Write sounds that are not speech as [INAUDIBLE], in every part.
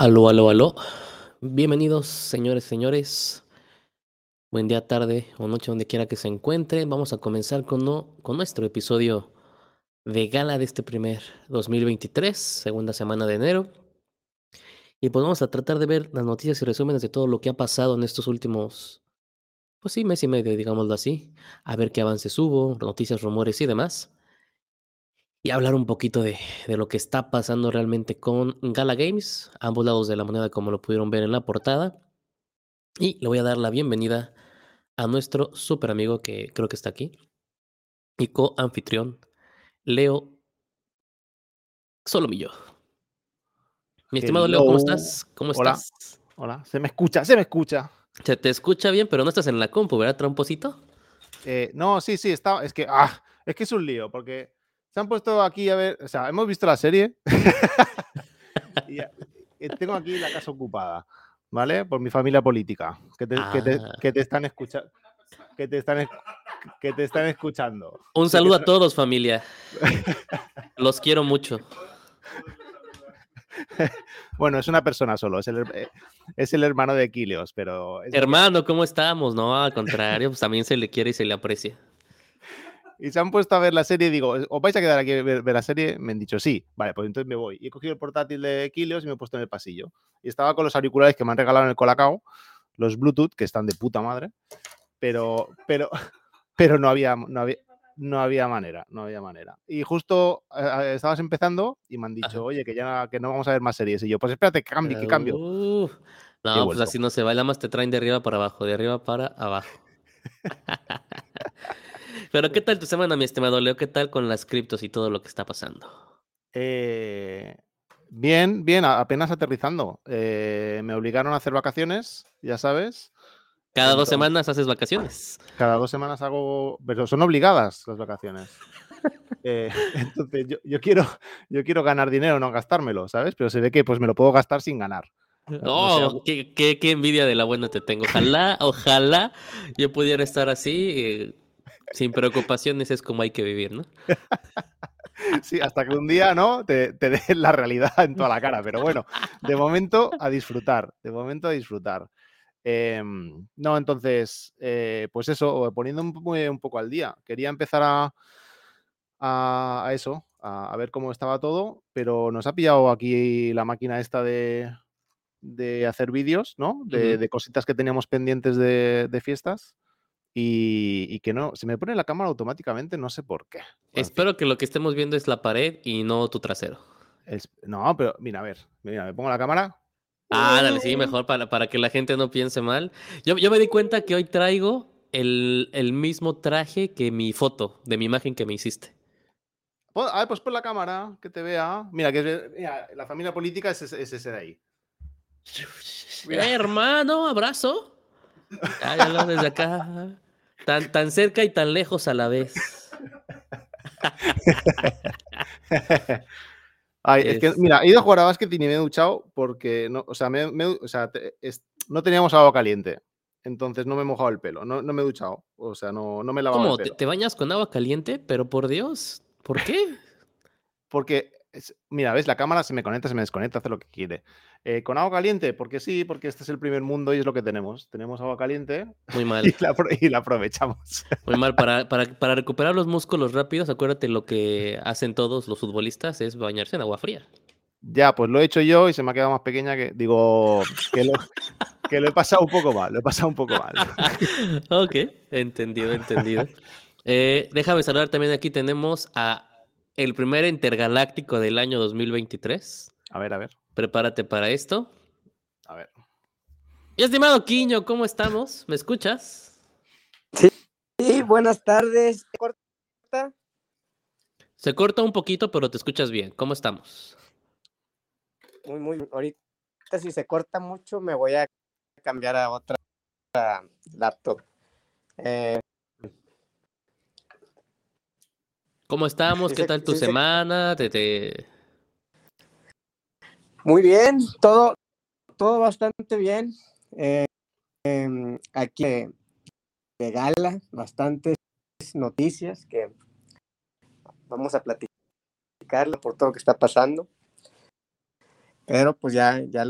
Aló, aló, aló. Bienvenidos, señores, señores. Buen día, tarde o noche, donde quiera que se encuentren. Vamos a comenzar con, no- con nuestro episodio de gala de este primer 2023, segunda semana de enero. Y pues vamos a tratar de ver las noticias y resúmenes de todo lo que ha pasado en estos últimos, pues sí, mes y medio, digámoslo así. A ver qué avances hubo, noticias, rumores y demás. Y hablar un poquito de, de lo que está pasando realmente con Gala Games, ambos lados de la moneda, como lo pudieron ver en la portada. Y le voy a dar la bienvenida a nuestro super amigo que creo que está aquí y co-anfitrión, Leo Solomillo. Mi estimado Leo, ¿cómo estás? ¿Cómo Hola. estás? Hola, se me escucha, se me escucha. Se te escucha bien, pero no estás en la compu, ¿verdad, tramposito? Eh, no, sí, sí, está. Es que, ah, es que es un lío, porque se han puesto aquí a ver. O sea, hemos visto la serie. [LAUGHS] y ya- eh, tengo aquí la casa ocupada, ¿vale? Por mi familia política, que te, que te- Ah. que te están escuchando. Que te están, es- que te están escuchando. Un saludo a todos, familia. Los quiero mucho. [LAUGHS] Bueno, es una persona solo, es el, eh, es el hermano de Kileos, pero. Hermano, ¿cómo estamos? No, al contrario, pues también se le quiere y se le aprecia. Y se han puesto a ver la serie digo, ¿os vais a quedar aquí a ver, ver la serie? Me han dicho, sí. Vale, pues entonces me voy. Y he cogido el portátil de Kilios y me he puesto en el pasillo. Y estaba con los auriculares que me han regalado en el Colacao, los Bluetooth, que están de puta madre. Pero, pero, [LAUGHS] pero no había, no había, no había manera, no había manera. Y justo eh, eh, estabas empezando y me han dicho, Ajá. oye, que ya que no vamos a ver más series. Y yo, pues espérate, que cambie, que cambio. Uf. he No, pues así no se. Nada más te traen de arriba para abajo, de arriba para abajo. [LAUGHS] Pero ¿qué tal tu semana, mi estimado Leo? ¿Qué tal con las criptos y todo lo que está pasando? Eh, bien, bien, apenas aterrizando. Eh, me obligaron a hacer vacaciones, ya sabes. Cada dos semanas haces vacaciones. Cada dos semanas hago, pero son obligadas las vacaciones. [LAUGHS] Eh, [LAUGHS] entonces yo, yo quiero, yo quiero ganar dinero, no gastármelo, ¿sabes? Pero se ve que pues me lo puedo gastar sin ganar. no qué, qué- qué envidia de la buena te tengo. Ojalá, ojalá yo pudiera estar así, sin preocupaciones, es como hay que vivir, ¿no? [LAUGHS] Sí, hasta que un día, ¿no? Te, te dé la realidad en toda la cara. Pero bueno, de momento a disfrutar, de momento a disfrutar. Em, no, entonces, eh, pues eso, poniendo un, po- un poco al día. Quería empezar a, a, a eso, a, a ver cómo estaba todo, pero nos ha pillado aquí la máquina esta de, de hacer vídeos, ¿no? De, cositas que teníamos pendientes de, de fiestas. Y, y que no, se me pone la cámara automáticamente, no sé por qué. Bueno, en fin. Espero que lo que estemos viendo es la pared y no tu trasero. Es- no, pero mira, a ver, mira, me pongo la cámara. Ah, dale, sí, mejor para, para que la gente no piense mal. Yo, yo me di cuenta que hoy traigo el, el mismo traje que mi foto, de mi imagen que me hiciste. A ver, pues pon la cámara, que te vea. Mira, que es- mira, la familia política es, ese- es ese de ahí. Mira. Eh, hermano, abrazo. Ah, ya lo desde acá. Tan, tan cerca y tan lejos a la vez. Ay, es que, mira, he ido a jugar a básquet y ni me he duchado porque no, o sea, me- me- o sea, te- es- no teníamos agua caliente. Entonces no me he mojado el pelo, no, no me he duchado. O sea, no, no me he lavado ¿Cómo? el ¿Te, pelo. te bañas con agua caliente? Pero por Dios, ¿por qué? Porque, es- mira, ves, la cámara se me conecta, se me desconecta, hace lo que quiere. Eh, ¿Con agua caliente? Porque sí, porque este es el primer mundo y es lo que tenemos. Tenemos agua caliente Muy [LAUGHS] y mal, la, y la aprovechamos. muy mal. [LAUGHS] Para, para, para recuperar los músculos rápidos, acuérdate lo que hacen todos los futbolistas es bañarse en agua fría. Ya, pues lo he hecho yo y se me ha quedado más pequeña que. Digo, que lo, que lo he pasado un poco mal, lo he pasado un poco mal. [LAUGHS] Ok, entendido, entendido. Eh, déjame saludar también aquí tenemos a el primer intergaláctico del año 2023. A ver, a ver, Prepárate para esto. a ver. Y estimado Quiño, ¿cómo estamos? ¿Me escuchas? Sí, buenas tardes. Corta. Se corta un poquito, pero te escuchas bien. ¿Cómo estamos? Muy, muy. Ahorita, si se corta mucho, me voy a cambiar a otra laptop. Eh, ¿Cómo estamos? ¿Qué tal tu sí semana? ¿Te, te- muy bien, todo, todo bastante bien. Eh, em, aquí de, de gala, bastantes noticias que vamos a platicarla por todo lo que está pasando. Pero pues ya, ya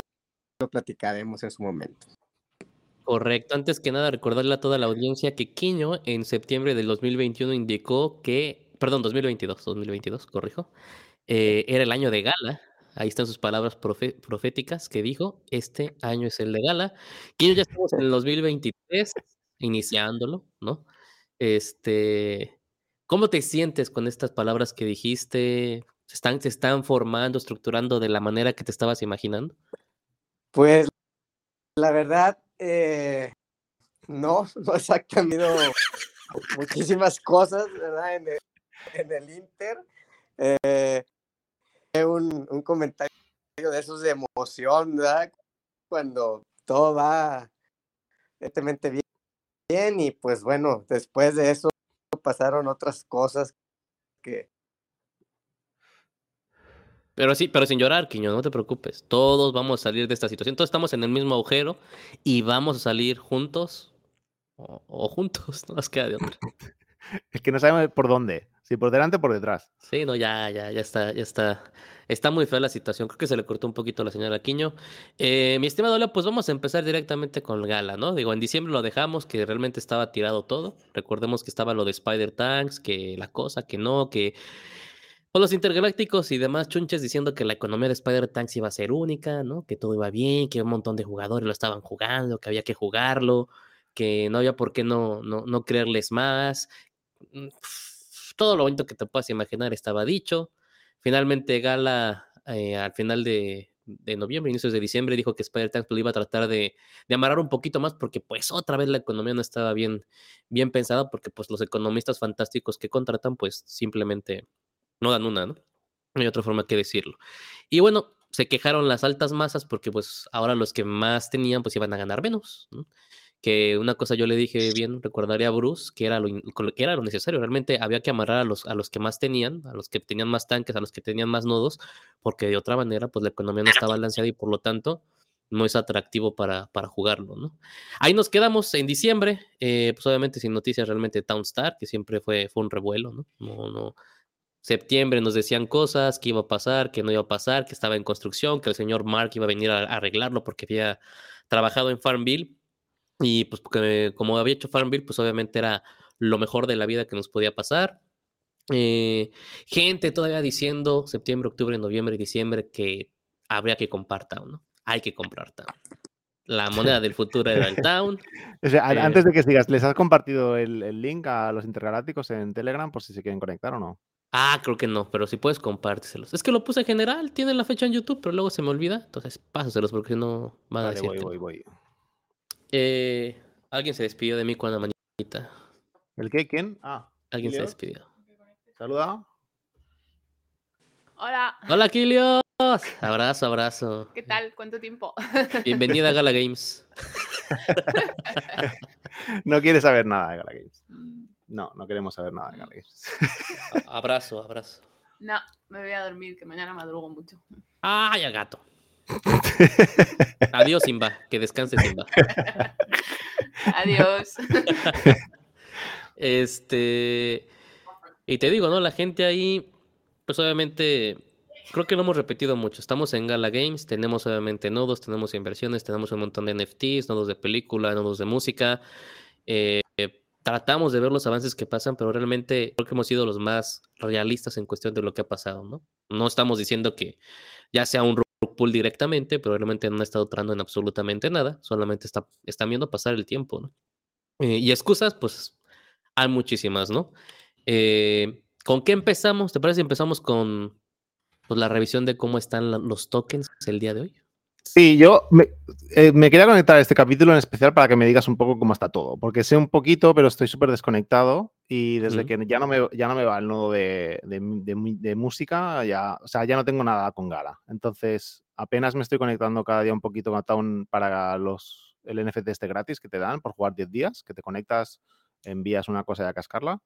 lo platicaremos en su momento. Correcto. Antes que nada, recordarle a toda la audiencia que Quiño en septiembre del 2021 indicó que, perdón, 2022, 2022, corrijo, eh, era el año de gala. Ahí están sus palabras proféticas que dijo, este año es el de gala. Quiño ya estamos en el 2023, iniciándolo, ¿no? Este, ¿cómo te sientes con estas palabras que dijiste? ¿Se están, se están formando, estructurando de la manera que te estabas imaginando? Pues la verdad, eh, no, [LAUGHS] no cambiado muchísimas cosas, ¿verdad? En el, Inter. Eh, un, comentario de esos de emoción, ¿verdad? Cuando todo va evidentemente bien, bien y pues bueno, después de eso pasaron otras cosas que, pero sí, pero sin llorar, Quiño, no te preocupes. Todos vamos a salir de esta situación. Todos estamos en el mismo agujero y vamos a salir juntos o, juntos, [LAUGHS] no nos queda de otra. Es que no sabemos por dónde, si por delante o por detrás. Sí, no, ya, ya, ya está, ya está. Está muy fea la situación. Creo que se le cortó un poquito la señora Quiño. Eh, mi estimado Leo, pues vamos a empezar directamente con Gala, ¿no? Digo, en diciembre lo dejamos, que realmente estaba tirado todo. Recordemos que estaba lo de Spider Tanks, que la cosa, que no, que o los intergalácticos y demás chunches diciendo que la economía de Spider-Tanks iba a ser única, ¿no? Que todo iba bien, que un montón de jugadores lo estaban jugando, que había que jugarlo, que no había por qué no, no, no creerles más. Mm, todo lo bonito que te puedas imaginar estaba dicho. Finalmente Gala, eh, al final de, de, noviembre, inicios de diciembre, dijo que Spider-Tanks lo iba a tratar de, de, amarrar un poquito más porque pues otra vez la economía no estaba bien, bien pensada porque pues los economistas fantásticos que contratan pues simplemente no dan una, ¿no? No hay otra forma que decirlo. Y bueno, se quejaron las altas masas porque pues ahora los que más tenían pues iban a ganar menos, ¿no? Que una cosa yo le dije bien, recordaré a Bruce, que era lo, que era lo necesario, realmente había que amarrar a los, a los que más tenían, a los que tenían más tanques, a los que tenían más nodos, porque de otra manera pues la economía no está balanceada y por lo tanto no es atractivo para, para jugarlo, ¿no? Ahí nos quedamos en diciembre, eh, pues obviamente sin noticias realmente Townstar, que siempre fue, fue un revuelo, ¿no? No, no, septiembre nos decían cosas, que iba a pasar, que no iba a pasar, que estaba en construcción, que el señor Mark iba a venir a, arreglarlo porque había trabajado en Farmville. Y pues como había hecho Farmville, pues obviamente era lo mejor de la vida que nos podía pasar. Eh, gente todavía diciendo septiembre, octubre, noviembre y diciembre que habría que comprar Town, ¿no? Hay que comprar Town. La moneda del futuro era el Town. [LAUGHS] Eh, antes de que sigas, ¿les has compartido el, el, link a los intergalácticos en Telegram por si se quieren conectar o no? Ah, creo que no, pero si puedes compárteselos. Es que lo puse en general, tienen la fecha en YouTube, pero luego se me olvida. Entonces, pásaselos porque no van a decir. Voy, voy, voy. Eh, alguien se despidió de mí la manita. ¿El qué? ¿Quién? Ah. Alguien se despidió. Saluda. Hola. Hola, Kilios. Abrazo, abrazo. ¿Qué tal? ¿Cuánto tiempo? Bienvenida a Gala Games. [LAUGHS] no quiere saber nada de Gala Games. Mm. No, no queremos saber nada de Galaxy. abrazo, abrazo. No, me voy a dormir, que mañana madrugo mucho. Ay, a gato. [LAUGHS] Adiós, Simba. Que descanse, Simba. [LAUGHS] Adiós. [LAUGHS] Este. Y te digo, ¿no? La gente ahí, pues obviamente, creo que lo hemos repetido mucho. Estamos en Gala Games, tenemos obviamente nodos, tenemos inversiones, tenemos un montón de NFTs, nodos de película, nodos de música. Eh, tratamos de ver los avances que pasan, pero realmente creo que hemos sido los más realistas en cuestión de lo que ha pasado, ¿no? No estamos diciendo que ya sea un pull directamente, pero realmente no ha estado trando en absolutamente nada, solamente está, están viendo pasar el tiempo, ¿no? Eh, y excusas, pues hay muchísimas, ¿no? Eh, ¿Con qué empezamos? ¿Te parece si empezamos con pues, la revisión de cómo están los tokens el día de hoy? Sí, yo eh, me, quería conectar a este capítulo en especial para que me digas un poco cómo está todo, porque sé un poquito, pero estoy súper desconectado y desde que ya no, me, ya no me va el nodo de, de, música, ya, o sea, ya no tengo nada con Gala. Entonces, apenas me estoy conectando cada día un poquito con Town para los, el NFT este gratis que te dan por jugar 10 días, que te conectas, envías una cosa y a cascarla.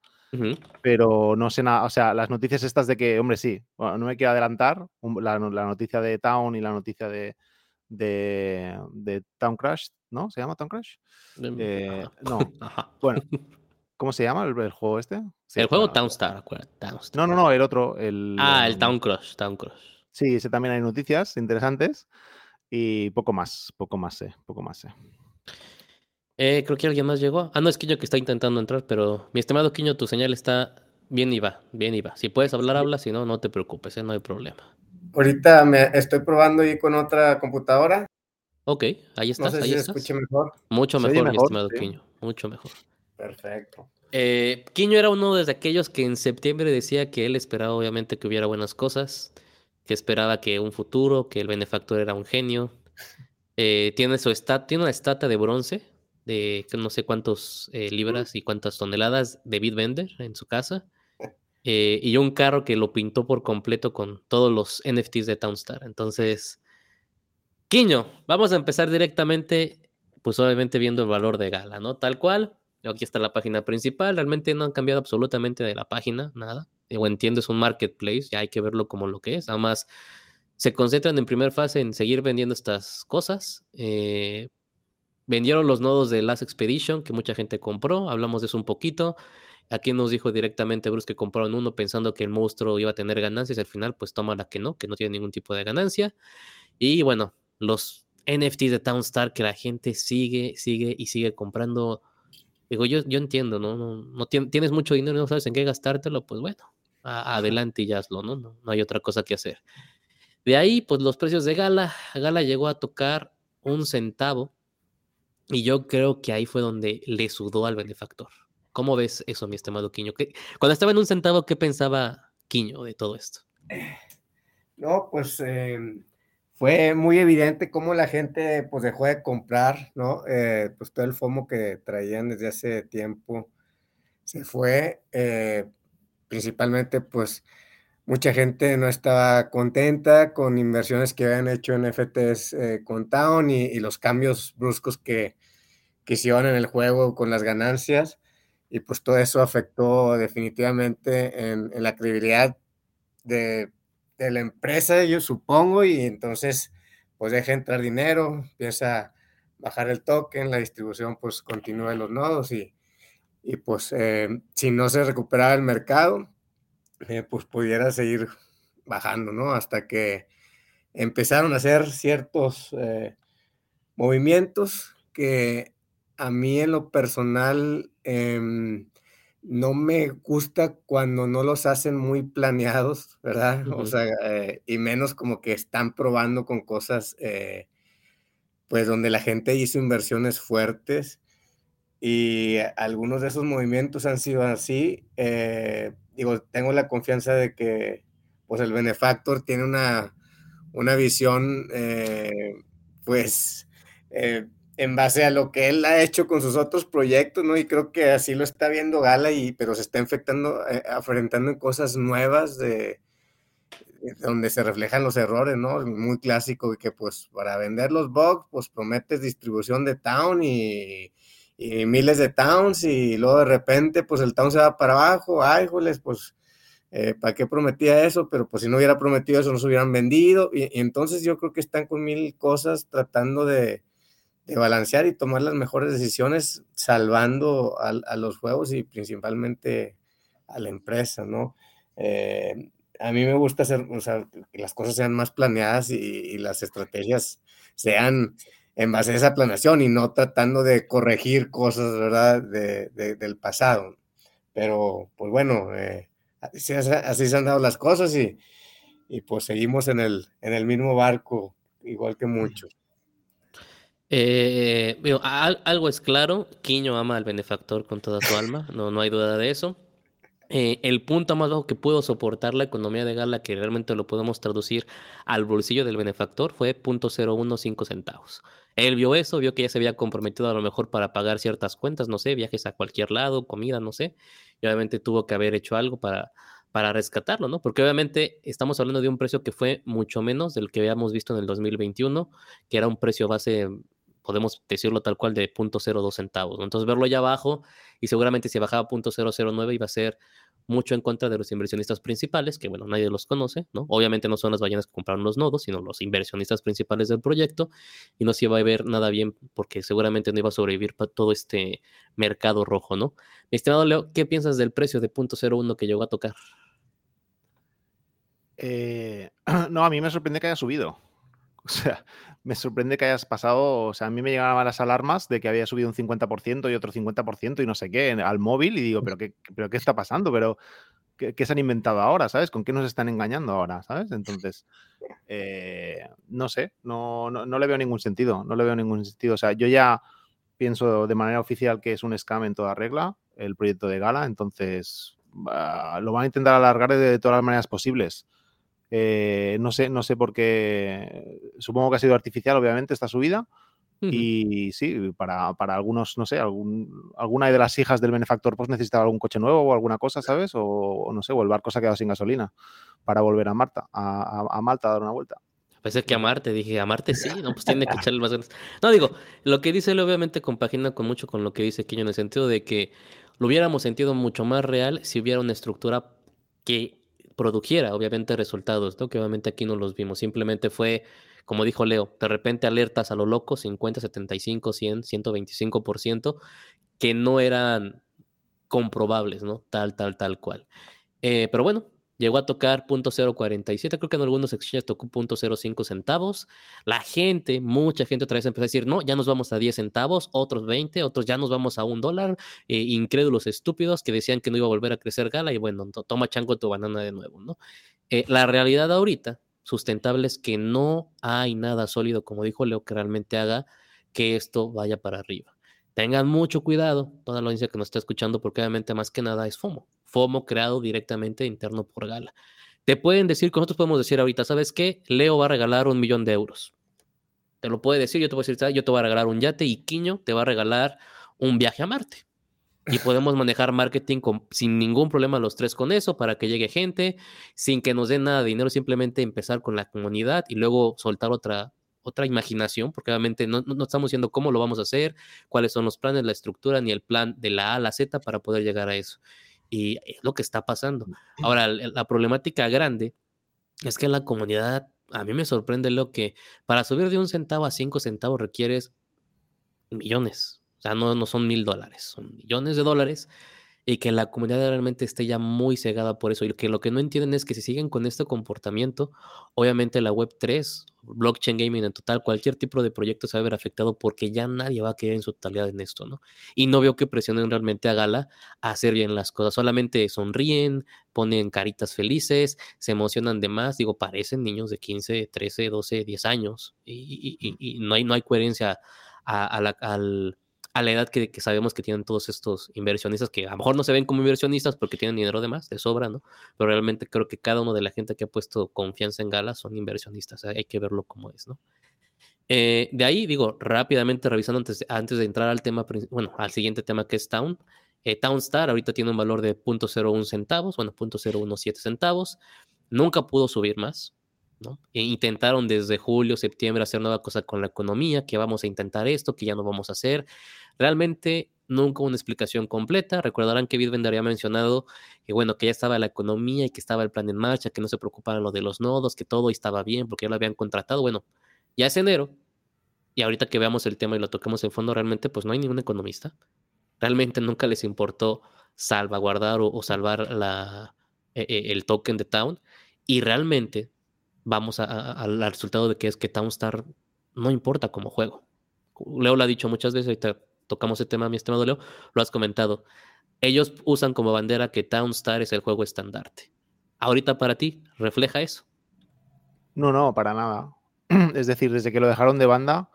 Pero no sé nada, o sea, las noticias estas de que, hombre, sí, no me quiero adelantar, la noticia de Town y la noticia de de, de Town Crash, ¿no? ¿Se llama Town Crash? Eh, no. [LAUGHS] Bueno, ¿cómo se llama el, juego este? el juego Townstar, No, no, no, el otro. El, ah, el Town Crush, Town Crush. Sí, ese también hay noticias interesantes. Y poco más, poco más sé, poco más sé. Eh, creo que alguien más llegó. Ah, no, es Quiño que está intentando entrar, pero mi estimado Quiño, tu señal está bien y va, bien y va. Si puedes hablar, habla, si no, no te preocupes, ¿eh? no hay problema. Ahorita me estoy probando ahí con otra computadora. Ok, ahí estás, no sé ahí si estás. mejor. Mucho mejor, mi estimado sí. Quiño, mucho mejor. Perfecto. Eh, Quiño era uno de aquellos que en septiembre decía que él esperaba obviamente que hubiera buenas cosas, que esperaba que un futuro, que el benefactor era un genio. Eh, tiene su esta- tiene una estatua de bronce de no sé cuántos eh, libras y cuántas toneladas de Bitbender en su casa. Eh, y un carro que lo pintó por completo con todos los NFTs de Townstar. Entonces, Quiño, vamos a empezar directamente, pues obviamente viendo el valor de Gala, ¿no? Tal cual. Aquí está la página principal. Realmente no han cambiado absolutamente de la página, nada. O entiendo, es un marketplace, ya hay que verlo como lo que es. Además, se concentran en primera fase en seguir vendiendo estas cosas. Eh, vendieron los nodos de Last Expedition, que mucha gente compró. Hablamos de eso un poquito. Aquí nos dijo directamente Bruce que compraron uno pensando que el monstruo iba a tener ganancias. Al final, pues toma la que no, que no tiene ningún tipo de ganancia. Y bueno, los NFTs de Townstar que la gente sigue, sigue y sigue comprando. Digo, yo, yo entiendo, ¿no? No, no tien- tienes mucho dinero y no sabes en qué gastártelo, pues bueno, a- adelante y hazlo, ¿no? ¿no? No hay otra cosa que hacer. De ahí, pues los precios de Gala. Gala llegó a tocar un centavo y yo creo que ahí fue donde le sudó al benefactor. ¿Cómo ves eso, mi estimado Quiño? ¿Qué- cuando estaba en un centavo, ¿qué pensaba Quiño de todo esto? No, pues eh, fue muy evidente cómo la gente pues dejó de comprar, ¿no? Eh, pues todo el FOMO que traían desde hace tiempo se fue. eh, principalmente pues mucha gente no estaba contenta con inversiones que habían hecho en FTs eh, con Town y, y los cambios bruscos que, que hicieron en el juego con las ganancias. Y pues todo eso afectó definitivamente en, la credibilidad de, de la empresa, yo supongo, y entonces pues deja entrar dinero, empieza a bajar el token, la distribución pues continúa en los nodos y, y pues eh, si no se recuperaba el mercado, eh, pues pudiera seguir bajando, ¿no? Hasta que empezaron a hacer ciertos eh, movimientos que a mí en lo personal em, no me gusta cuando no los hacen muy planeados, ¿verdad? O sea, eh, y menos como que están probando con cosas, eh, pues donde la gente hizo inversiones fuertes y algunos de esos movimientos han sido así. eh, digo, tengo la confianza de que pues el benefactor tiene una, una visión, pues, en base a lo que él ha hecho con sus otros proyectos, ¿no? Y creo que así lo está viendo Gala, y, pero se está enfrentando, eh, enfrentando en cosas nuevas de, de donde se reflejan los errores, ¿no? Muy clásico, que pues para vender los bugs, pues prometes distribución de town y, miles de towns y luego de repente pues el town se va para abajo, ay, joles, pues eh, ¿para qué prometía eso? Pero pues si no hubiera prometido eso no se hubieran vendido y entonces yo creo que están con mil cosas tratando de, de balancear y tomar las mejores decisiones salvando a, a, los juegos y principalmente a la empresa, ¿no? Eh, a mí me gusta hacer, o sea, que las cosas sean más planeadas y, y, las estrategias sean en base a esa planeación y no tratando de corregir cosas, ¿verdad?, de, de, del pasado. Pero, pues bueno, eh, así, así, se han dado las cosas y, y, pues seguimos en el, en el mismo barco, igual que muchos. Eh, digo, al, algo es claro, Quiño ama al benefactor con toda su alma, [LAUGHS] no, no hay duda de eso. Eh, el punto más bajo que pudo soportar la economía de Gala, que realmente lo podemos traducir al bolsillo del benefactor, fue .015 centavos. Él vio eso, vio que ya se había comprometido a lo mejor para pagar ciertas cuentas, no sé, viajes a cualquier lado, comida, no sé, y obviamente tuvo que haber hecho algo para, para rescatarlo, ¿no? Porque obviamente estamos hablando de un precio que fue mucho menos del que habíamos visto en el 2021, que era un precio base podemos decirlo tal cual, de 0.02 centavos. Entonces, verlo allá abajo y seguramente si bajaba 0.009 iba a ser mucho en contra de los inversionistas principales, que bueno, nadie los conoce, ¿no? Obviamente no son las ballenas que compraron los nodos, sino los inversionistas principales del proyecto, y no se iba a ver nada bien porque seguramente no iba a sobrevivir para todo este mercado rojo, ¿no? Mi estimado Leo, ¿qué piensas del precio de 0.01 que llegó a tocar? Eh, [CLEARS THROAT] no, a mí me sorprende que haya subido. O sea, me sorprende que hayas pasado, o sea, a mí me llegaban las alarmas de que había subido un 50% y otro 50% y no sé qué al móvil y digo, pero qué, pero qué está pasando, pero ¿qué, se han inventado ahora, sabes? ¿Con qué nos están engañando ahora, sabes? Entonces, eh, no sé, no, no, no le veo ningún sentido, no le veo ningún sentido. O sea, yo ya pienso de manera oficial que es un scam en toda regla el proyecto de Gala, entonces lo van a intentar alargar de todas las maneras posibles. Eh, no sé, no sé por qué. Supongo que ha sido artificial, obviamente, esta subida. Y sí, para, algunos, no sé, algún, alguna de las hijas del benefactor pues necesitaba algún coche nuevo o alguna cosa, ¿sabes? O, no sé, o el barco se ha quedado sin gasolina para volver a Marta, a, Malta a dar una vuelta. Pensé que a Marte, dije, a Marte sí, no, pues tiene que [LAUGHS] echarle más ganas. No, digo, lo que dice él obviamente compagina con mucho con lo que dice Quiño en el sentido de que lo hubiéramos sentido mucho más real si hubiera una estructura que produjera, obviamente, resultados, ¿no? Que obviamente aquí no los vimos. Simplemente fue, como dijo Leo, de repente alertas a lo loco, 50, 75, 100, 125%, que no eran comprobables, ¿no? Tal, tal, tal cual. Eh, pero bueno, Llegó a tocar .047, creo que en algunos exchanges tocó .05 centavos. La gente, mucha gente otra vez empezó a decir, no, ya nos vamos a 10 centavos, otros 20, otros ya nos vamos a un dólar. Eh, incrédulos estúpidos que decían que no iba a volver a crecer Gala y bueno, toma chango tu banana de nuevo, ¿no? Eh, la realidad ahorita, sustentable, es que no hay nada sólido, como dijo Leo, que realmente haga que esto vaya para arriba. Tengan mucho cuidado, toda la audiencia que nos está escuchando, porque obviamente más que nada es FOMO. FOMO creado directamente interno por Gala. Te pueden decir, nosotros podemos decir ahorita, ¿sabes qué? Leo va a regalar un millón de euros. Te lo puede decir, yo te voy a decir, yo te voy a regalar un yate y Quiño te va a regalar un viaje a Marte. Y podemos manejar marketing sin ningún problema los tres con eso para que llegue gente, sin que nos den nada de dinero, simplemente empezar con la comunidad y luego soltar otra, otra imaginación, porque obviamente no, no, estamos diciendo cómo lo vamos a hacer, cuáles son los planes, la estructura, ni el plan de la A a la Z para poder llegar a eso. Y es lo que está pasando. Ahora, la problemática grande es que en la comunidad, a mí me sorprende lo que para subir de un centavo a cinco centavos requieres millones. O sea, no, no son mil dólares, son millones de dólares y que la comunidad realmente esté ya muy cegada por eso. Y que lo que no entienden es que si siguen con este comportamiento, obviamente la web 3, blockchain gaming en total, cualquier tipo de proyecto se va a ver afectado porque ya nadie va a querer en su totalidad en esto, ¿no? Y no veo que presionen realmente a Gala a hacer bien las cosas. Solamente sonríen, ponen caritas felices, se emocionan de más. Digo, parecen niños de 15, 13, 12, 10 años. Y, no, hay, no hay coherencia al a la edad que, sabemos que tienen todos estos inversionistas, que a lo mejor no se ven como inversionistas porque tienen dinero de más, de sobra, ¿no? Pero realmente creo que cada uno de la gente que ha puesto confianza en Gala son inversionistas, hay que verlo como es, ¿no? Eh, de ahí, digo, rápidamente revisando antes, antes de entrar al tema, bueno, al siguiente tema que es Town. Eh, Townstar ahorita tiene un valor de 0.01 centavos, bueno, 0.017 centavos. Nunca pudo subir más, ¿no? E intentaron desde julio, septiembre hacer nueva cosa con la economía, que vamos a intentar esto, que ya no vamos a hacer. Realmente nunca una explicación completa. Recordarán que Bitbender había mencionado que bueno, que ya estaba la economía y que estaba el plan en marcha, que no se preocupaban lo de los nodos, que todo estaba bien porque ya lo habían contratado. Bueno, ya es enero y ahorita que veamos el tema y lo toquemos en fondo, realmente pues no hay ningún economista. Realmente nunca les importó salvaguardar o, salvar la, e, e, el token de Town y realmente vamos al resultado de que es que Townstar no importa como juego. Leo lo ha dicho muchas veces, ahorita tocamos el tema, mi estimado Leo, lo has comentado. Ellos usan como bandera que Townstar es el juego estandarte. Ahorita para ti, ¿refleja eso? No, no, para nada. [CLEARS THROAT] Es decir, desde que lo dejaron de banda,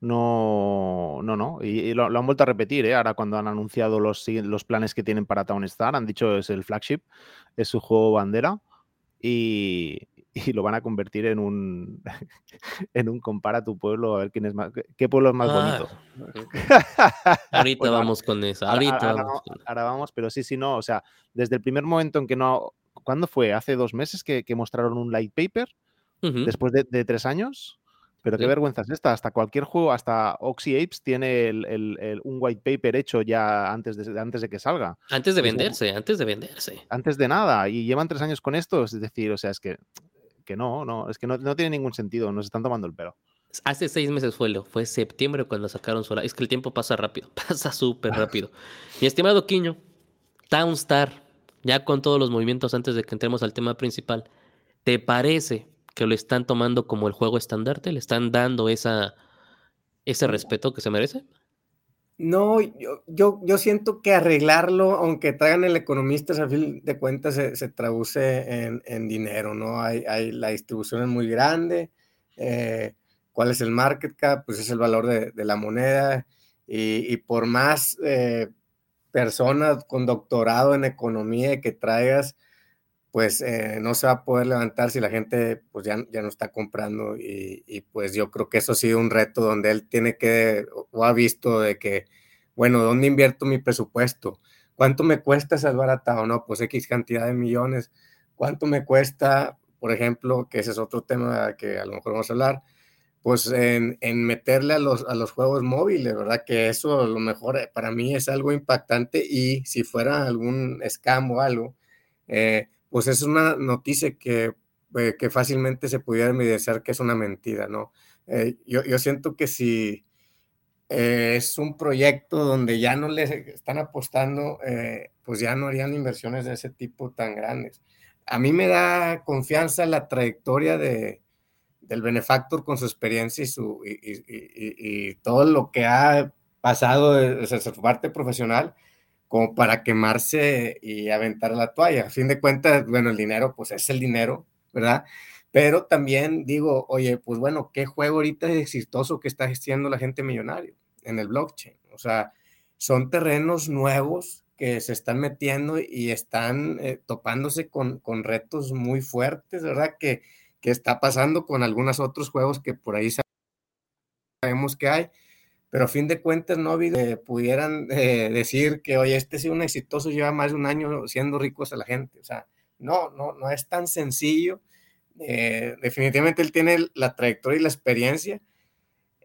no, no, no. Y, lo, han vuelto a repetir, ¿eh? ahora cuando han anunciado los, los planes que tienen para Townstar, han dicho es el flagship, es su juego bandera. Y, y lo van a convertir en un [LAUGHS] en un compara tu pueblo a ver quién es más qué pueblo es más bonito. Ah, [LAUGHS] ahorita vamos con eso. Ahorita ahora, vamos, ahora, vamos, pero sí, sí, no. O sea, desde el primer momento en que no. ¿Cuándo fue? ¿Hace dos meses que, mostraron un light paper? Después de, tres años. Pero qué vergüenza es esta. Hasta cualquier juego, hasta Oxy Apes tiene un white paper hecho ya antes de, antes de que salga. Antes de venderse, antes de venderse. Antes de nada. Y llevan tres años con esto. Es decir, o sea, es que que no, no, es que no, tiene ningún sentido, nos están tomando el pelo. Hace seis meses fue, lo, fue septiembre cuando sacaron sola. Es que el tiempo pasa rápido, [LAUGHS] pasa súper rápido. Mi estimado Quiño, Townstar, ya con todos los movimientos antes de que entremos al tema principal, ¿te parece que lo están tomando como el juego estandarte, le están dando esa, ese respeto que se merece. No, yo, yo, yo siento que arreglarlo, aunque traigan el economista, a fin de cuentas se, se traduce en, en, dinero, ¿no? Hay, hay, la distribución es muy grande, eh, cuál es el market cap, pues es el valor de, de la moneda, y, y por más eh, personas con doctorado en economía que traigas, pues eh, no se va a poder levantar si la gente pues ya, ya no está comprando y, pues yo creo que eso ha sido un reto donde él tiene que o ha visto de que, bueno, ¿dónde invierto mi presupuesto? ¿Cuánto me cuesta a No, pues X cantidad de millones. ¿Cuánto me cuesta, por ejemplo, que ese es otro tema que a lo mejor vamos a hablar, pues en, en meterle a los, a los juegos móviles, ¿verdad? Que eso a lo mejor eh, para mí es algo impactante y si fuera algún scam o algo, eh, pues es una noticia que, eh, que fácilmente se pudiera evidenciar que es una mentira, ¿no? Eh, yo, yo, siento que si es un proyecto donde ya no le están apostando, eh, pues ya no harían inversiones de ese tipo tan grandes. A mí me da confianza la trayectoria de, del benefactor con su experiencia y, su, y todo lo que ha pasado desde su parte profesional como para quemarse y aventar la toalla. A fin de cuentas, bueno, el dinero, pues es el dinero, ¿verdad? Pero también digo, oye, pues bueno, ¿qué juego ahorita es exitoso que está haciendo la gente millonario en el blockchain? O sea, son terrenos nuevos que se están metiendo y están eh, topándose con, con, retos muy fuertes, ¿verdad? Que, que está pasando con algunos otros juegos que por ahí sabemos que hay pero a fin de cuentas no eh, pudieran eh, decir que, oye, este es un exitoso, lleva más de un año siendo ricos a la gente. O sea, no, no, no es tan sencillo. Eh, definitivamente él tiene la trayectoria y la experiencia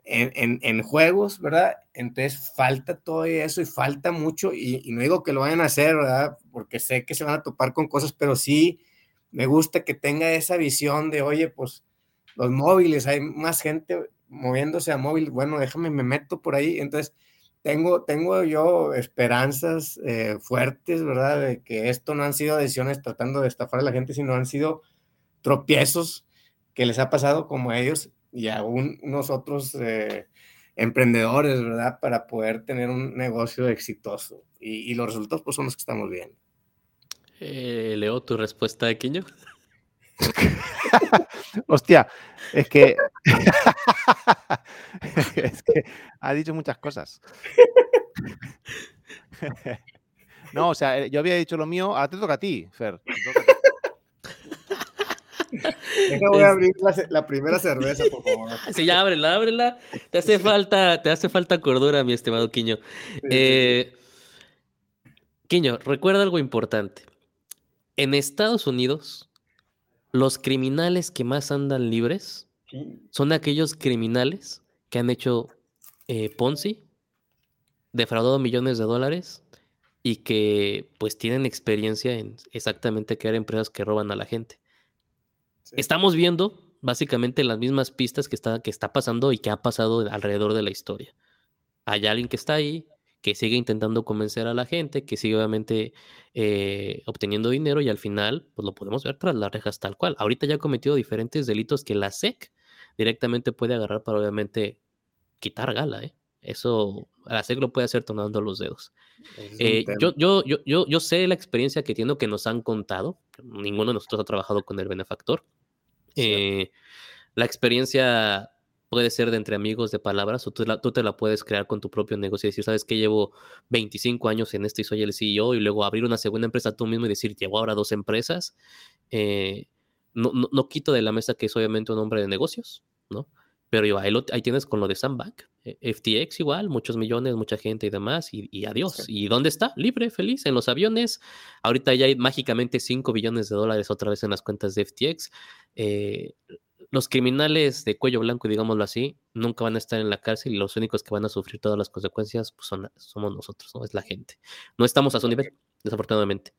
en, en, en, juegos, ¿verdad? Entonces falta todo eso y falta mucho, y, y, no digo que lo vayan a hacer, ¿verdad? Porque sé que se van a topar con cosas, pero sí me gusta que tenga esa visión de, oye, pues los móviles, hay más gente moviéndose a móvil, bueno, déjame, me meto por ahí. Entonces, tengo, tengo yo esperanzas eh, fuertes, ¿verdad? De que esto no han sido decisiones tratando de estafar a la gente, sino han sido tropiezos que les ha pasado como a ellos y a un, unos otros eh, emprendedores, ¿verdad? Para poder tener un negocio exitoso. Y, y los resultados, pues, son los que estamos viendo. Eh, Leo, tu respuesta de Quiño. [LAUGHS] Hostia, es que, [LAUGHS] es que ha dicho muchas cosas. [LAUGHS] no, o sea, yo había dicho lo mío, ahora te toca a ti, Fer. Deja, voy a abrir la, la, primera cerveza, por favor. Sí, ya ábrela, ábrela. Te hace falta, te hace falta cordura, mi estimado Quiño. Sí, eh, Quiño, recuerda algo importante. En Estados Unidos, los criminales que más andan libres sí. son aquellos criminales que han hecho eh, Ponzi, defraudado millones de dólares y que pues tienen experiencia en exactamente crear empresas que roban a la gente. Sí. Estamos viendo básicamente las mismas pistas que está, que está pasando y que ha pasado alrededor de la historia. Hay alguien que está ahí, que sigue intentando convencer a la gente, que sigue obviamente eh, obteniendo dinero y al final, pues lo podemos ver tras las rejas tal cual. Ahorita ya ha cometido diferentes delitos que la SEC directamente puede agarrar para obviamente quitar gala, ¿eh? Eso la SEC lo puede hacer tornando los dedos. Eh, yo, yo, yo, yo, yo sé la experiencia que tiene que nos han contado. Ninguno de nosotros ha trabajado con el benefactor. Eh, la experiencia puede ser de entre amigos de palabras o tú, la, tú, te la puedes crear con tu propio negocio y decir, sabes que llevo 25 años en esto y soy el CEO y luego abrir una segunda empresa tú mismo y decir, llevo ahora dos empresas. Eh, no, no, no, quito de la mesa que es obviamente un hombre de negocios, ¿no? Pero yo, ahí, lo, ahí tienes con lo de Sandbank, eh, FTX igual, muchos millones, mucha gente y demás, y, y adiós. Sí. ¿Y dónde está? Libre, feliz, en los aviones. Ahorita ya hay mágicamente 5 billones de dólares otra vez en las cuentas de FTX. Eh, los criminales de cuello blanco, digámoslo así, nunca van a estar en la cárcel y los únicos que van a sufrir todas las consecuencias pues son, somos nosotros, ¿no? Es la gente. No estamos a su nivel, desafortunadamente.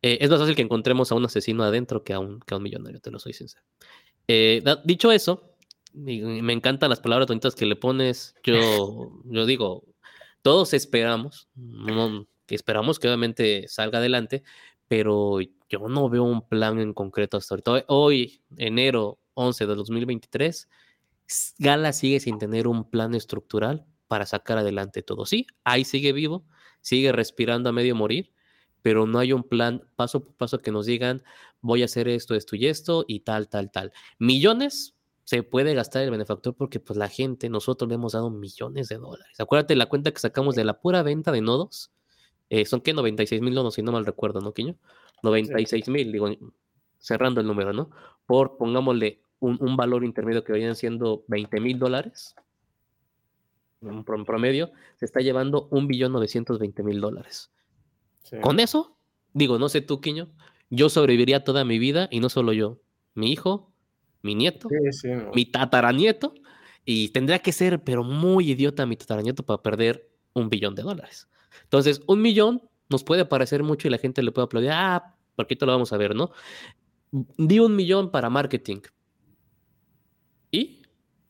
Eh, es más fácil que encontremos a un asesino adentro que a un, que a un millonario, te lo soy sincero. Eh, dicho eso, me encantan las palabras bonitas que le pones. Yo, [LAUGHS] yo digo, todos esperamos, no, esperamos que obviamente salga adelante, pero yo no veo un plan en concreto hasta ahorita. Hoy, enero 11 de 2023, Gala sigue sin tener un plan estructural para sacar adelante todo. Sí, ahí sigue vivo, sigue respirando a medio morir, pero no hay un plan paso por paso que nos digan, voy a hacer esto, esto y esto y tal, tal, tal. Millones se puede gastar el benefactor porque pues la gente, nosotros le hemos dado millones de dólares. Acuérdate la cuenta que sacamos de la pura venta de nodos. Eh, son que 96 mil nodos, si no mal recuerdo, ¿no, Quiño? 96 mil, digo, cerrando el número, ¿no? Por, pongámosle, un, un valor intermedio que vayan siendo 20 mil dólares en promedio, se está llevando un billón 920 mil dólares. Con eso, digo, no sé tú, Quiño, yo sobreviviría toda mi vida y no solo yo, mi hijo, mi nieto, mi tataranieto, y tendría que ser, pero muy idiota mi tataranieto para perder un billón de dólares. Entonces, un millón nos puede parecer mucho y la gente le puede aplaudir, ah, porque esto lo vamos a ver, ¿no? Di un millón para marketing. ¿Y?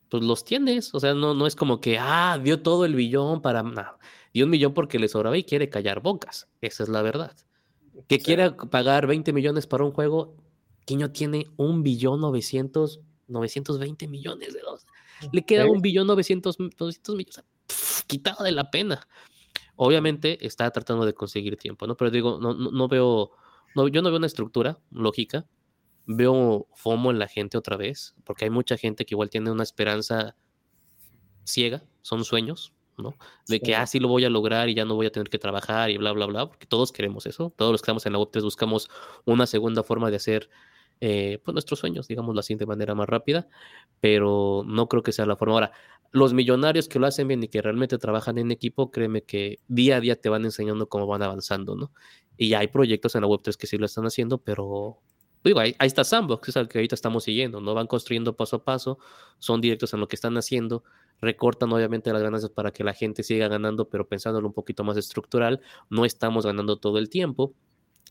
pues los tienes. O sea, no, no es como que, ah, dio todo el billón para. No, dio un millón porque le sobraba y quiere callar bocas. Esa es la verdad. Que quiera pagar 20 millones para un juego, Quiño tiene un billón 900, 920 millones de dólares. Le queda un billón 900, 900 millones. quitado de la pena. Obviamente está tratando de conseguir tiempo, ¿no? Pero digo, no, no, no veo, no, yo no veo una estructura lógica veo FOMO en la gente otra vez, porque hay mucha gente que igual tiene una esperanza ciega, son sueños, ¿no? De que así ah, lo voy a lograr y ya no voy a tener que trabajar y bla, bla, bla, porque todos queremos eso, todos los que estamos en la Web3 buscamos una segunda forma de hacer eh, pues nuestros sueños, digámoslo así, de manera más rápida, pero no creo que sea la forma. Ahora, los millonarios que lo hacen bien y que realmente trabajan en equipo, créeme que día a día te van enseñando cómo van avanzando, ¿no? Y hay proyectos en la Web3 que sí lo están haciendo, pero digo, ahí, está Sandbox, es el que ahorita estamos siguiendo, ¿no? Van construyendo paso a paso, son directos en lo que están haciendo, recortan obviamente las ganancias para que la gente siga ganando, pero pensándolo un poquito más estructural, no estamos ganando todo el tiempo.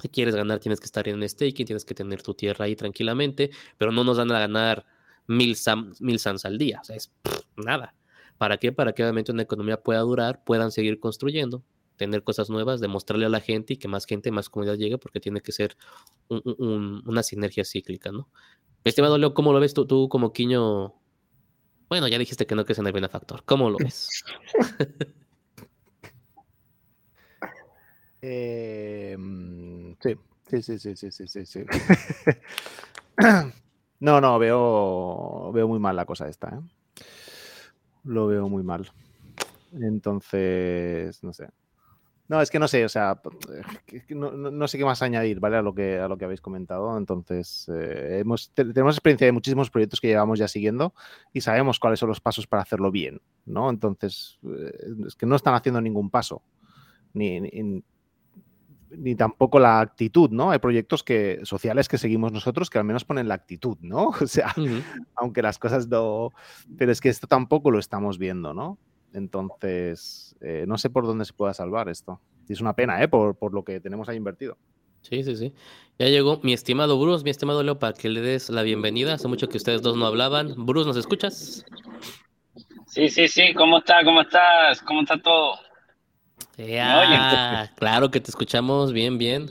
Si quieres ganar, tienes que estar en staking, tienes que tener tu tierra ahí tranquilamente, pero no nos van a ganar mil, mil sans al día, o sea, es nada. ¿Para qué? Para que obviamente una economía pueda durar, puedan seguir construyendo, tener cosas nuevas, demostrarle a la gente y que más gente, más comunidad llegue, porque tiene que ser una sinergia cíclica, ¿no? Estimado Leo, ¿cómo lo ves tú, tú como Quiño? Bueno, ya dijiste que no crees en el benefactor. ¿Cómo lo ves? [LAUGHS] Em, sí, sí, sí, sí, sí, sí, sí. [COUGHS] no, no, veo, veo muy mal la cosa esta. ¿eh? Lo veo muy mal. Entonces, no sé. No, es que no sé, o sea, no, sé qué más añadir, ¿vale? A lo que, a lo que habéis comentado. Entonces, eh, hemos, tenemos experiencia de muchísimos proyectos que llevamos ya siguiendo y sabemos cuáles son los pasos para hacerlo bien, ¿no? Entonces, eh, es que no están haciendo ningún paso, ni, ni, tampoco la actitud, ¿no? Hay proyectos que, sociales que seguimos nosotros que al menos ponen la actitud, ¿no? [LAUGHS] O sea, aunque las cosas no... Pero es que esto tampoco lo estamos viendo, ¿no? Entonces, eh, no sé por dónde se pueda salvar esto. Y es una pena, ¿eh? Por, por, lo que tenemos ahí invertido. Sí, sí, sí. Ya llegó mi estimado Bruce, mi estimado Leo, para que le des la bienvenida. Hace mucho que ustedes dos no hablaban. Bruce, ¿nos escuchas? Sí, sí, sí. ¿Cómo está? ¿Cómo estás? ¿Cómo está todo? Ya, claro que te escuchamos bien, bien.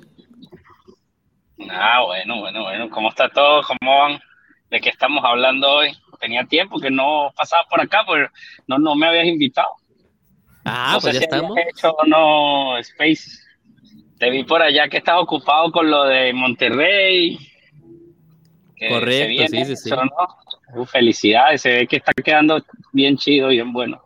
Ah, bueno, bueno, bueno. ¿Cómo está todo? ¿Cómo van? ¿De qué estamos hablando hoy? Tenía tiempo que no pasaba por acá, pero no, no me habías invitado. Ah, pues ya estamos. Hecho, no, Space. Te vi por allá que estás ocupado con lo de Monterrey. Correcto, sí, sí, sí. felicidades, se ve que está quedando bien chido, bien bueno.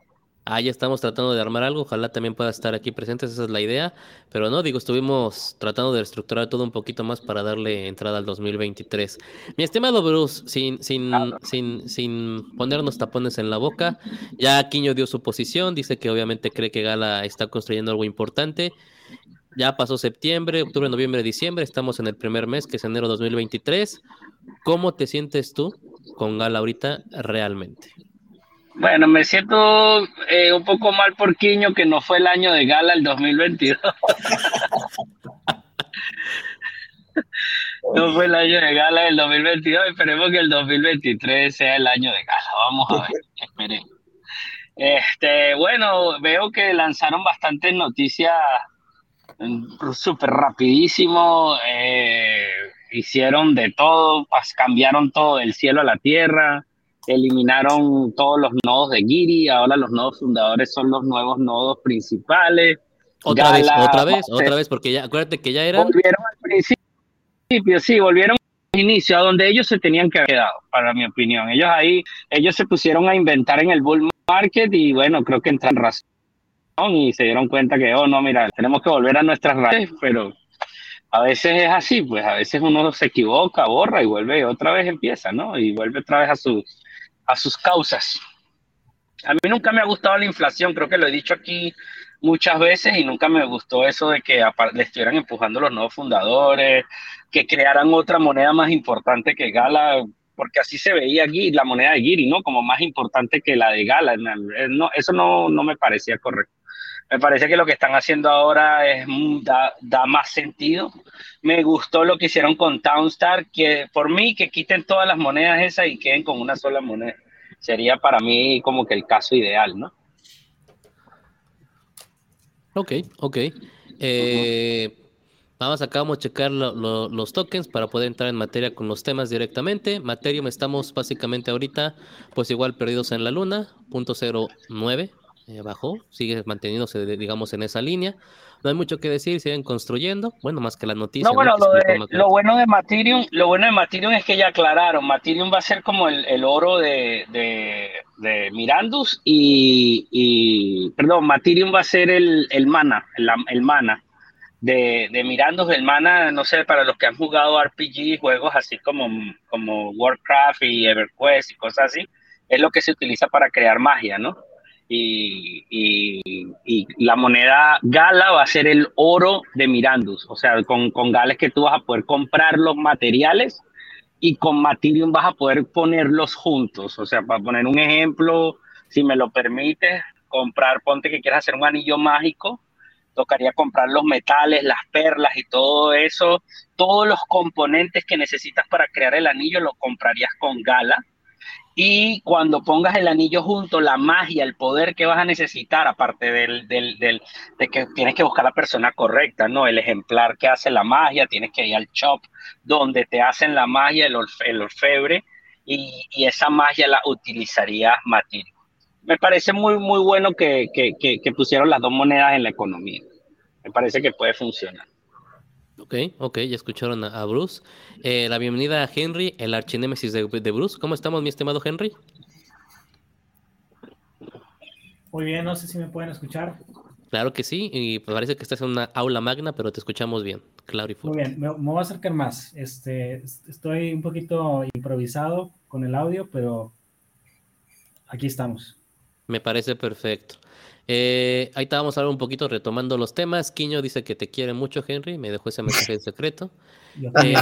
Ah, ya estamos tratando de armar algo, ojalá también pueda estar aquí presentes, esa es la idea, pero no, digo, estuvimos tratando de estructurar todo un poquito más para darle entrada al 2023. Mi estimado Bruce, sin, sin, sin, sin ponernos tapones en la boca, ya Quiño dio su posición, dice que obviamente cree que Gala está construyendo algo importante. Ya pasó septiembre, octubre, noviembre, diciembre, estamos en el primer mes, que es enero 2023. ¿Cómo te sientes tú con Gala ahorita realmente? Bueno, me siento eh, un poco mal por Quiño que no fue el año de gala el 2022. [LAUGHS] no fue el año de gala el 2022. Esperemos que el 2023 sea el año de gala. Vamos a ver, [LAUGHS] esperemos. Este, bueno, veo que lanzaron bastantes noticias mm, súper rapidísimo. Eh, hicieron de todo, cambiaron todo del cielo a la tierra, eliminaron todos los nodos de Giri, ahora los nodos fundadores son los nuevos nodos principales. Otra vez, otra vez, otra vez, porque ya, acuérdate que ya eran. Volvieron al principio, sí, volvieron al inicio, a donde ellos se tenían que haber quedado, para mi opinión. Ellos ahí, ellos se pusieron a inventar en el bull market y bueno, creo que entran razón y se dieron cuenta que, oh, no, mira, tenemos que volver a nuestras raíces, pero a veces es así, pues a veces uno se equivoca, borra y vuelve otra vez empieza, ¿no? Y vuelve otra vez a, sus a sus causas. A mí nunca me ha gustado la inflación, creo que lo he dicho aquí muchas veces y nunca me gustó eso de que le estuvieran empujando los nuevos fundadores, que crearan otra moneda más importante que Gala, porque así se veía aquí la moneda de Giri, ¿no? Como más importante que la de Gala. No, eso no, no me parecía correcto. Me parece que lo que están haciendo ahora es, da, da más sentido. Me gustó lo que hicieron con Townstar, que por mí que quiten todas las monedas esas y queden con una sola moneda. Sería para mí como que el caso ideal, ¿no? Ok, ok. Eh, Vamos acá, vamos a checar lo- lo- los tokens para poder entrar en materia con los temas directamente. Materium estamos básicamente ahorita, pues igual perdidos en la luna, punto cero nueve, eh, bajó, sigue manteniéndose, digamos, en esa línea. No hay mucho que decir, siguen construyendo, bueno, más que la noticia. No, bueno, lo, de- bueno de Matherium, lo bueno de Matherium es que ya aclararon, Matherium va a ser como el, el oro de, de, de Mirandus y, y- perdón, Matherium va a ser el, el mana, el, el mana de, de Mirandus, el mana, no sé, para los que han jugado RPG, juegos así como, como Warcraft y EverQuest y cosas así, es lo que se utiliza para crear magia, ¿no? Y, y- y la moneda Gala va a ser el oro de Mirandus. O sea, con, con Gala es que tú vas a poder comprar los materiales y con Matherium vas a poder ponerlos juntos. O sea, para poner un ejemplo, si me lo permites, comprar, ponte que quieras hacer un anillo mágico, tocaría comprar los metales, las perlas y todo eso. Todos los componentes que necesitas para crear el anillo los comprarías con Gala. Y cuando pongas el anillo junto, la magia, el poder que vas a necesitar, aparte del, del, del, de que tienes que buscar la persona correcta, ¿no? El ejemplar que hace la magia, tienes que ir al shop donde te hacen la magia, el, el orfebre, y, y esa magia la utilizaría Matherium. Me parece muy, muy bueno que, que, que, que pusieron las dos monedas en la economía. Me parece que puede funcionar. Ok, ok, ya escucharon a, a Bruce. Eh, la bienvenida a Henry, el archinémesis de, de Bruce. ¿Cómo estamos, mi estimado Henry? Muy bien, no sé si me pueden escuchar. Claro que sí, y parece que estás en una aula magna, pero te escuchamos bien, claro y Muy fuerte. bien, me, me voy a acercar más. Este, est- estoy un poquito improvisado con el audio, pero aquí estamos. Me parece perfecto. Eh, ahí estábamos ahora un poquito retomando los temas. Quiño dice que te quiere mucho, Henry. Me dejó ese mensaje en secreto. [LAUGHS] Eh.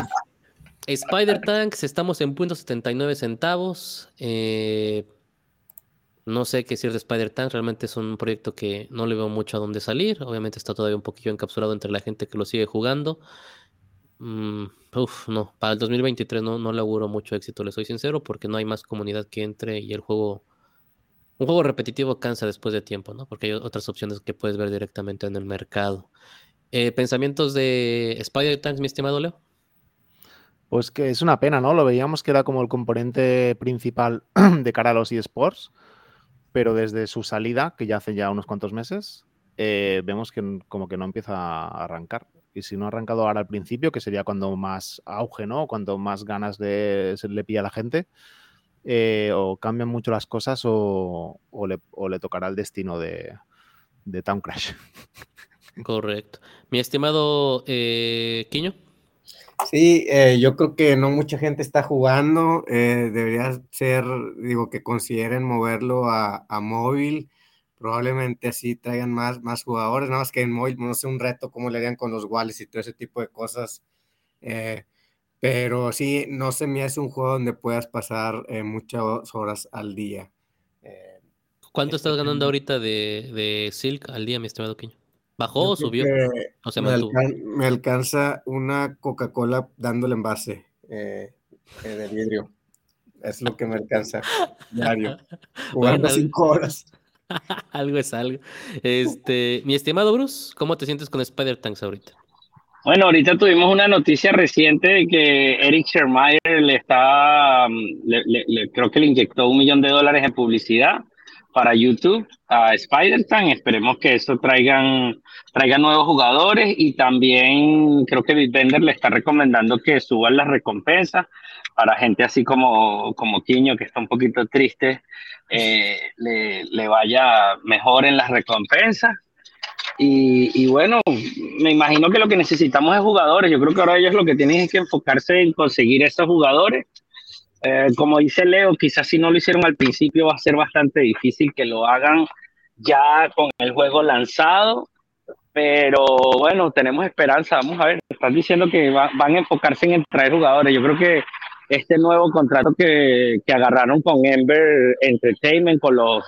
Spider Tanks, estamos en punto 79 centavos. Eh, no sé qué decir de Spider Tanks. Realmente es un proyecto que no le veo mucho a dónde salir. Obviamente está todavía un poquillo encapsulado entre la gente que lo sigue jugando. Mm, uf, no, para el 2023 no, no le auguro mucho éxito, le soy sincero, porque no hay más comunidad que entre y el juego, un juego repetitivo cansa después de tiempo, ¿no? Porque hay otras opciones que puedes ver directamente en el mercado. Eh, ¿Pensamientos de Spider Tanks, mi estimado Leo? Pues que es una pena, ¿no? Lo veíamos que era como el componente principal [CLEARS THROAT] de cara a los eSports, pero desde su salida, que ya hace ya unos cuantos meses, eh, vemos que como que no empieza a arrancar. Y si no ha arrancado ahora al principio, que sería cuando más auge, ¿no? Cuando más ganas de se le pilla a la gente, eh, o cambian mucho las cosas o, o le, o le tocará el destino de, de Town Crash. Correcto. Mi estimado eh, Quiño. Sí, eh, yo creo que no mucha gente está jugando. eh, debería ser, digo, que consideren moverlo a, a móvil. Probablemente así traigan más, más jugadores, nada más que en móvil, no sé, un reto cómo le harían con los wallets y todo ese tipo de cosas. eh, pero sí, no se me hace un juego donde puedas pasar eh, muchas horas al día. Eh, ¿Cuánto estás ganando ahorita de, de Silk al día, mi estimado Quiño? ¿Bajó o subió? ¿O se me, alcan- me alcanza una Coca-Cola dándole envase eh, de vidrio. Es lo que me alcanza [LAUGHS] diario. [LAUGHS] Jugando Bueno, cinco horas. [LAUGHS] algo es algo. Este, mi estimado Bruce, ¿cómo te sientes con Spider Tanks ahorita? Bueno, ahorita tuvimos una noticia reciente de que Eric Schermeyer le está, mm, creo que le inyectó un millón de dólares en publicidad para YouTube a Spider-Man. Esperemos que eso traigan, traigan nuevos jugadores y también creo que Bitbender le está recomendando que suban las recompensas para gente así como, como Quiño, que está un poquito triste, eh, le, le vaya mejor en las recompensas. Y, bueno, me imagino que lo que necesitamos es jugadores. Yo creo que ahora ellos lo que tienen es que enfocarse en conseguir esos jugadores. Eh, como dice Leo, quizás si no lo hicieron al principio va a ser bastante difícil que lo hagan ya con el juego lanzado. Pero bueno, tenemos esperanza. Vamos a ver, están diciendo que va- van a enfocarse en traer jugadores. Yo creo que este nuevo contrato que, que agarraron con Ember Entertainment, con los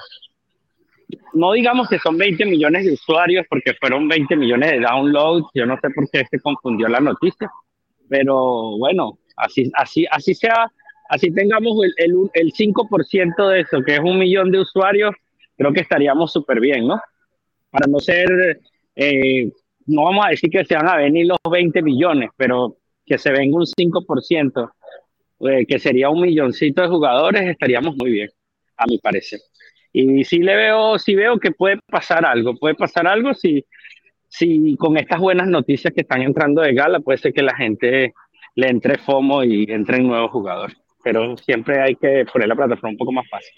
no digamos que son 20 millones de usuarios, porque fueron 20 millones de downloads. Yo no sé por qué se confundió la noticia, pero bueno, así, así, así sea, así tengamos el, el, el 5% de eso, que es un millón de usuarios, creo que estaríamos súper bien, ¿no? Para no ser, eh, no vamos a decir que se van a venir los 20 millones, pero que se venga un 5%, eh, que sería un milloncito de jugadores, estaríamos muy bien, a mi parecer. Y sí le veo, sí veo que puede pasar algo, puede pasar algo si, si con estas buenas noticias que están entrando de gala, puede ser que la gente le entre FOMO y entren nuevos jugadores. Pero siempre hay que poner la plataforma un poco más fácil.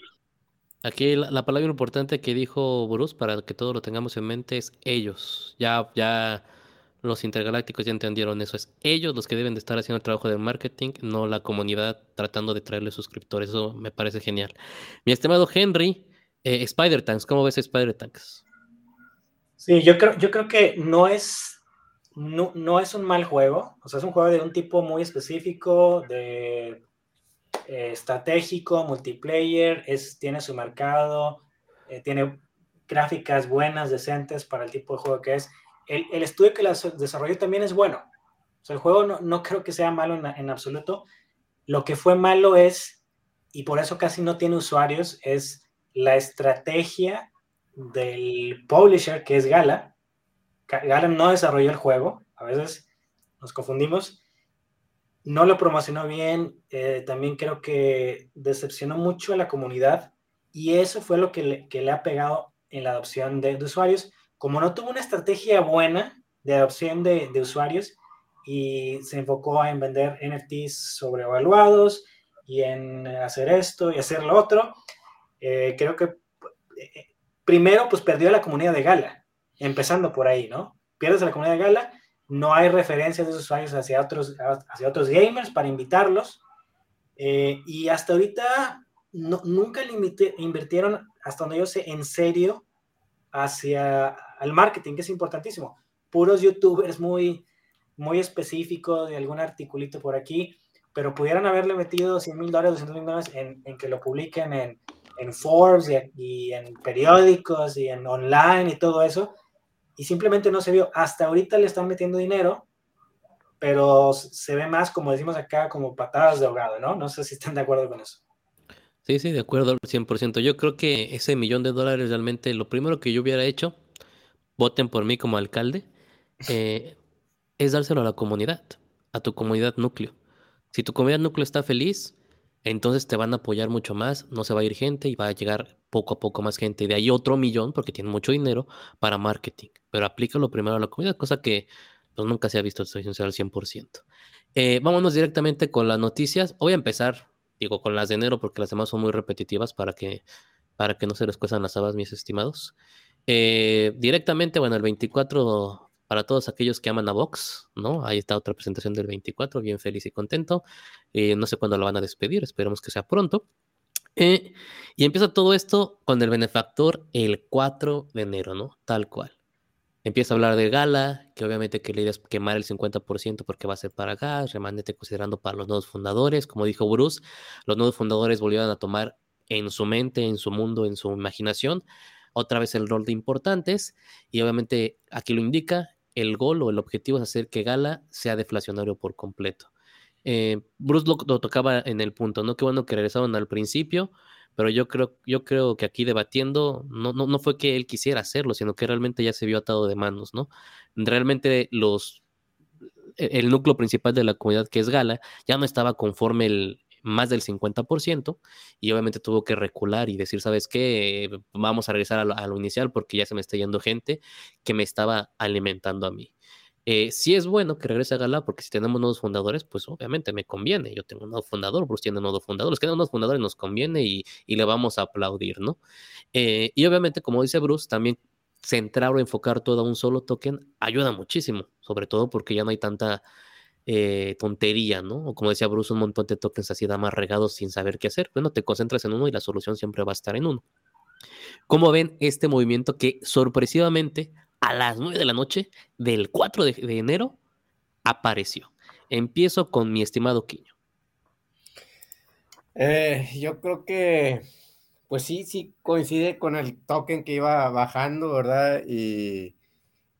Aquí la, la palabra importante que dijo Bruce, para que todos lo tengamos en mente, es ellos. Ya, ya los intergalácticos ya entendieron eso. Es ellos los que deben de estar haciendo el trabajo de marketing, no la comunidad tratando de traerle suscriptores. Eso me parece genial. Mi estimado Henry, eh, Spider-Tanks, ¿cómo ves Spider-Tanks? Sí, yo creo, yo creo que no es, no, no es un mal juego. O sea, es un juego de un tipo muy específico, de eh, estratégico, multiplayer, es, tiene su mercado, eh, tiene gráficas buenas, decentes para el tipo de juego que es. El, el estudio que las desarrolló también es bueno. O sea, el juego no, no creo que sea malo en, en absoluto. Lo que fue malo es, y por eso casi no tiene usuarios, es la estrategia del publisher que es Gala. Gala no desarrolló el juego, a veces nos confundimos. No lo promocionó bien, eh, también creo que decepcionó mucho a la comunidad y eso fue lo que le, ha pegado en la adopción de, de, usuarios. Como no tuvo una estrategia buena de adopción de, de usuarios y se enfocó en vender NFTs sobrevaluados y en hacer esto y hacer lo otro, eh, creo que eh, primero pues perdió a la comunidad de Gala, empezando por ahí, ¿no? Pierdes a la comunidad de Gala, no hay referencias de esos usuarios hacia otros, hacia otros gamers para invitarlos, eh, y hasta ahorita nunca invirtieron, hasta donde yo sé, en serio hacia al marketing, que es importantísimo. Puros youtubers muy, muy específicos de algún articulito por aquí, pero pudieran haberle metido 100 mil dólares, 200 mil dólares en, en, que lo publiquen en, en Forbes y, y, en periódicos y en online y todo eso, y simplemente no se vio. Hasta ahorita le están metiendo dinero, pero se ve más, como decimos acá, como patadas de ahogado, ¿no? No sé si están de acuerdo con eso. Sí, sí, de acuerdo al 100%. Yo creo que ese millón de dólares realmente lo primero que yo hubiera hecho, voten por mí como alcalde, eh, es dárselo a la comunidad, a tu comunidad núcleo. Si tu comunidad núcleo está feliz, entonces te van a apoyar mucho más, no se va a ir gente y va a llegar poco a poco más gente. De ahí otro millón, porque tienen mucho dinero, para marketing. Pero aplícalo primero a la comunidad, cosa que pues, nunca se ha visto, estoy sincero, al 100%. Eh, vámonos directamente con las noticias. Voy a empezar, digo, con las de enero, porque las demás son muy repetitivas para que, para que no se les cuezan las habas, mis estimados. Eh, directamente, bueno, el 24 para todos aquellos que aman a Vox, ¿no? Ahí está otra presentación del 24, bien feliz y contento. Eh, no sé cuándo lo van a despedir, esperemos que sea pronto. Eh, y empieza todo esto con el benefactor el 4 de enero, ¿no? Tal cual. Empieza a hablar de Gala, que obviamente que la idea es quemar el 50% porque va a ser para gas, remanente considerando para los nuevos fundadores. Como dijo Bruce, los nuevos fundadores volvieron a tomar en su mente, en su mundo, en su imaginación, otra vez el rol de importantes. Y obviamente aquí lo indica, el gol o el objetivo es hacer que Gala sea deflacionario por completo. Eh, Bruce lo, tocaba en el punto, ¿no? Qué bueno que regresaron al principio, pero yo creo, yo creo que aquí debatiendo no, no, no fue que él quisiera hacerlo, sino que realmente ya se vio atado de manos, ¿no? Realmente los, el núcleo principal de la comunidad que es Gala ya no estaba conforme el más del 50% y obviamente tuvo que recular y decir, ¿sabes qué? Vamos a regresar a lo, a lo inicial porque ya se me está yendo gente que me estaba alimentando a mí. Eh, sí es bueno que regrese a Gala porque si tenemos nuevos fundadores, pues obviamente me conviene. Yo tengo un nuevo fundador, Bruce tiene un nuevo fundador. Los que tenemos nuevos fundadores nos conviene y, y le vamos a aplaudir, ¿no? Eh, y obviamente, como dice Bruce, también centrar o enfocar todo a un solo token ayuda muchísimo, sobre todo porque ya no hay tanta eh, tontería, ¿no? O como decía Bruce, un montón de tokens así más regados sin saber qué hacer. Bueno, te concentras en uno y la solución siempre va a estar en uno. ¿Cómo ven este movimiento que sorpresivamente a las 9 de la noche del 4 de, de enero apareció. Empiezo con mi estimado Quiño. Eh, yo creo que, pues sí, sí coincide con el token que iba bajando, ¿verdad? Y,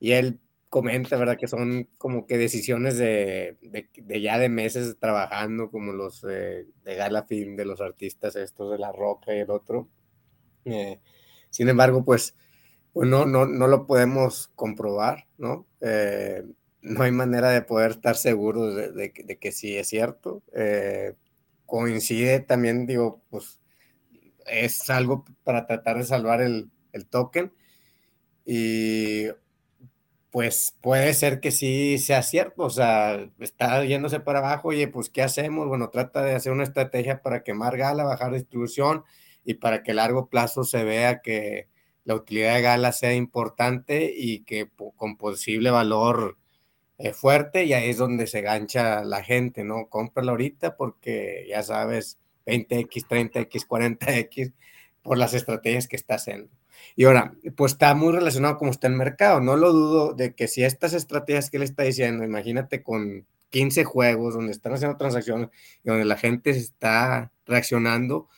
él comenta, ¿verdad? Que son como que decisiones de, de, de ya de meses trabajando, como los eh, de Galafilm, de los artistas estos de La Roca y el otro. Eh, sin embargo, pues pues no, no, no lo podemos comprobar, ¿no? Eh, no hay manera de poder estar seguros de, de, de que sí es cierto. Eh, coincide también, digo, pues es algo para tratar de salvar el, el, token y pues puede ser que sí sea cierto, o sea, está yéndose para abajo, oye, pues ¿qué hacemos? Bueno, trata de hacer una estrategia para quemar gala, bajar distribución y para que a largo plazo se vea que, la utilidad de Gala sea importante y que con posible valor eh, fuerte, y ahí es donde se gancha la gente, ¿no? Cómprala ahorita porque ya sabes, 20x, 30x, 40x, por las estrategias que está haciendo. Y ahora, pues está muy relacionado con está el mercado. No lo dudo de que si estas estrategias que le está diciendo, imagínate con 15 juegos donde están haciendo transacciones y donde la gente está reaccionando,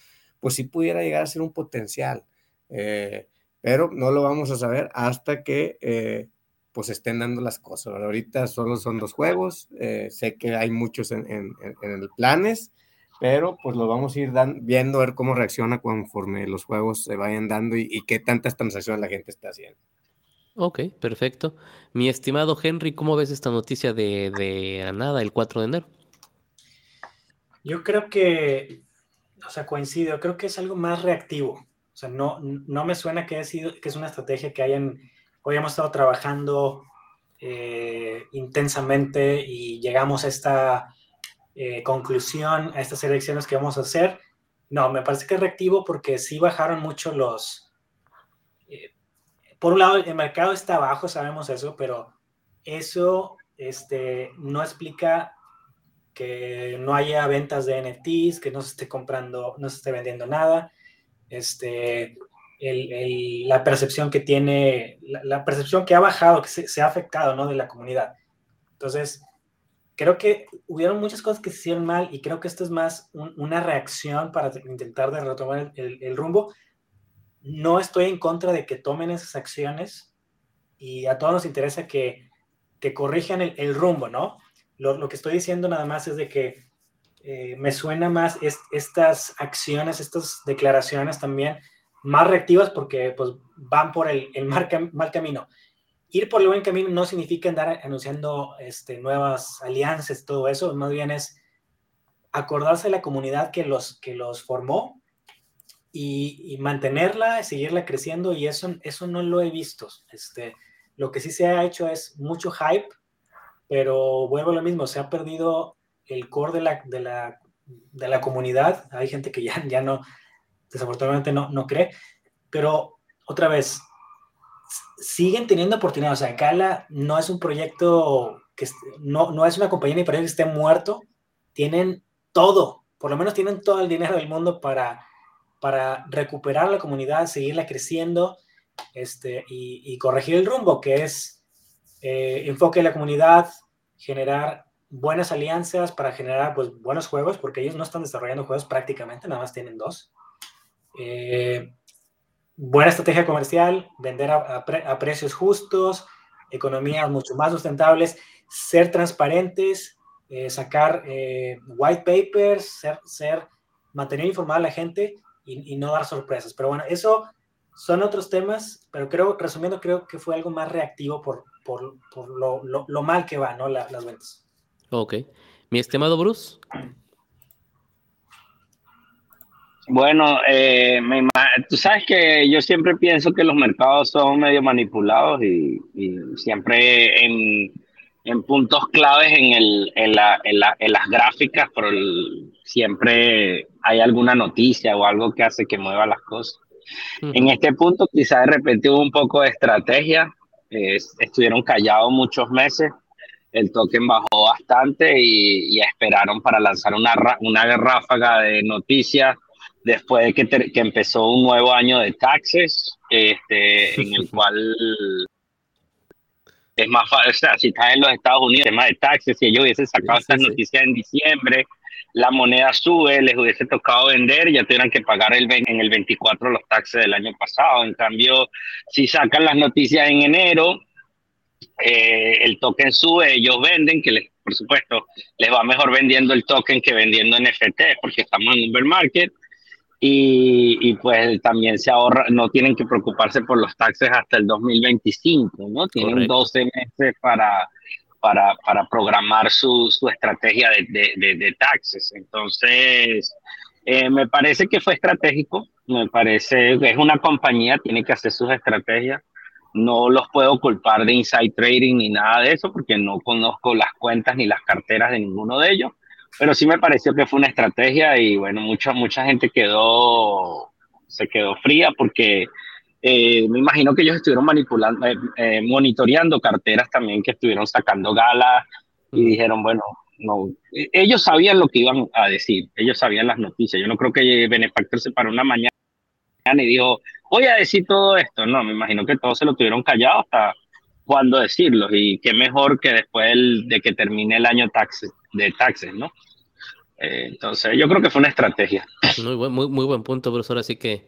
pues sí pudiera llegar a ser un potencial. Eh, pero no lo vamos a saber hasta que eh, pues estén dando las cosas. Ahorita solo son dos juegos, eh, sé que hay muchos en, en, en, planes, pero pues lo vamos a ir dan, viendo a ver cómo reacciona conforme los juegos se vayan dando y, y qué tantas transacciones la gente está haciendo. Ok, perfecto. Mi estimado Henry, ¿cómo ves esta noticia de, de nada el 4 de enero? Yo creo que, o sea, coincido, creo que es algo más reactivo. O sea, no, no me suena que, sido, que es una estrategia que hayan, hoy hemos estado trabajando eh, intensamente y llegamos a esta eh, conclusión, a estas elecciones que vamos a hacer. No, me parece que es reactivo porque sí bajaron mucho los... Eh, por un lado, el mercado está abajo, sabemos eso, pero eso este, no explica que no haya ventas de NFTs, que no se esté comprando, no se esté vendiendo nada este, el, el, la percepción que tiene, la, la, percepción que ha bajado, que se, se, ha afectado, ¿no? De la comunidad. Entonces, creo que hubieron muchas cosas que se hicieron mal y creo que esto es más un, una reacción para intentar de retomar el, el, rumbo. No estoy en contra de que tomen esas acciones y a todos nos interesa que, que corrijan el, el rumbo, ¿no? Lo, lo, que estoy diciendo nada más es de que eh, me suena más es, estas acciones, estas declaraciones también más reactivas porque pues van por el, el mal, mal, camino. Ir por el buen camino no significa andar anunciando este, nuevas alianzas, todo eso, más bien es acordarse de la comunidad que los, que los formó y, y mantenerla, seguirla creciendo y eso, eso no lo he visto. Este, lo que sí se ha hecho es mucho hype, pero vuelvo a lo mismo, se ha perdido el core de la, de la, de la comunidad. Hay gente que ya, ya no, desafortunadamente no, no cree, pero otra vez, siguen teniendo oportunidades. O sea, Gala no es un proyecto que no, no es una compañía ni proyecto que esté muerto. Tienen todo, por lo menos tienen todo el dinero del mundo para, para recuperar la comunidad, seguirla creciendo este, y, y corregir el rumbo, que es eh, enfoque de la comunidad, generar buenas alianzas para generar pues, buenos juegos, porque ellos no están desarrollando juegos prácticamente, nada más tienen dos. Eh, buena estrategia comercial, vender a, a, pre, a, precios justos, economías mucho más sustentables, ser transparentes, eh, sacar eh, white papers, ser, ser, mantener informada a la gente y, y, no dar sorpresas. Pero bueno, eso son otros temas, pero creo, resumiendo, creo que fue algo más reactivo por, por, por lo, lo, lo, mal que va, ¿no? La, las ventas. Ok. Mi estimado Bruce. Bueno, eh, me tú sabes que yo siempre pienso que los mercados son medio manipulados y, y siempre en, en puntos claves en, el, en, la, en, la- en las gráficas, pero el- siempre hay alguna noticia o algo que hace que mueva las cosas. En este punto quizá de repente hubo un poco de estrategia, eh, estuvieron callados muchos meses, el token bajó bastante y, y esperaron para lanzar una, una ráfaga de noticias después de que, ter- que empezó un nuevo año de taxes, este, [LAUGHS] en el cual es más fácil, o sea, si estás en los Estados Unidos, tema de taxes, si ellos hubiesen sacado Sí, estas sí. noticias en diciembre, la moneda sube, les hubiese tocado vender, ya tuvieran que pagar el, en el 24 los taxes del año pasado. En cambio, si sacan las noticias en enero, eh, el token sube, ellos venden, que les, por supuesto les va mejor vendiendo el token que vendiendo NFT, porque estamos en un bear market. Y, y pues también se ahorra, no tienen que preocuparse por los taxes hasta el 2025, ¿no? Tienen Correcto. 12 meses para, para, para programar su, su estrategia de, de, de, de taxes. Entonces, eh, me parece que fue estratégico, me parece que es una compañía, tiene que hacer sus estrategias. No los puedo culpar de inside trading ni nada de eso, porque no conozco las cuentas ni las carteras de ninguno de ellos, pero sí me pareció que fue una estrategia y bueno, mucha, mucha gente quedó, se quedó fría porque eh, me imagino que ellos estuvieron manipulando, eh, eh, monitoreando carteras también que estuvieron sacando galas y dijeron, bueno, no, eh, ellos sabían lo que iban a decir, ellos sabían las noticias. Yo no creo que Benefactor se paró una mañana y dijo, voy a decir todo esto. No, me imagino que todos se lo tuvieron callado hasta cuándo decirlo. Y qué mejor que después del- de que termine el año taxes, de taxes, ¿no? Eh, entonces, yo creo que fue una estrategia. Muy buen, muy, muy buen punto, Bruce. Ahora sí que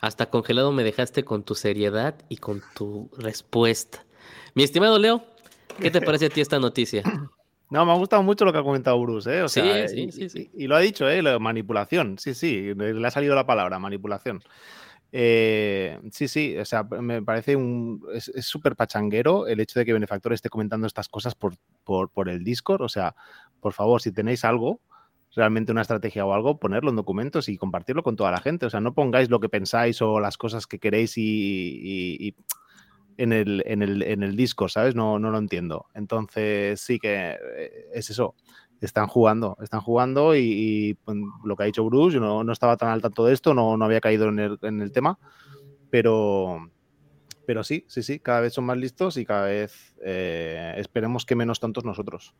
hasta congelado me dejaste con tu seriedad y con tu respuesta. Mi estimado Leo, ¿qué te parece a ti esta noticia? [CLEARS THROAT] No, me ha gustado mucho lo que ha comentado Bruce, ¿eh? O Sí, sea, sí, y, sí, sí. y- y lo ha dicho, ¿eh? La manipulación. Sí, sí, le ha salido la palabra, manipulación. Eh, sí, sí, o sea, me parece un. Es súper pachanguero el hecho de que Benefactor esté comentando estas cosas por, por, el Discord. O sea, por favor, si tenéis algo, realmente una estrategia o algo, ponerlo en documentos y compartirlo con toda la gente. O sea, no pongáis lo que pensáis o las cosas que queréis y en, el, en, el, en el Discord, ¿sabes? No, no lo entiendo. Entonces, sí que eh, es eso. Están jugando, están jugando y, y, pues, lo que ha dicho Bruce, yo no, no estaba tan al tanto de esto, no, no había caído en el, en el tema, pero, pero sí, sí, sí, cada vez son más listos y cada vez eh, esperemos que menos tontos nosotros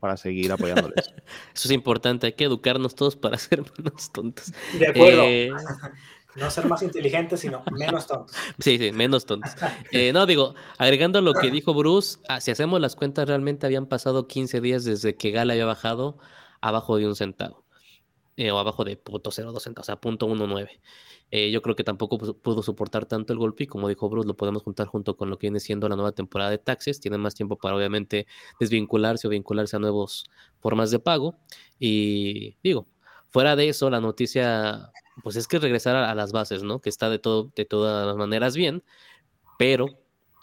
para seguir apoyándoles. [LAUGHS] Eso es importante, hay que educarnos todos para [LAUGHS] ser menos tontos. De acuerdo. Eh, [LAUGHS] No ser más inteligentes, sino menos tontos. sí, sí, menos tontos. Eh, no, digo, agregando lo que dijo Bruce, ah, si hacemos las cuentas, realmente habían pasado 15 días desde que Gala había bajado abajo de un centavo. eh, o abajo de punto .02 centavos, o sea, punto 19. Eh, yo creo que tampoco pu- pudo soportar tanto el golpe y como dijo Bruce, lo podemos juntar junto con lo que viene siendo la nueva temporada de taxes. Tienen más tiempo para obviamente desvincularse o vincularse a nuevas formas de pago. Y digo, fuera de eso, la noticia, pues es que regresar a, a las bases, ¿no? Que está de, todo, de todas las maneras bien, pero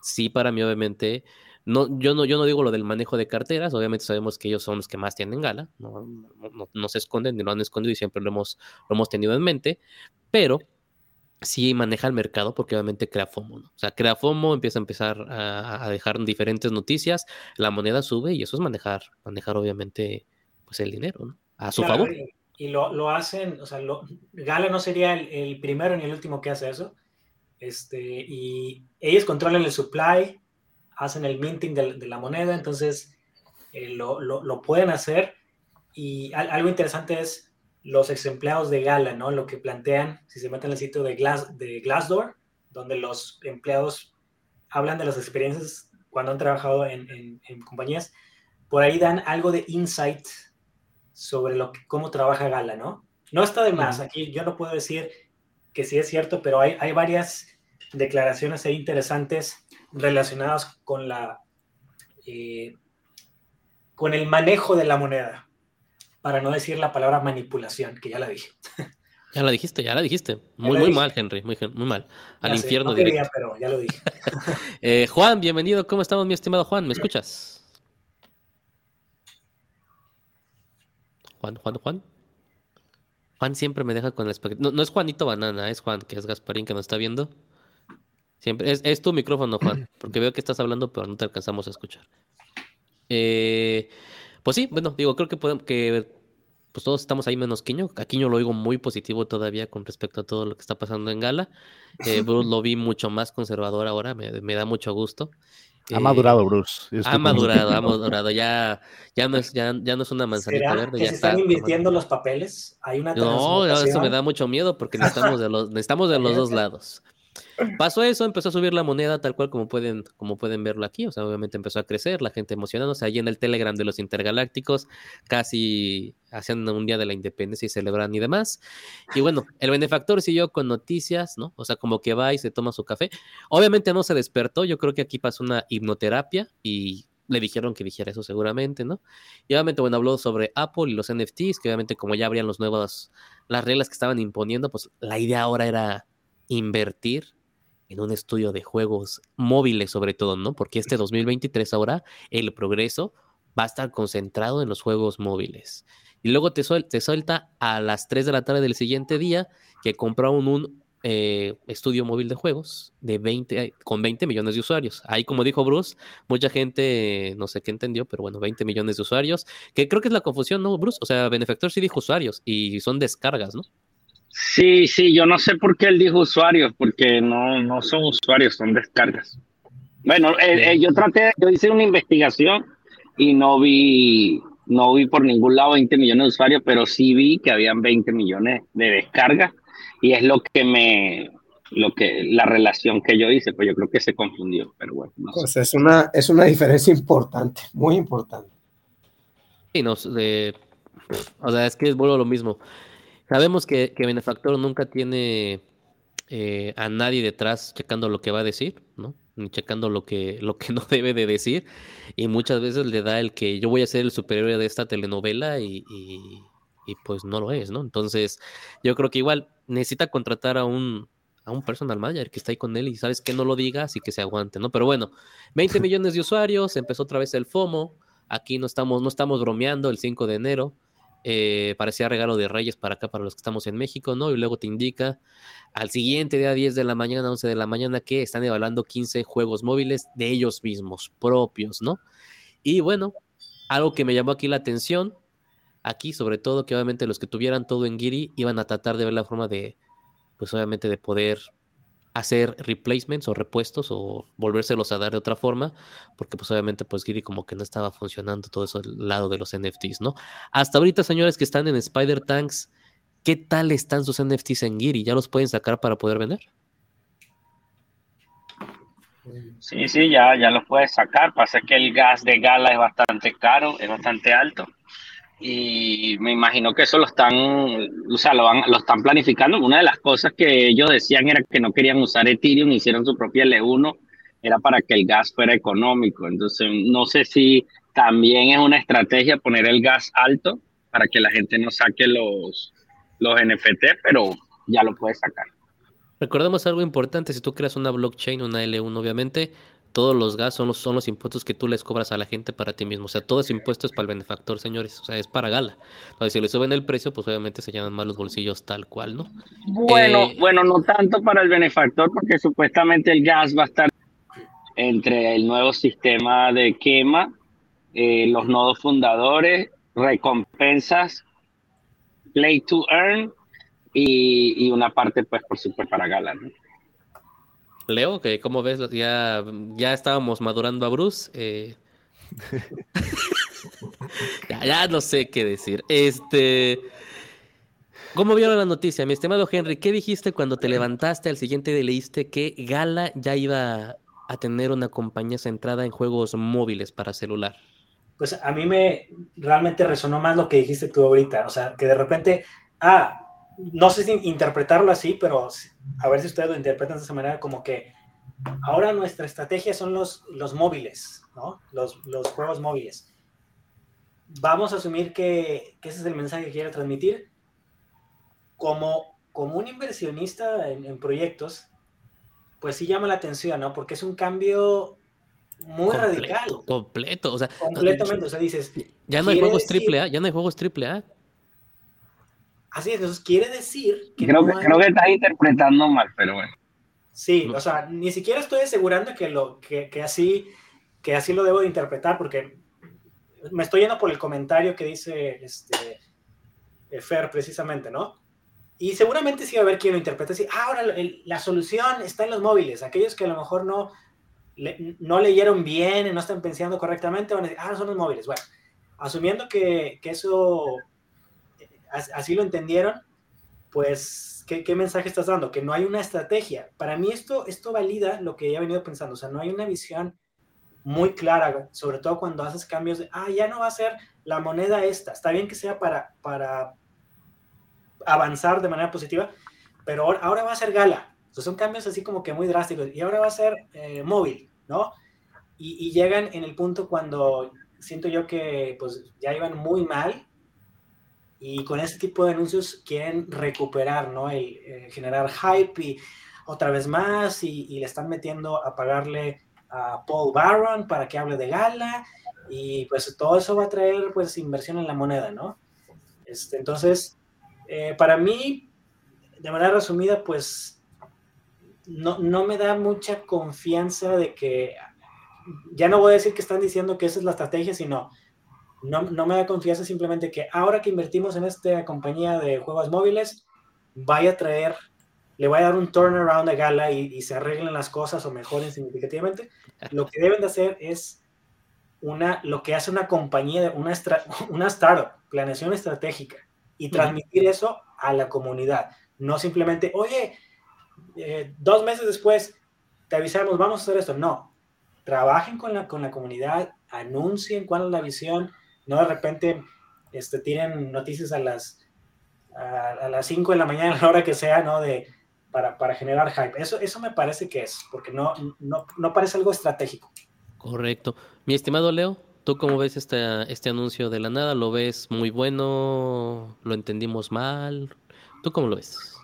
sí para mí obviamente... No, yo, no, yo no digo lo del manejo de carteras, obviamente sabemos que ellos son los que más tienen gala, no, no, no- no se esconden ni lo han escondido y siempre lo hemos, lo hemos tenido en mente, pero sí maneja el mercado porque obviamente crea FOMO, ¿no? O sea, crea FOMO, empieza a empezar a, a dejar diferentes noticias, la moneda sube y eso es manejar, manejar obviamente pues el dinero, ¿no? A su Claro, favor. Y, lo, lo hacen, o sea, lo- Gala no sería el, el primero ni el último que hace eso. Este, y ellos controlan el supply, hacen el minting de, de la moneda, entonces eh, lo, lo- pueden hacer. Y al- algo interesante es los ex empleados de Gala, ¿no? Lo que plantean, si se meten al sitio de, Glass, de Glassdoor, donde los empleados hablan de las experiencias cuando han trabajado en, en- en compañías, por ahí dan algo de insight sobre lo que, cómo trabaja Gala, ¿no? No está de más, aquí yo no puedo decir que sí es cierto, pero hay, hay varias declaraciones ahí interesantes relacionadas con la eh, con el manejo de la moneda, para no decir la palabra manipulación, que ya la dije. [LAUGHS] Ya la dijiste, ya la dijiste. Muy, la muy dije. mal, Henry, muy, mal. Al Ya sé, infierno no quería, directo. pero ya lo dije. [LAUGHS] Eh, Juan, bienvenido. ¿Cómo estamos, mi estimado Juan? ¿Me escuchas? Juan, Juan, Juan. Juan siempre me deja con la expectativa. No, no es Juanito Banana, es Juan, que es Gasparín que nos está viendo. Siempre. Es, es tu micrófono, Juan, [CLEARS THROAT] porque veo que estás hablando, pero no te alcanzamos a escuchar. Eh, pues sí, bueno, digo, creo que podemos, que pues todos estamos ahí menos Quiño. A Quiño lo oigo muy positivo todavía con respecto a todo lo que está pasando en Gala. Eh, [LAUGHS] Bruce lo vi mucho más conservador ahora, me, me da mucho gusto. Ha Eh, madurado, Bruce. Estoy Ha madurado, ha [LAUGHS] madurado. Ya, ya, no, es, ya, ya no es una manzanita ¿Será verde, que ya se está. están invirtiendo los papeles? Hay una No, eso me da mucho miedo porque necesitamos de los, necesitamos de los dos [LAUGHS] lados. Pasó eso, empezó a subir la moneda tal cual como pueden, como pueden verlo aquí. O sea, obviamente empezó a crecer, la gente emocionándose. Allí en el Telegram de los intergalácticos, casi hacían un día de la independencia y celebran y demás. Y bueno, el benefactor siguió con noticias, ¿no? O sea, como que va y se toma su café. Obviamente no se despertó. Yo creo que aquí pasó una hipnoterapia y le dijeron que dijera eso seguramente, ¿no? Y obviamente, bueno, habló sobre Apple y los NFTs, que obviamente como ya habrían los nuevos, las reglas que estaban imponiendo, pues la idea ahora era invertir en un estudio de juegos móviles sobre todo, ¿no? Porque este 2023 ahora el progreso va a estar concentrado en los juegos móviles. Y luego te, suel- te suelta a las 3 de la tarde del siguiente día que compraron un eh, estudio móvil de juegos de 20, con 20 millones de usuarios. Ahí, como dijo Bruce, mucha gente, no sé qué entendió, pero bueno, 20 millones de usuarios, que creo que es la confusión, ¿no, Bruce? O sea, Benefactor sí dijo usuarios y son descargas, ¿no? Sí, sí, yo no sé por qué él dijo usuarios, porque no, no son usuarios, son descargas. Bueno, eh, eh, yo traté, yo hice una investigación y no vi, no vi por ningún lado 20 millones de usuarios, pero sí vi que habían 20 millones de descargas y es lo que me, lo que, la relación que yo hice, pues yo creo que se confundió, pero bueno, no sé. Pues es una, es una diferencia importante, muy importante. Sí, no, de- o sea, es que vuelvo a lo mismo. Sabemos que, que Benefactor nunca tiene eh, a nadie detrás checando lo que va a decir, ¿no? Ni checando lo que, lo que [LAUGHS] no debe de decir. Y muchas veces le da el que yo voy a ser el superhéroe de esta telenovela y, y- pues no lo es, ¿no? Entonces, yo creo que igual necesita contratar a un, a un personal manager que está ahí con él y sabes que no lo digas y que se aguante, ¿no? Pero bueno, 20 millones de usuarios, empezó otra vez el FOMO. Aquí no estamos, no estamos bromeando el 5 de enero. Eh, parecía regalo de Reyes para acá, para los que estamos en México, ¿no? Y luego te indica al siguiente día, 10 de la mañana, 11 de la mañana, que están evaluando 15 juegos móviles de ellos mismos, propios, ¿no? Y bueno, algo que me llamó aquí la atención, aquí sobre todo, que obviamente los que tuvieran todo en Giri iban a tratar de ver la forma de, pues obviamente de poder hacer replacements o repuestos o volvérselos a dar de otra forma, porque pues obviamente pues Giri como que no estaba funcionando todo eso del lado de los NFTs, ¿no? Hasta ahorita, señores que están en Spider Tanks, ¿qué tal están sus NFTs en Giri? ¿Ya los pueden sacar para poder vender? Sí, sí, ya, ya los puedes sacar. Pasa que el gas de gala es bastante caro, es bastante alto. Y me imagino que eso lo están, o sea, lo, van, lo están planificando. Una de las cosas que ellos decían era que no querían usar Ethereum, hicieron su propia L1, era para que el gas fuera económico. Entonces, no sé si también es una estrategia poner el gas alto para que la gente no saque los, los NFT, pero ya lo puedes sacar. Recordemos algo importante, si tú creas una blockchain, una L1, obviamente, todos los gas son los, son los impuestos que tú les cobras a la gente para ti mismo. O sea, todo ese impuesto es para el benefactor, señores. O sea, es para gala. Entonces, si le suben el precio, pues obviamente se llaman más los bolsillos tal cual, ¿no? Bueno, Eh, bueno, no tanto para el benefactor, porque supuestamente el gas va a estar entre el nuevo sistema de quema, eh, los nodos fundadores, recompensas, play to earn y, y una parte, pues, por supuesto, para Gala. ¿no? Leo, que como ves, ya, ya estábamos madurando a Bruce. eh, [LAUGHS] ya, no sé qué decir. Este. ¿Cómo vieron la noticia, mi estimado Henry? ¿Qué dijiste cuando te levantaste al siguiente día y leíste que Gala ya iba a tener una compañía centrada en juegos móviles para celular? Pues a mí me realmente resonó más lo que dijiste tú ahorita. O sea, que de repente, ah, no sé si interpretarlo así, pero a ver si ustedes lo interpretan de esa manera, como que ahora nuestra estrategia son los, los móviles, ¿no? Los, los juegos móviles. Vamos a asumir que, que ese es el mensaje que quiere transmitir. Como, como un inversionista en, en proyectos, pues sí llama la atención, ¿no? Porque es un cambio muy completo, radical. Completo, o sea, Completamente, o sea, dices, ya no hay juegos triple A, ya no hay juegos triple A. Así es, entonces quiere decir que creo, no que, hay- creo que estás interpretando mal, pero bueno. Sí, o sea, ni siquiera estoy asegurando que, lo, que, que así, que así lo debo de interpretar, porque me estoy yendo por el comentario que dice este, eh, Fer precisamente, ¿no? Y seguramente sí va a haber quien lo interprete así. Ah, ahora el- la solución está en los móviles. Aquellos que a lo mejor no, le- no leyeron bien y no están pensando correctamente van a decir, ah, son los móviles. Bueno, asumiendo que, que eso así lo entendieron, pues, ¿qué, mensaje estás dando? Que no hay una estrategia. Para mí esto, esto valida lo que ya he venido pensando. O sea, no hay una visión muy clara, sobre todo cuando haces cambios de, ah, ya no va a ser la moneda esta. Está bien que sea para, para avanzar de manera positiva, pero ahora, va a ser gala. O son cambios así como que muy drásticos. Y ahora va a ser eh, móvil, ¿no? Y, y llegan en el punto cuando siento yo que pues ya iban muy mal y con este tipo de anuncios quieren recuperar, ¿no? El eh, generar hype y otra vez más y, le están metiendo a pagarle a Paul Barron para que hable de gala y pues todo eso va a traer pues inversión en la moneda, ¿no? Este, entonces, eh, para mí, de manera resumida, pues no, no me da mucha confianza de que, ya no voy a decir que están diciendo que esa es la estrategia, sino no, no me da confianza simplemente que ahora que invertimos en esta compañía de juegos móviles, vaya a traer, le vaya a dar un turnaround a Gala y, y se arreglen las cosas o mejoren significativamente. Lo que deben de hacer es una, lo que hace una compañía, una, estra- [LAUGHS] una startup, planeación estratégica, y transmitir eso a la comunidad. No simplemente, oye, eh, dos meses después te avisamos, vamos a hacer esto. No, trabajen con la, con la comunidad, anuncien cuál es la visión, no de repente este, tienen noticias a las a, a las 5 de la mañana, [LAUGHS] a la hora que sea, ¿no? De, para, para generar hype. Eso, eso me parece que es, porque no, no, no parece algo estratégico. Correcto. Mi estimado Leo, ¿tú cómo ves este, este anuncio de la nada? ¿Lo ves muy bueno? ¿Lo entendimos mal? ¿Tú cómo lo ves?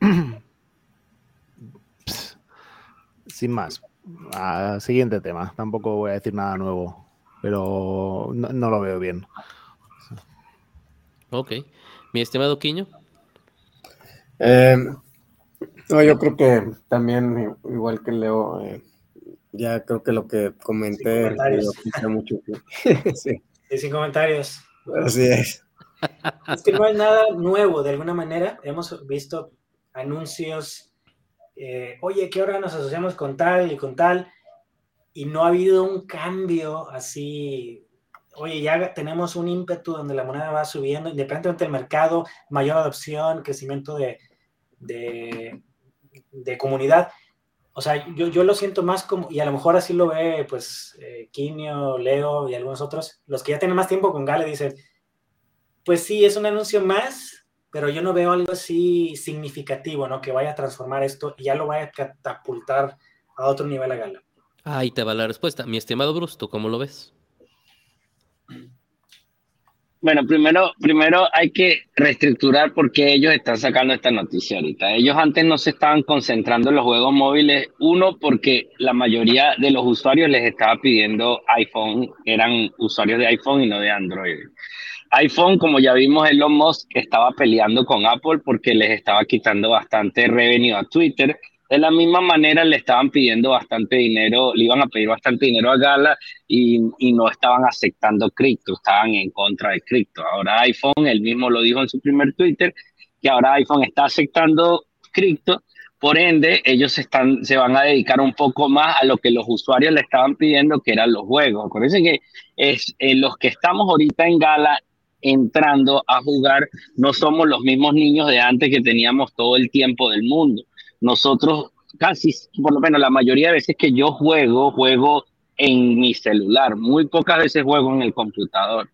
[CLEARS THROAT] Sin más. Ah, siguiente tema. Tampoco voy a decir nada nuevo, pero no, no lo veo bien. Ok. Mi estimado Quiño. Eh, no, yo creo que también, igual que Leo, eh, ya creo que lo que comenté Sin comentarios. lo mucho. [LAUGHS] sí, Y sin comentarios. así es. Es que no hay nada nuevo, de alguna manera. Hemos visto anuncios, eh, oye, ¿qué hora nos asociamos con tal y con tal? Y no ha habido un cambio así. Oye, ya tenemos un ímpetu donde la moneda va subiendo, independientemente del mercado, mayor adopción, crecimiento de, de, de comunidad. O sea, yo, yo lo siento más como, y a lo mejor así lo ve, pues, eh, Leo y algunos otros, los que ya tienen más tiempo con Gale dicen, pues sí, es un anuncio más, pero yo no veo algo así significativo, ¿no? Que vaya a transformar esto y ya lo vaya a catapultar a otro nivel a Gala. Ahí te va la respuesta. Mi estimado Bruce, ¿tú cómo lo ves? Bueno, primero, primero hay que reestructurar por qué ellos están sacando esta noticia ahorita. Ellos antes no se estaban concentrando en los juegos móviles. Uno, porque la mayoría de los usuarios les estaba pidiendo iPhone, eran usuarios de iPhone y no de Android. iPhone, como ya vimos, Elon Musk estaba peleando con Apple porque les estaba quitando bastante revenue a Twitter. De la misma manera le estaban pidiendo bastante dinero, le iban a pedir bastante dinero a Gala y, no estaban aceptando cripto, estaban en contra de cripto. Ahora iPhone, él mismo lo dijo en su primer Twitter, que ahora iPhone está aceptando cripto, por ende ellos están, se van a dedicar un poco más a lo que los usuarios le estaban pidiendo, que eran los juegos. Acuérdense que es, eh, los que estamos ahorita en Gala entrando a jugar no somos los mismos niños de antes que teníamos todo el tiempo del mundo. Nosotros casi, por lo menos la mayoría de veces que yo juego, juego en mi celular. Muy pocas veces juego en el computador.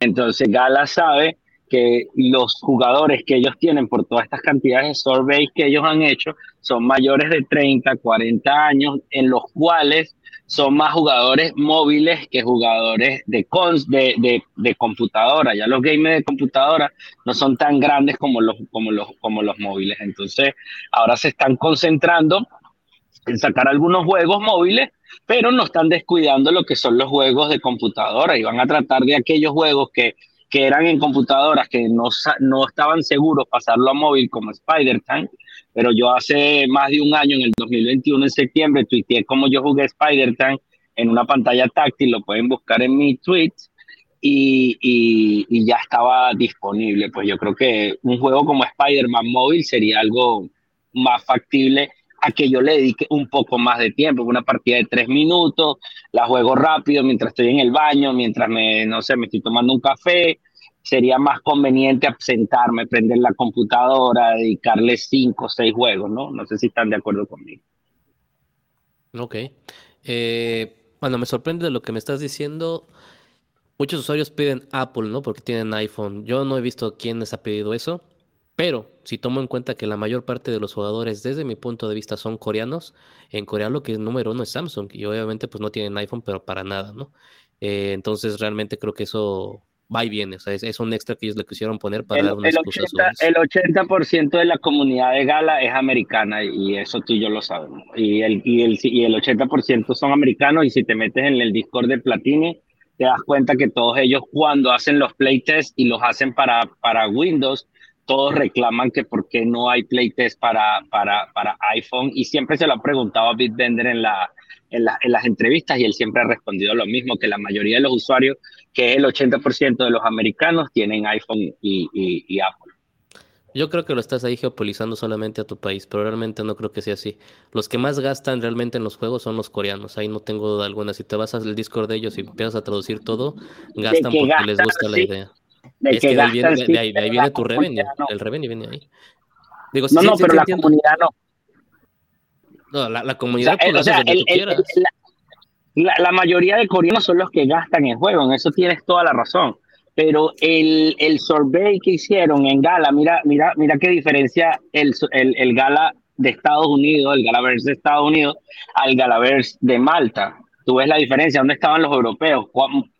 Entonces Gala sabe que los jugadores que ellos tienen por todas estas cantidades de surveys que ellos han hecho son mayores de 30, 40 años, en los cuales son más jugadores móviles que jugadores de, cons, de, de, de, computadora. Ya los gamers de computadora no son tan grandes como los, como, los, como los móviles. Entonces, ahora se están concentrando en sacar algunos juegos móviles, pero no están descuidando lo que son los juegos de computadora y van a tratar de aquellos juegos que que eran en computadoras que no, no estaban seguros pasarlo a móvil como Spider-Tank, pero yo hace más de un año, en el 2021, en septiembre, tuiteé cómo yo jugué Spider-Tank en una pantalla táctil, lo pueden buscar en mi tweet, y, y, ya estaba disponible. Pues yo creo que un juego como Spider-Man móvil sería algo más factible a que yo le dedique un poco más de tiempo, una partida de tres minutos, la juego rápido mientras estoy en el baño, mientras me, no sé, me estoy tomando un café, sería más conveniente sentarme, prender la computadora, dedicarle cinco o seis juegos, ¿no? No sé si están de acuerdo conmigo. Ok. Eh, bueno, me sorprende de lo que me estás diciendo. Muchos usuarios piden Apple, ¿no? Porque tienen iPhone. Yo no he visto quién les ha pedido eso. Pero si tomo en cuenta que la mayor parte de los jugadores, desde mi punto de vista, son coreanos, en Corea lo que es número uno es Samsung. Y obviamente pues no tienen iPhone, pero para nada, ¿no? Eh, entonces realmente creo que eso va y viene. O sea, es, un extra que ellos le quisieron poner para dar una el 80, el 80% de la comunidad de Gala es americana y eso tú y yo lo sabemos. Y el, y el, y el 80% son americanos y si te metes en el Discord de Platini, te das cuenta que todos ellos cuando hacen los playtests y los hacen para, para Windows, todos reclaman que por qué no hay playtest para, para, para iPhone y siempre se lo ha preguntado a Bitbender en, la, en, en, las entrevistas y él siempre ha respondido lo mismo, que la mayoría de los usuarios, que el 80% de los americanos, tienen iPhone y, y, Apple. Yo creo que lo estás ahí geopolizando solamente a tu país, pero realmente no creo que sea así. Los que más gastan realmente en los juegos son los coreanos, ahí no tengo duda alguna. Si te vas al Discord de ellos y empiezas a traducir todo, gastan porque les gusta la idea es que, de, ahí viene, tu revenue. El revenue viene ahí. Digo, no, no, pero la comunidad no. No, la, comunidad o sea, el, la, la, mayoría de coreanos son los que gastan en juego, en eso tienes toda la razón. Pero el, el survey que hicieron en Gala, mira, mira, mira qué diferencia el, el, el Gala de Estados Unidos, el Galaverse de Estados Unidos, al Galaverse de Malta tú ves la diferencia, ¿dónde estaban los europeos?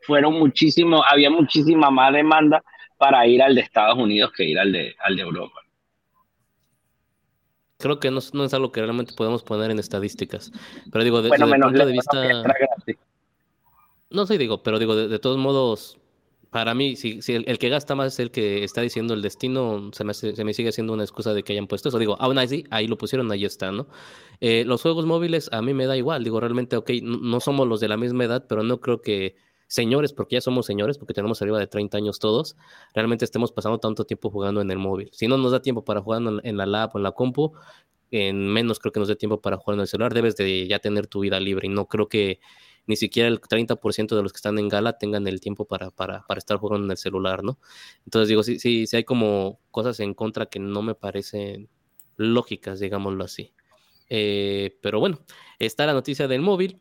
Fueron muchísimos, había muchísima más demanda para ir al de Estados Unidos que ir al de, al de Europa. Creo que no, es algo que realmente podemos poner en estadísticas. Pero digo, desde el punto de vista. No sé, digo, pero digo, de todos modos, para mí, si, si el, que gasta más es el que está diciendo el destino, se me, se me sigue siendo una excusa de que hayan puesto eso. Digo, aún así, ahí lo pusieron, ahí está, ¿no? Eh, los juegos móviles a mí me da igual. Digo, realmente, ok, no, somos los de la misma edad, pero no creo que señores, porque ya somos señores, porque tenemos arriba de 30 años todos, realmente estemos pasando tanto tiempo jugando en el móvil. Si no nos da tiempo para jugar en, la lab o en la compu, en menos creo que nos dé tiempo para jugar en el celular, debes de ya tener tu vida libre y no creo que ni siquiera el 30% de los que están en gala tengan el tiempo para, para, para, estar jugando en el celular, ¿no? Entonces digo, sí, sí, sí hay como cosas en contra que no me parecen lógicas, digámoslo así. Eh, pero bueno, está la noticia del móvil.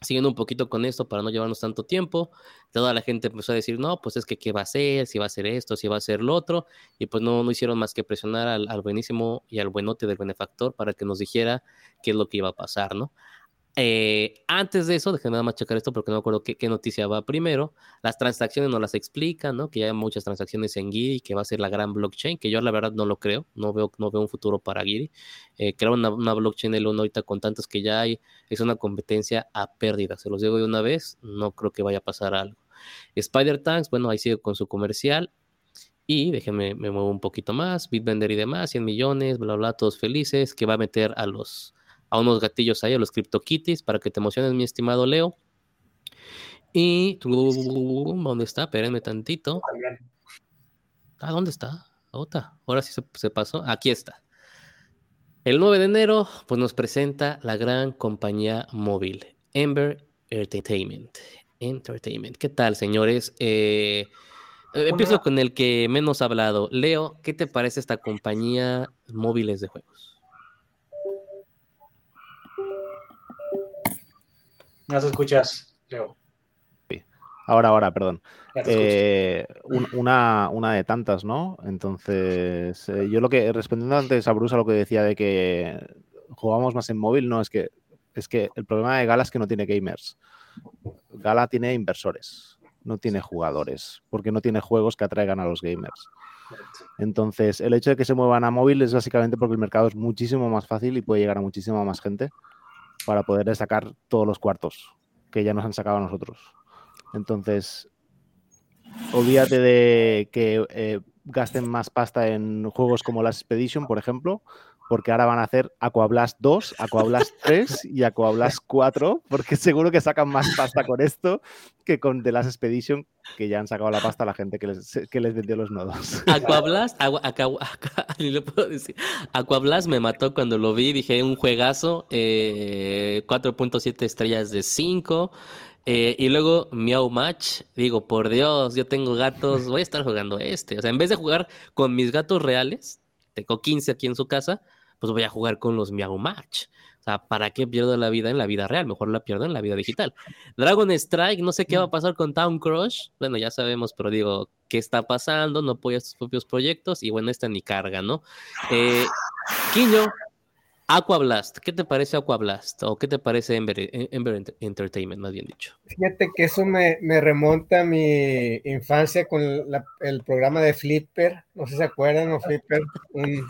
Siguiendo un poquito con esto para no llevarnos tanto tiempo, toda la gente empezó a decir, no, pues es que qué va a ser, si va a ser esto, si va a ser lo otro, y pues no, no hicieron más que presionar al, al buenísimo y al buenote del benefactor para que nos dijera qué es lo que iba a pasar, ¿no? Eh, antes de eso, déjenme nada más checar esto porque no me acuerdo qué, noticia va primero. Las transacciones no las explican, ¿no? Que ya hay muchas transacciones en Giri, que va a ser la gran blockchain, que yo la verdad no lo creo, no veo, no veo un futuro para Giri. Eh, crear una, blockchain de uno ahorita con tantos que ya hay es una competencia a pérdida. Se los digo de una vez, no creo que vaya a pasar algo. Spider Tanks, bueno, ahí sigue con su comercial. Y déjenme, me muevo un poquito más, Bitvender y demás, 100 millones, bla, bla, todos felices, que va a meter a los a unos gatillos ahí, a los CryptoKitties, para que te emociones, mi estimado Leo. Y. ¿Dónde está? Espérenme tantito. Ah, ¿dónde está? Ahora sí se, pasó. Aquí está. El 9 de enero, pues nos presenta la gran compañía móvil, Ember Entertainment. Entertainment. ¿Qué tal, señores? Eh, empiezo con el que menos ha hablado. Leo, ¿qué te parece esta compañía móviles de juegos? No te escuchas, Leo. Sí. Ahora, ahora, perdón. Eh, una, una, de tantas, ¿no? Entonces, eh, yo lo que, respondiendo antes a Bruce a lo que decía de que jugamos más en móvil, no, es que, es que el problema de Gala es que no tiene gamers. Gala tiene inversores, no tiene jugadores, porque no tiene juegos que atraigan a los gamers. Entonces, el hecho de que se muevan a móvil es básicamente porque el mercado es muchísimo más fácil y puede llegar a muchísima más gente para poder sacar todos los cuartos que ya nos han sacado a nosotros. Entonces, olvídate de que eh, gasten más pasta en juegos como Last Expedition, por ejemplo, porque ahora van a hacer Aquablast 2, Aquablast [LAUGHS] 3 y Aquablast 4, porque seguro que sacan más pasta con esto que con The Last Expedition, que ya han sacado la pasta a la gente que les, que les vendió los nodos. [LAUGHS] Aquablast, agua- Aqua- Aqua- [LAUGHS] ni lo puedo decir. Aquablast me mató cuando lo vi, dije un juegazo, eh, 4.7 estrellas de 5. eh, y luego Meow Match, digo, por Dios, yo tengo gatos, voy a estar jugando este. O sea, en vez de jugar con mis gatos reales, tengo 15 aquí en su casa, pues voy a jugar con los Meow Match. O sea, ¿para qué pierdo la vida en la vida real? Mejor la pierdo en la vida digital. Dragon Strike, no sé qué va a pasar con Town Crush. Bueno, ya sabemos, pero digo, ¿qué está pasando? No apoya sus propios proyectos y bueno, esta ni carga, ¿no? Eh, Quiño, Aquablast, ¿qué te parece Aquablast? ¿O qué te parece Ember, Ember Ent- Entertainment, más bien dicho? Fíjate que eso me, me remonta a mi infancia con la- el programa de Flipper. No sé si se acuerdan, o Flipper, un,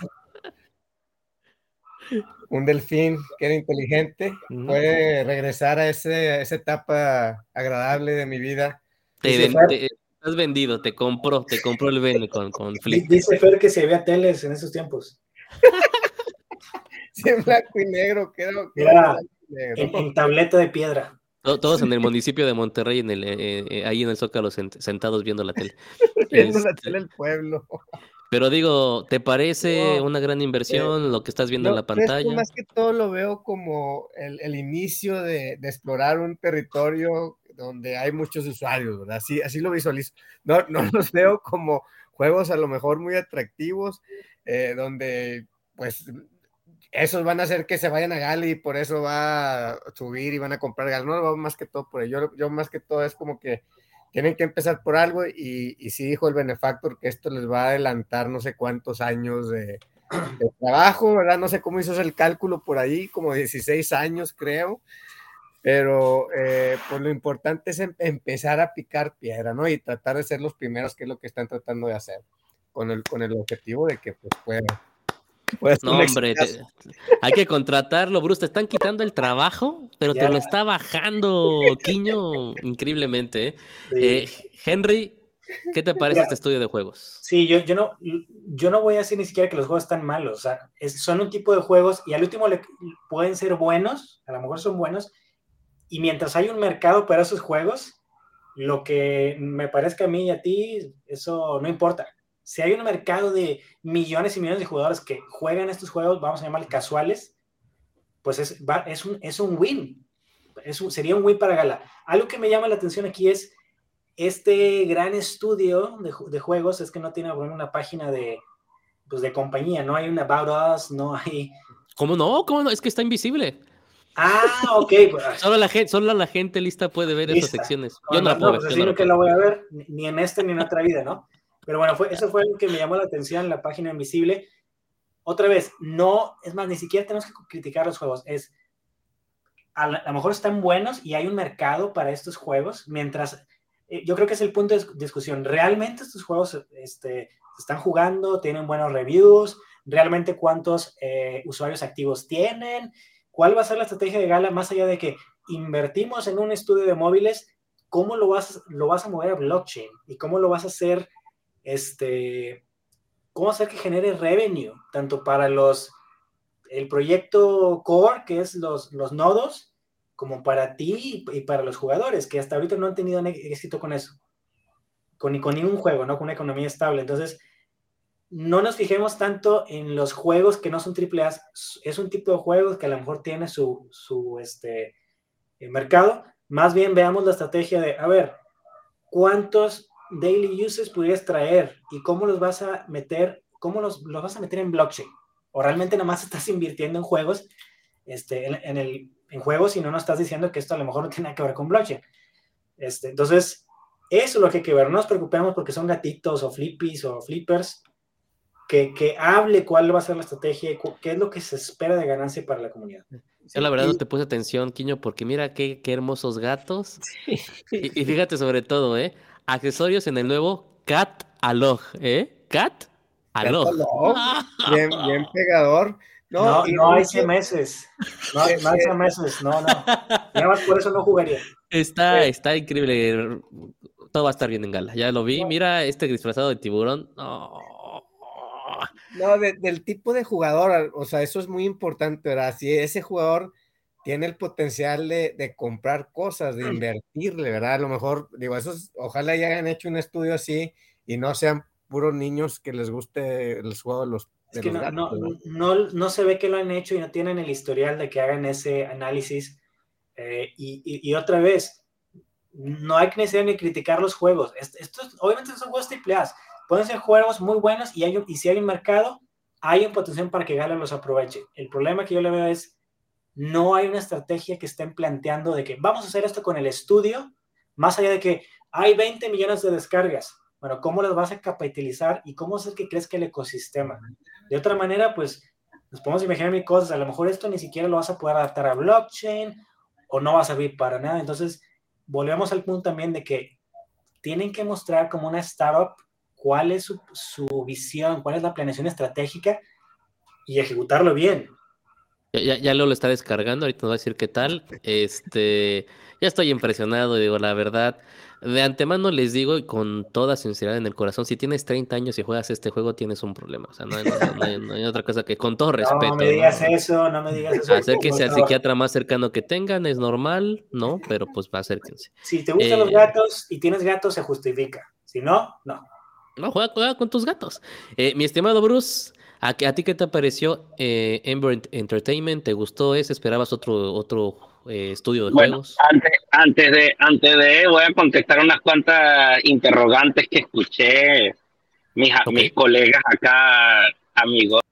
un delfín que era inteligente. Puede regresar a, ese, a esa etapa agradable de mi vida. Te, ven- Fer- te- estás vendido, te compró, te compró el Bene con, con Flip. Dice Fer que se había teles en esos tiempos. [LAUGHS] Sí, en blanco y negro, era, que Era negro. En, en tableta de piedra. To- Todos en el municipio de Monterrey, en el, eh, eh, ahí en el Zócalo, sent- sentados viendo la tele. [LAUGHS] Viendo la Este, tele del pueblo. Pero digo, ¿te parece No, una gran inversión lo que estás viendo en la pantalla? más que todo lo veo como el, el inicio de, de explorar un territorio donde hay muchos usuarios, ¿verdad? Así, así lo visualizo. No, no [LAUGHS] los veo como juegos a lo mejor muy atractivos, eh, donde pues esos van a hacer que se vayan a Gali y por eso va a subir y van a comprar Gali. No lo veo más que todo por ello. Yo, yo más que todo es como que tienen que empezar por algo y, y sí dijo el benefactor que esto les va a adelantar no sé cuántos años de, trabajo, ¿verdad? No sé cómo hizo el cálculo por ahí, como 16 años creo, pero eh, pues lo importante es em- empezar a picar piedra, ¿no? Y tratar de ser los primeros, que es lo que están tratando de hacer, con el, con el objetivo de que pues pueda... No, hombre, te- hay que contratarlo, Bruce. Te están quitando el trabajo, pero te Ya. lo está bajando Quiño increíblemente. ¿eh? Sí. Eh, Henry, ¿qué te parece este estudio de juegos? Sí, yo, yo, no, yo no voy a decir ni siquiera que los juegos están malos. O sea, es- son un tipo de juegos y al último le, pueden ser buenos, a lo mejor son buenos, y mientras hay un mercado para esos juegos, lo que me parezca a mí y a ti, eso no importa. Si hay un mercado de millones y millones de jugadores que juegan estos juegos, vamos a llamarle casuales, pues es, va- es, un, es un win. Es un- sería un win para Gala. Algo que me llama la atención aquí es este gran estudio de, de juegos es que no tiene bueno, una página de, pues, de compañía, no hay un About Us, no hay... ¿Cómo no? ¿Cómo no? Es que está invisible. Ah, ok. [LAUGHS] pues, Solo la gente, solo la gente lista puede ver esas Lista. secciones. no, Yo no la no, puedo pues ver. así yo no no la que puedo la voy a ver, ni- en este ni en otra vida, ¿no? Pero bueno, eso fue lo que me llamó la atención, la página invisible. Otra vez, no, es más, ni siquiera tenemos que criticar los juegos, es, a, lo mejor están buenos y hay un mercado para estos juegos, mientras, eh, yo creo que es el punto de dis- discusión, ¿realmente estos juegos este, están jugando, tienen buenos reviews? ¿Realmente cuántos eh, usuarios activos tienen? ¿Cuál va a ser la estrategia de Gala más allá de que invertimos en un estudio de móviles? ¿Cómo lo vas, lo vas a mover a blockchain? ¿Y cómo lo vas a hacer, este, cómo hacer que genere revenue, tanto para los, el proyecto core, que es los, los nodos, como para ti y, para los jugadores, que hasta ahorita no han tenido éxito con eso, con, con ningún juego, ¿no? Con una economía estable. Entonces, no nos fijemos tanto en los juegos que no son triple A, es un tipo de juegos que a lo mejor tiene su, su este, eh, mercado, más bien veamos la estrategia de, a ver, ¿cuántos daily uses pudieras traer y cómo los vas a meter, cómo los, los vas a meter en blockchain? O realmente nada más [LAUGHS] estás invirtiendo en juegos, este, en, en el, en juegos y no nos estás diciendo que esto a lo mejor no tiene nada que ver con blockchain. Este, entonces, eso es lo que hay que ver. No nos preocupemos porque son gatitos o flippies o flippers. Que, que hable cuál va a ser la estrategia y qué es lo que se espera de ganancia para la comunidad. Yo la verdad y- no te puse atención, Quiño, porque mira qué, qué hermosos gatos. Y, y fíjate sobre todo, ¿eh? Accesorios en el nuevo Cat Alog, ¿eh? Cat Alog. Bien, bien pegador. No, No, no, hay meses. No, hay meses, no, no. Nada más por eso no jugaría. Está, Eh. está increíble. todo va a estar bien en gala. Ya lo vi. Mira, este disfrazado de tiburón. No. No, del tipo de jugador, o sea, eso es muy importante, ¿verdad? Si ese jugador tiene el potencial de, comprar cosas, de invertirle, ¿verdad? A lo mejor, digo, esos, ojalá ya hayan hecho un estudio así y no sean puros niños que les guste el juego de los. es que no, no, no, se ve que lo han hecho y no tienen el historial de que hagan ese análisis. Eh, y, y, otra vez, no hay que necesidad ni criticar los juegos. Estos, obviamente son juegos triple A. Pueden ser juegos muy buenos y, hay, y si hay un mercado, hay un potencial para que Gala los aproveche. El problema que yo le veo es, no hay una estrategia que estén planteando de que vamos a hacer esto con el estudio, más allá de que hay 20 millones de descargas. Bueno, ¿cómo las vas a capitalizar y cómo hacer que crezca el ecosistema? De otra manera, pues nos podemos imaginar mil cosas. A lo mejor esto ni siquiera lo vas a poder adaptar a blockchain o no va a servir para nada. Entonces, volvemos al punto también de que tienen que mostrar como una startup cuál es su, visión, cuál es la planeación estratégica y ejecutarlo bien. Ya, ya, lo está descargando, ahorita nos va a decir qué tal. Este, ya estoy impresionado, digo, la verdad. De antemano les digo, y con toda sinceridad en el corazón, si tienes 30 años y juegas este juego, tienes un problema. O sea, no hay, otra cosa que, con todo [LAUGHS] respeto. No me digas eso, no me digas eso. Acérquense al psiquiatra más cercano que tengan, es normal, ¿no? Pero pues acérquense. Si te gustan los eh, gatos y tienes gatos, se justifica. Si no, no. No, juega, juega con tus gatos. Eh, mi estimado Bruce, ¿a, ¿a, ti qué te pareció eh, Ember Entertainment? ¿Te gustó ese? ¿Esperabas otro, otro eh, estudio de juegos? Antes, antes, de, antes de, voy a contestar unas cuantas interrogantes que escuché mis, mis colegas acá, amigos.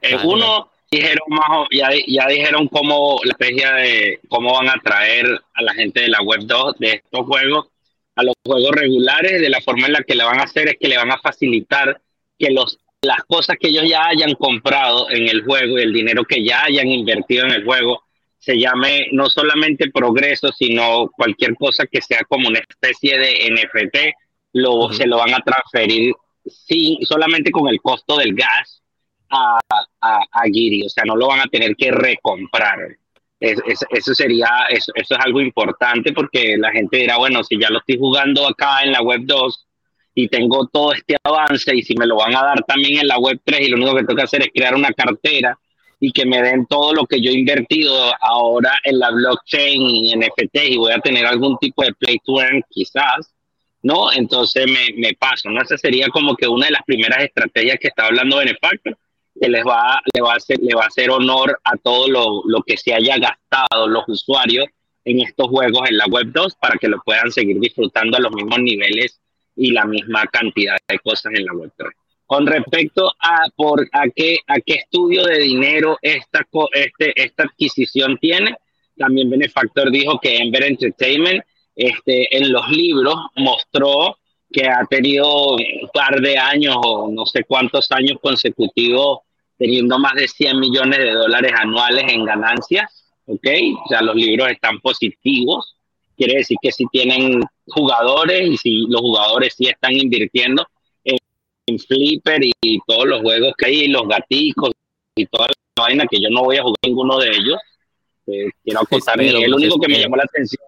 Eh, uno, dijeron más, ya, ya dijeron cómo la estrategia de cómo van a traer a la gente de la web 2 de estos juegos a los juegos regulares, de la forma en la que le van a hacer es que le van a facilitar que los las cosas que ellos ya hayan comprado en el juego y el dinero que ya hayan invertido en el juego se llame no solamente progreso, sino cualquier cosa que sea como una especie de NFT, lo, se lo van a transferir sin, solamente con el costo del gas a, a, a Giri, o sea, no lo van a tener que recomprar. eso sería, eso, eso es algo importante porque la gente dirá, bueno, si ya lo estoy jugando acá en la web 2 y tengo todo este avance y si me lo van a dar también en la web 3 y lo único que tengo que hacer es crear una cartera y que me den todo lo que yo he invertido ahora en la blockchain y en NFT y voy a tener algún tipo de play to earn quizás, ¿no? Entonces me, me paso, ¿no? Esa sería como que una de las primeras estrategias que está hablando Benefactor, que les va, le, va a hacer, le va a hacer honor a todo lo, lo que se haya gastado los usuarios en estos juegos en la Web 2 para que lo puedan seguir disfrutando a los mismos niveles y la misma cantidad de cosas en la Web 3. Con respecto a por a qué a qué estudio de dinero esta este esta adquisición tiene, también Benefactor dijo que Ember Entertainment este en los libros mostró que ha tenido un par de años o no sé cuántos años consecutivos teniendo más de 100 millones de dólares anuales en ganancias, ¿ok? O sea, los libros están positivos, quiere decir que si tienen jugadores y si los jugadores sí están invirtiendo, en Flipper y, todos los juegos que hay, los gaticos y toda la vaina que yo no voy a jugar ninguno de ellos. Eh, quiero contar, el único que me llamó la atención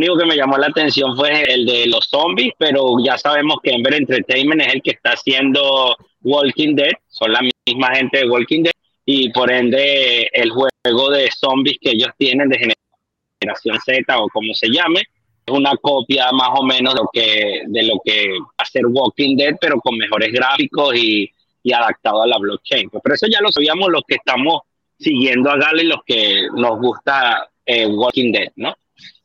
único que me llamó la atención fue el de los zombies, pero ya sabemos que Ember Entertainment es el que está haciendo Walking Dead, son la misma gente de Walking Dead, y por ende el juego de zombies que ellos tienen de generación Z o como se llame, una copia más o menos de lo que, de lo que va Walking Dead, pero con mejores gráficos y, y adaptado a la blockchain. Pero eso ya lo sabíamos los que estamos siguiendo a Gale los que nos gusta eh, Walking Dead, ¿no?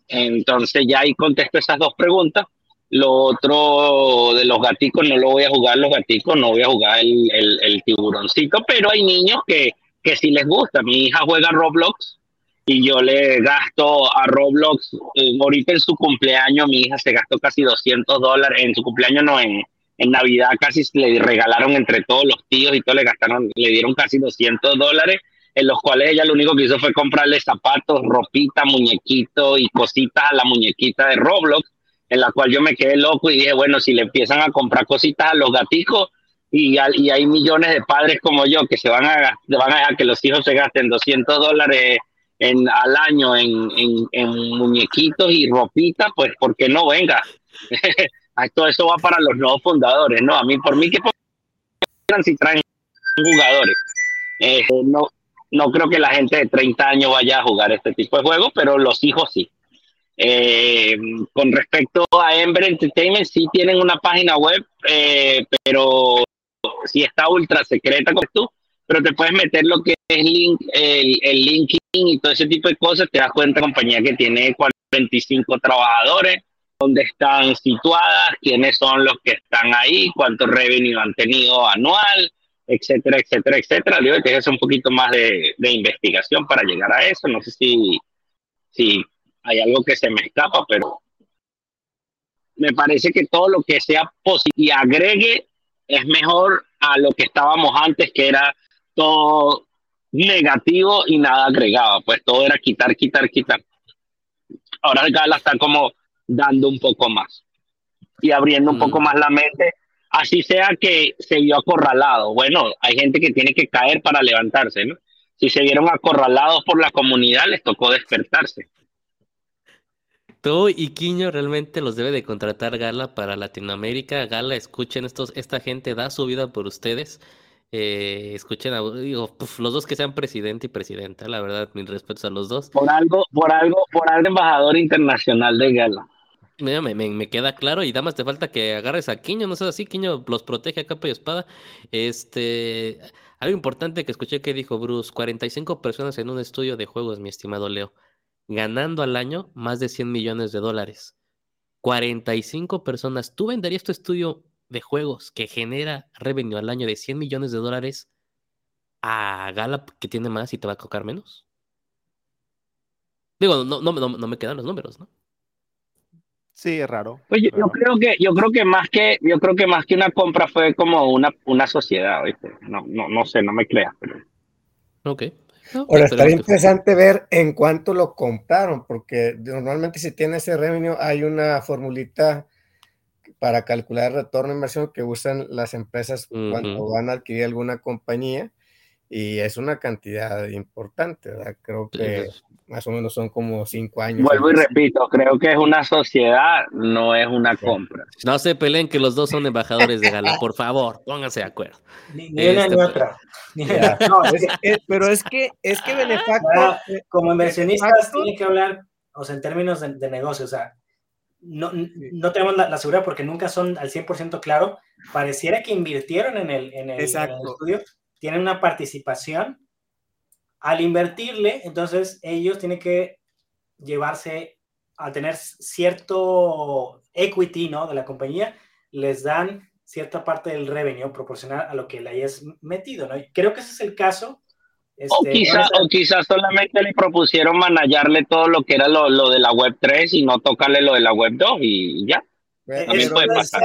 Entonces ya ahí contesto esas dos preguntas. Lo otro de los gaticos, no lo voy a jugar los gaticos, no voy a jugar el, el, el tiburoncito, pero hay niños que, que sí les gusta. Mi hija juega Roblox y yo le gasto a Roblox, eh, ahorita en su cumpleaños, mi hija se gastó casi 200 dólares, en su cumpleaños no, en, en Navidad casi le regalaron entre todos los tíos y todo, le gastaron, le dieron casi 200 dólares, en los cuales ella lo único que hizo fue comprarle zapatos, ropita, muñequito y cositas a la muñequita de Roblox, en la cual yo me quedé loco y dije, bueno, si le empiezan a comprar cositas a los gaticos, y, y hay millones de padres como yo que se van a, van a dejar que los hijos se gasten 200 dólares en, al año en, en, muñequitos y ropita, pues ¿por qué no venga? [LAUGHS] todo eso va para los nuevos fundadores, ¿no? A mí, por mí, que si traen jugadores. Eh, no, no creo que la gente de 30 años vaya a jugar este tipo de juegos, pero los hijos sí. Eh, con respecto a Ember Entertainment, sí tienen una página web, eh, pero sí está ultra secreta como tú, pero te puedes meter lo que es link, el, el linking y todo ese tipo de cosas, te das cuenta compañía que tiene 45 trabajadores, dónde están situadas, quiénes son los que están ahí, cuánto revenue han tenido anual, etcétera, etcétera, etcétera. Digo que es un poquito más de, de, investigación para llegar a eso. No sé si, si hay algo que se me escapa, pero me parece que todo lo que sea positivo y agregue es mejor a lo que estábamos antes, que era todo negativo y nada agregado. Pues todo era quitar, quitar, quitar. Ahora Gala está como dando un poco más y abriendo un poco mm. más la mente, así sea que se vio acorralado. Bueno, hay gente que tiene que caer para levantarse, ¿no? Si se vieron acorralados por la comunidad, les tocó despertarse. Tú y Quiño realmente los debe de contratar Gala para Latinoamérica. Gala, escuchen estos, esta gente da su vida por ustedes. Eh, escuchen a digo, los dos que sean presidente y presidenta, la verdad, mis respetos a los dos. Por algo, por algo, por algo embajador internacional de Gala. Me, me, me, queda claro y nada más te falta que agarres a Quiño, no sé así, Quiño los protege a capa y espada. Este, algo importante que escuché que dijo Bruce, 45 personas en un estudio de juegos, mi estimado Leo, ganando al año más de 100 millones de dólares. 45 personas. ¿Tú venderías tu estudio de juegos que genera revenue al año de 100 millones de dólares a Gala que tiene más y te va a tocar menos? Digo, no, no, no me quedan los números, ¿no? Sí, es raro. Pues yo, creo que yo creo que más que yo creo que más que una compra fue como una, una sociedad, No, no, no sé, no me creas, pero. Ok. Ahora estaría interesante ver en cuánto lo compraron, porque normalmente si tiene ese revenue hay una formulita para calcular el retorno de inversión que usan las empresas cuando van a adquirir alguna compañía y es una cantidad importante, ¿verdad? Creo que más o menos son como cinco años. Vuelvo y repito, creo que es una sociedad, no es una compra. No se peleen que los dos son embajadores de Gala, por favor, pónganse de acuerdo. Ni, una ni otra. [LAUGHS] no, pero es que, es que Benefactor, eh, como inversionistas, tiene que hablar, o sea, en términos de, de negocio, o sea, no, no tenemos la, seguridad porque nunca son al 100% claro. Pareciera que invirtieron en el, en el, en el estudio, tienen una participación, al invertirle, entonces ellos tienen que llevarse a tener cierto equity, ¿no? De la compañía, les dan cierta parte del revenue proporcional a lo que le hayas metido, ¿no? Creo que ese es el caso. O, este, quizás o quizás solamente le propusieron manallarle todo lo que era lo, lo, de la web 3 y no tocarle lo de la web 2 y ya. También puede pasar.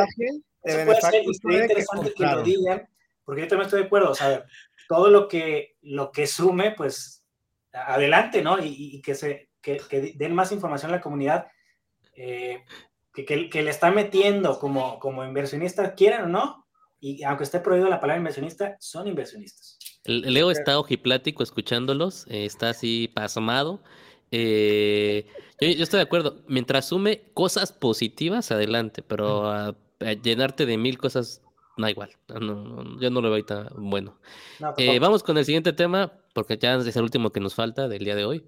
puede ser interesante que lo digan, porque yo también estoy de acuerdo, o sea, todo lo que, lo que sume, pues adelante, ¿no? Y, que, se, que, den más información a la comunidad eh, que, que, le está metiendo como, como inversionista, quieran o no, y aunque esté prohibido la palabra inversionista, son inversionistas. Leo está ojiplático escuchándolos, eh, está así pasmado. Eh, yo, estoy de acuerdo, mientras sume cosas positivas, adelante, pero a llenarte de mil cosas no, igual, no, yo no lo veo tan bueno. Eh, vamos con el siguiente tema, porque ya es el último que nos falta del día de hoy.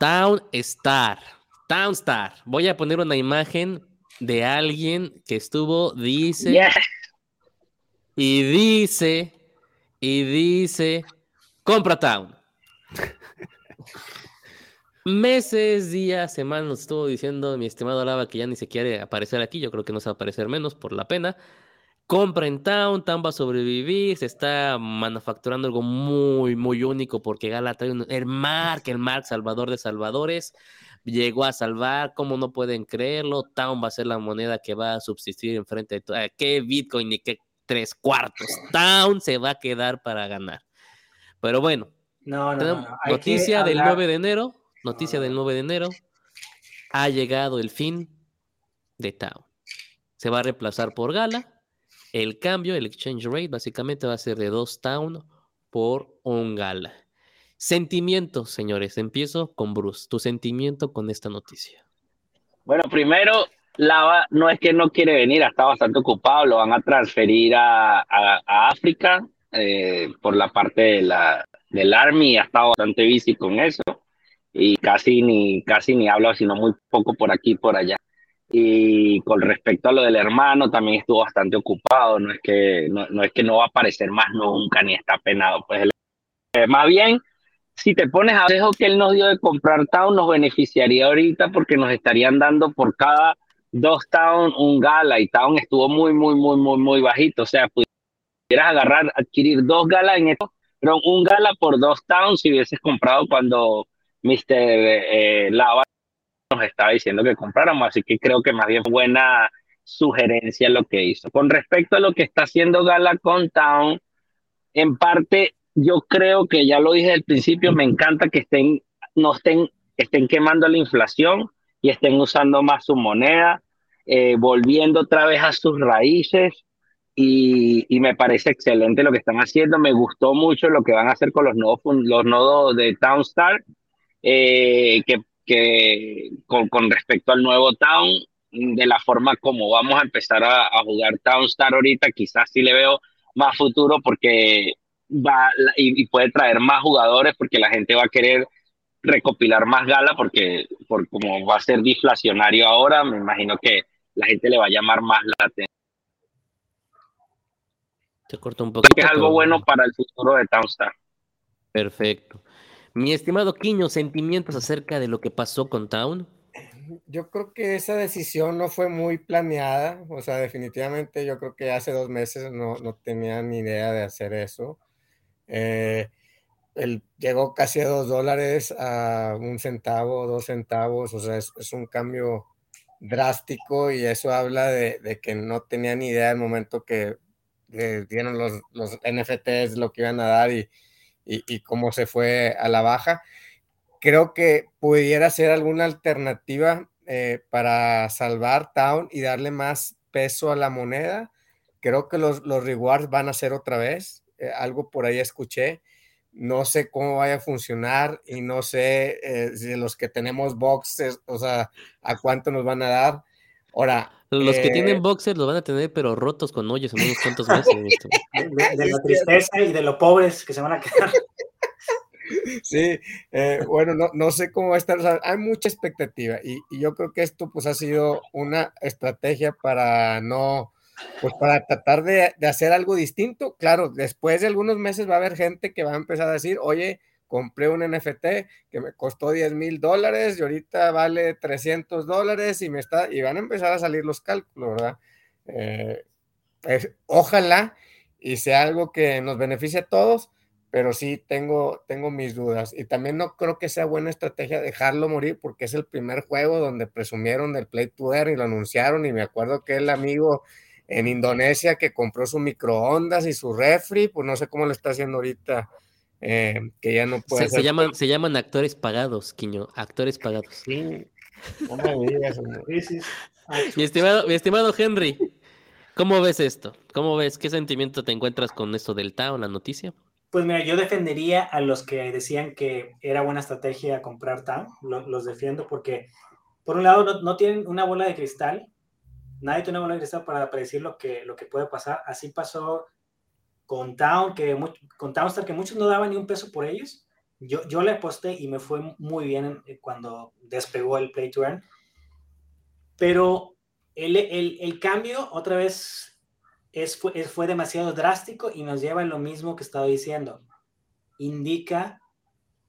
Town Star. Town Star. Voy a poner una imagen de alguien que estuvo, dice, y dice, y dice, compra Town. Meses, días, semanas estuvo diciendo mi estimado Lava que ya ni se quiere aparecer aquí. Yo creo que no se va a aparecer menos por la pena compra en Town, Town va a sobrevivir, se está manufacturando algo muy, muy único porque Gala trae el Mark, el Mark Salvador de Salvadores, llegó a salvar, ¿cómo no pueden creerlo? Town va a ser la moneda que va a subsistir enfrente de todo. Eh, ¿Qué Bitcoin ni qué tres cuartos? Town se va a quedar para ganar. Pero bueno, no, no, noticia del 9 de enero, noticia del 9 de enero, ha llegado el fin de Town. Se va a reemplazar por Gala el cambio, el exchange rate, básicamente va a ser de dos town por un gala. Sentimientos, señores. Empiezo con Bruce. Tu sentimiento con esta noticia. Bueno, primero, Lava no es que no quiere venir, está bastante ocupado, lo van a transferir a, a, África eh, por la parte de la, del Army, ha estado bastante busy con eso y casi ni, casi ni habla, sino muy poco por aquí y por allá. Y con respecto a lo del hermano, también estuvo bastante ocupado, no es que no, no es que no va a aparecer más nunca ni está penado, pues eh, más bien si te pones a dejo que él nos dio de comprar Town, nos beneficiaría ahorita porque nos estarían dando por cada dos Town un Gala y Town estuvo muy, muy, muy, muy, muy bajito. O sea, pudieras agarrar, adquirir dos Gala en esto, pero un Gala por dos Town si hubieses comprado cuando Mr. Eh, Lava nos estaba diciendo que compráramos. Así que creo que más bien buena sugerencia lo que hizo. Con respecto a lo que está haciendo Gala con Town, en parte yo creo que ya lo dije al principio, me encanta que estén, no estén, estén quemando la inflación y estén usando más su moneda, eh, volviendo otra vez a sus raíces. Y, me parece excelente lo que están haciendo. Me gustó mucho lo que van a hacer con los nuevos, los nodos de Townstar, eh, que, con, respecto al nuevo Town, de la forma como vamos a empezar a, a jugar Townstar ahorita, quizás sí le veo más futuro porque va y, puede traer más jugadores porque la gente va a querer recopilar más gala porque por como va a ser deflacionario ahora, me imagino que la gente le va a llamar más la atención. Te corto un poquito. Que es algo bueno para el futuro de Townstar. Perfecto. Mi estimado Quiño, sentimientos acerca de lo que pasó con Town. Yo creo que esa decisión no fue muy planeada, o sea, definitivamente yo creo que hace dos meses no, no tenía ni idea de hacer eso. Eh, llegó casi a dos dólares a un centavo, dos centavos, o sea, es, un cambio drástico y eso habla de, que no tenía ni idea del momento que dieron los, los, NFTs lo que iban a dar y, y, cómo se fue a la baja. Creo que pudiera ser alguna alternativa eh, para salvar Town y darle más peso a la moneda. Creo que los, los rewards van a ser otra vez. Eh, algo por ahí escuché. No sé cómo vaya a funcionar y no sé eh, si los que tenemos boxes, o sea, a cuánto nos van a dar. Ahora. Los que tienen eh, boxers los van a tener, pero rotos con hoyos en unos cuantos meses. [LAUGHS] De, la tristeza y de lo pobres que se van a quedar. [LAUGHS] Sí, bueno, no, no, sé cómo va a estar. hay mucha expectativa y, y, yo creo que esto pues ha sido una estrategia para no pues para tratar de, hacer algo distinto. Claro, después de algunos meses va a haber gente que va a empezar a decir, oye, compré un NFT que me costó 10 mil dólares y ahorita vale 300 dólares y me está, y van a empezar a salir los cálculos, ¿verdad? Eh, ojalá y sea algo que nos beneficie a todos, pero sí tengo, tengo mis dudas. Y también no creo que sea buena estrategia dejarlo morir porque es el primer juego donde presumieron del Play to Earn y lo anunciaron y me acuerdo que el amigo en Indonesia que compró su microondas y su refri, pues no sé cómo lo está haciendo ahorita, eh, que ya no puede. Se, se, llaman, se llaman actores pagados, Quiño, actores pagados. Sí, no me digas, mi, estimado, mi estimado Henry, ¿cómo ves esto? ¿Cómo ves? ¿Qué sentimiento te encuentras con esto del Tao, la noticia? Pues mira, yo defendería a los que decían que era buena estrategia comprar Tao, los, defiendo porque, por un lado, no, no tienen una bola de cristal, nadie tiene una bola para predecir lo que, lo que puede pasar. Así pasó con Town, que con Townstar, que muchos no daban ni un peso por ellos. Yo, yo le aposté y me fue muy bien eh, cuando despegó el Play to Earn. Pero el, el, el cambio, otra vez, es, fue, fue demasiado drástico y nos lleva a lo mismo que estaba diciendo. Indica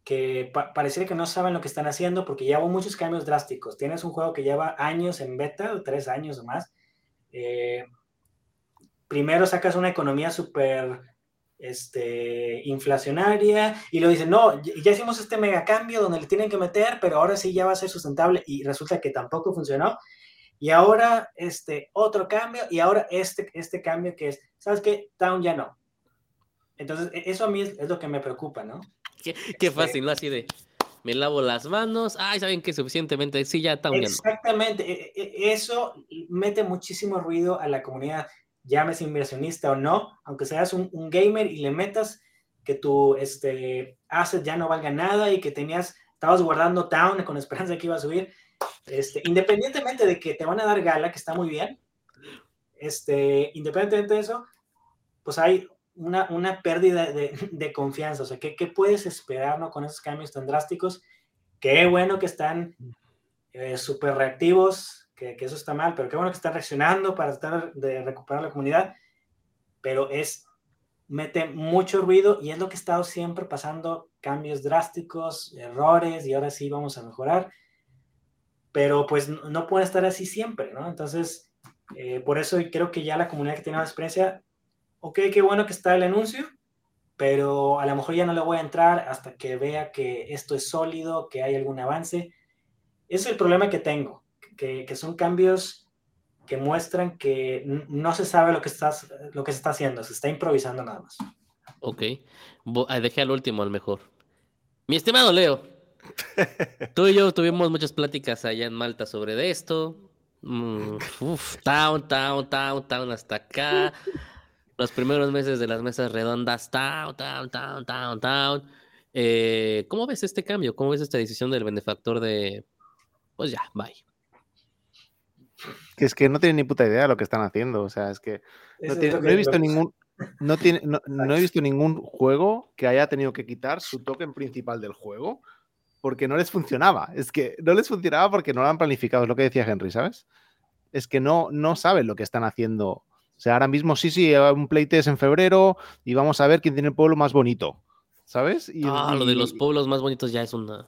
que pareciera que no saben lo que están haciendo porque ya hubo muchos cambios drásticos. Tienes un juego que lleva años en beta, tres años o más. Eh, primero sacas una economía súper este, inflacionaria y lo dicen, no, ya hicimos este mega cambio donde le tienen que meter, pero ahora sí ya va a ser sustentable y resulta que tampoco funcionó. Y ahora este otro cambio y ahora este, este cambio que es, ¿sabes qué? Town ya no. Entonces, e, eso a mí es lo que me preocupa, ¿no? Qué, fácil, ¿no? Así de, me lavo las manos, ay, saben que suficientemente, sí, ya está uniendo. Exactamente, e, e, eso mete muchísimo ruido a la comunidad, llames inversionista o no, aunque seas un, gamer y le metas que tu este, asset ya no valga nada y que tenías, estabas guardando Town con esperanza de que iba a subir, Este, independientemente de que te van a dar gala, que está muy bien, este, independientemente de eso, pues hay una, una pérdida de, de, confianza. O sea, ¿qué, ¿qué, puedes esperar ¿no? con esos cambios tan drásticos? Qué bueno que están eh, súper reactivos, que, eso está mal, pero qué bueno que están reaccionando para tratar de recuperar la comunidad. Pero es, mete mucho ruido y es lo que ha estado siempre pasando, cambios drásticos, errores y ahora sí vamos a mejorar. Pero pues no, no puede estar así siempre, ¿no? Entonces, eh, por eso creo que ya la comunidad que tiene la experiencia ok, qué bueno que está el anuncio, pero a lo mejor ya no le voy a entrar hasta que vea que esto es sólido, que hay algún avance. Ese es el problema que tengo, que, que son cambios que muestran que no se sabe lo que, estás, lo que se está haciendo, se está improvisando nada más. Ok, dejé al último al mejor. Mi estimado Leo, [LAUGHS] tú y yo tuvimos muchas pláticas allá en Malta sobre esto. Mm, uf, town, town, town, town, hasta acá los primeros meses de las mesas redondas, town, town, town, town, town. Eh, ¿Cómo ves este cambio? ¿Cómo ves esta decisión del benefactor de, pues ya, bye? Que es que no tienen ni puta idea de lo que están haciendo. O sea, es que no, tiene, no he visto ningún. No, tiene, no, no, he visto ningún juego que haya tenido que quitar su token principal del juego porque no les funcionaba. Es que no les funcionaba porque no lo han planificado, es lo que decía Henry, ¿sabes? Es que no, no saben lo que están haciendo o sea, ahora mismo sí, sí, un playtest en febrero y vamos a ver quién tiene el pueblo más bonito. ¿Sabes? Y, ah, y... lo de los pueblos más bonitos ya es una.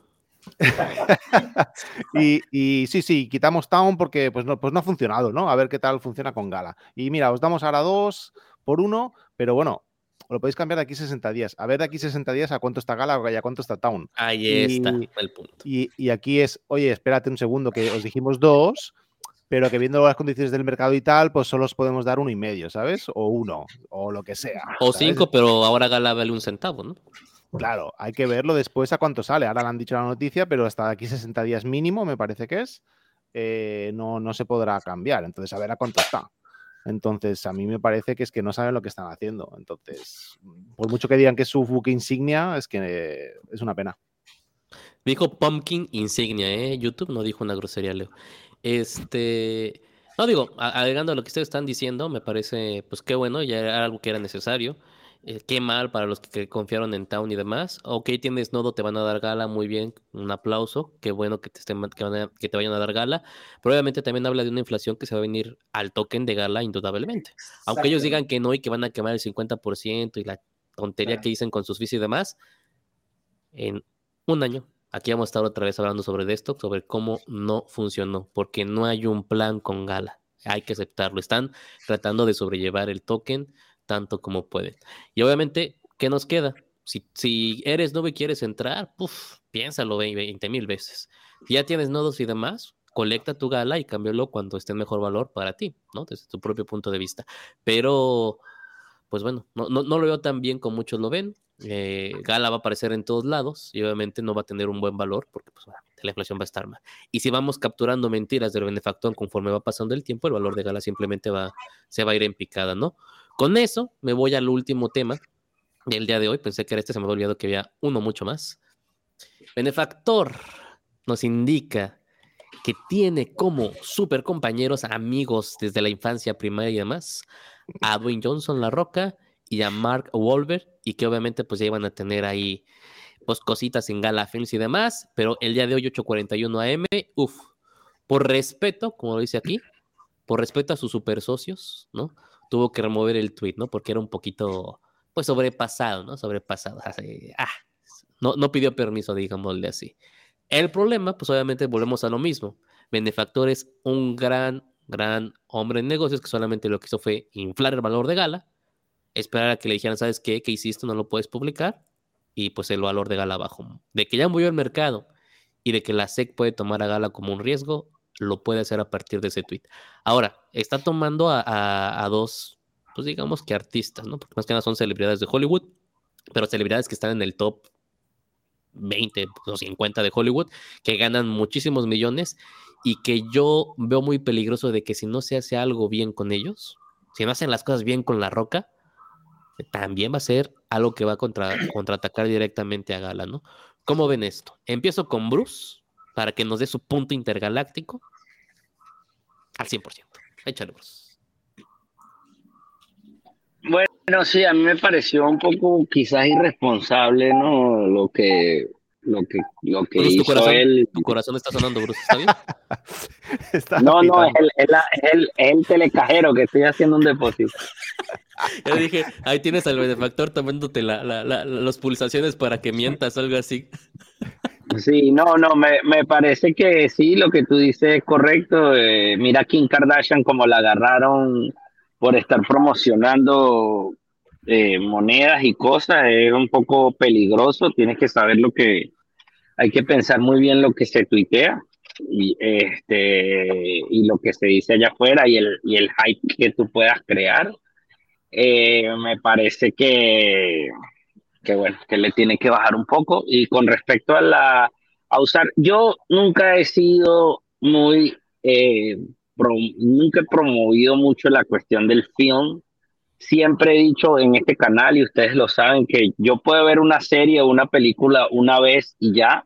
[LAUGHS] y, y, sí, sí, quitamos Town porque pues no, pues no ha funcionado, ¿no? A ver qué tal funciona con Gala. Y mira, os damos ahora dos por uno, pero bueno, lo podéis cambiar de aquí 60 días. A ver de aquí 60 días a cuánto está Gala o a cuánto está Town. Ahí y, está el punto. Y, y, aquí es, oye, espérate un segundo, que os dijimos dos, pero que viendo las condiciones del mercado y tal, pues solo os podemos dar uno y medio, ¿sabes? O uno, o lo que sea. O ¿sabes? cinco, pero ahora Gala vale un centavo, ¿no? Claro, hay que verlo después a cuánto sale. Ahora le han dicho la noticia, pero hasta aquí 60 días mínimo, me parece que es, eh, no, no se podrá cambiar. Entonces, a ver a cuánto está. Entonces, a mí me parece que es que no saben lo que están haciendo. Entonces, por mucho que digan que es su buque insignia, es que es una pena. Dijo Pumpkin Insignia, ¿eh? YouTube no dijo una grosería, Leo. Este, no digo, agregando a lo que ustedes están diciendo, me parece, pues qué bueno, ya era algo que era necesario. Eh, qué mal para los que confiaron en Town y demás. Ok, tienes nodo, te van a dar gala, muy bien, un aplauso, qué bueno que te, estén, que, van a, que te vayan a dar gala. Pero obviamente también habla de una inflación que se va a venir al token de gala, indudablemente. Aunque ellos digan que no y que van a quemar el 50% y la tontería claro. que dicen con sus fees y demás, en un año Aquí vamos a estar otra vez hablando sobre esto, sobre cómo no funcionó, porque no hay un plan con Gala. Hay que aceptarlo. Están tratando de sobrellevar el token tanto como pueden. Y obviamente, ¿qué nos queda? Si, eres nuevo y quieres entrar, puf, piénsalo 20 mil veces. Si ya tienes nodos y demás, colecta tu gala y cámbialo cuando esté en mejor valor para ti, ¿no? Desde tu propio punto de vista. Pero, pues bueno, no, no, no lo veo tan bien como muchos lo ven. Eh, Gala va a aparecer en todos lados y obviamente no va a tener un buen valor porque pues, la inflación va a estar mal. Y si vamos capturando mentiras del benefactor conforme va pasando el tiempo, el valor de Gala simplemente va, se va a ir en picada, ¿no? Con eso me voy al último tema del día de hoy. Pensé que era este, se me había olvidado que había uno mucho más. Benefactor nos indica que tiene como super compañeros, amigos desde la infancia primaria y demás, a Dwayne Johnson La Roca y a Mark Wolver y que obviamente pues ya iban a tener ahí pues cositas en Gala Films y demás, pero el día de hoy 8.41 AM, uff, por respeto, como lo dice aquí, por respeto a sus super socios, ¿no? Tuvo que remover el tweet, ¿no? Porque era un poquito, pues sobrepasado, ¿no? Sobrepasado, [LAUGHS] así, ah, no, no pidió permiso, digámosle así. El problema, pues obviamente volvemos a lo mismo. Benefactor es un gran, gran hombre en negocios que solamente lo que hizo fue inflar el valor de Gala, esperar a que le dijeran, ¿sabes qué? ¿Qué hiciste? No lo puedes publicar. Y pues el valor de Gala bajó. De que ya murió el mercado y de que la SEC puede tomar a Gala como un riesgo, lo puede hacer a partir de ese tweet. Ahora, está tomando a, dos, pues digamos que artistas, ¿no? Porque más que nada son celebridades de Hollywood, pero celebridades que están en el top 20 o 50 de Hollywood, que ganan muchísimos millones y que yo veo muy peligroso de que si no se hace algo bien con ellos, si no hacen las cosas bien con la roca, también va a ser algo que va a contra, contraatacar directamente a Gala, ¿no? ¿Cómo ven esto? Empiezo con Bruce, para que nos dé su punto intergaláctico al 100%. Échale, Bruce. Bueno, sí, a mí me pareció un poco quizás irresponsable, ¿no? Lo que lo que, lo que Bruce, tu, hizo corazón, él. tu corazón está sonando, Bruce, ¿está bien? [LAUGHS] Está No, no, es el, es la- es el, es el telecajero que estoy haciendo un depósito. [LAUGHS] Yo dije, ahí tienes al benefactor tomándote la, la, la, las pulsaciones para que mientas, algo así. [LAUGHS] Sí, no, no, me, me parece que sí, lo que tú dices es correcto. Eh, mira Kim Kardashian como la agarraron por estar promocionando monedas y cosas, es un poco peligroso. Tienes que saber lo que, hay que pensar muy bien lo que se tuitea y, este, y lo que se dice allá afuera y el, y el hype que tú puedas crear. Eh, me parece que, que bueno, que le tiene que bajar un poco. Y con respecto a la a usar, yo nunca he sido muy, eh, nunca he promovido mucho la cuestión del film. Siempre he dicho en este canal, y ustedes lo saben, que yo puedo ver una serie o una película una vez y ya,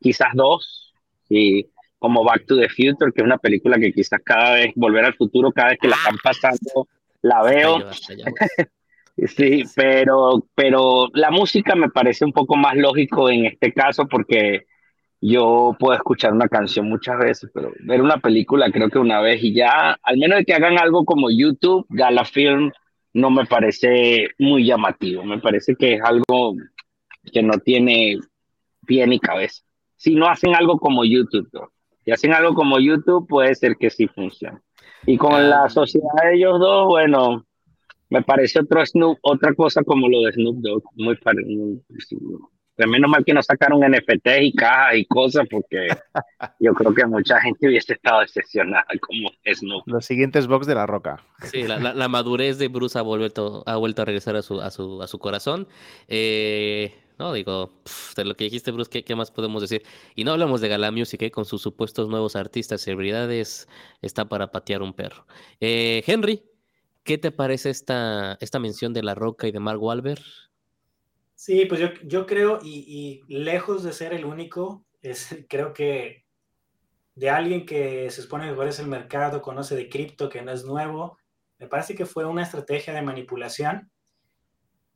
quizás dos, y como Back to the Future, que es una película que quizás cada vez, volver al futuro, cada vez que la están pasando, la veo. Hasta hasta [LAUGHS] Bruce. Sí, pero, pero la música me parece un poco más lógico en este caso porque yo puedo escuchar una canción muchas veces, pero ver una película creo que una vez y ya, al menos de que hagan algo como YouTube, Gala Film, no me parece muy llamativo. Me parece que es algo que no tiene pie ni cabeza. Si no hacen algo como YouTube, ¿no? si hacen algo como YouTube, puede ser que sí funcione. Y con Ah. la sociedad de ellos dos, bueno, me parece otro Snoop, otra cosa como lo de Snoop Dogg, muy pare- pero menos mal que no sacaron NFTs y cajas y cosas, porque yo creo que mucha gente hubiese estado decepcionada como Snoop. Los siguientes box de la roca. Sí, la, la- la madurez de Bruce ha vuelto, ha vuelto a regresar a su, a su, a su corazón. Eh, no, digo, pf, de lo que dijiste, Bruce, ¿qué, qué más podemos decir? Y no hablamos de Gala Music, ¿eh? Con sus supuestos nuevos artistas, celebridades, está para patear un perro. Eh, Henry, ¿qué te parece esta, esta mención de La Roca y de Mark Wahlberg? Sí, pues yo, yo creo, y, y lejos de ser el único, es, creo que de alguien que se supone que conoce el mercado, conoce de cripto, que no es nuevo, me parece que fue una estrategia de manipulación.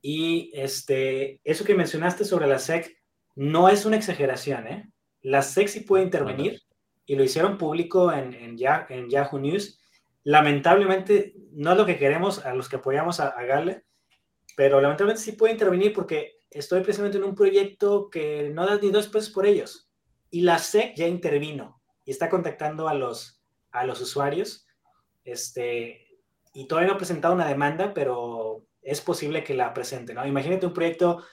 Y este, eso que mencionaste sobre la SEC no es una exageración, ¿eh? La SEC sí puede intervenir y lo hicieron público en, en, Ya- en Yahoo News. Lamentablemente no es lo que queremos a los que apoyamos a, a Gale, pero lamentablemente sí puede intervenir porque estoy precisamente en un proyecto que no da ni dos pesos por ellos. Y la SEC ya intervino y está contactando a los, a los usuarios. Este, y todavía no ha presentado una demanda, pero es posible que la presente, ¿no? Imagínate un proyecto,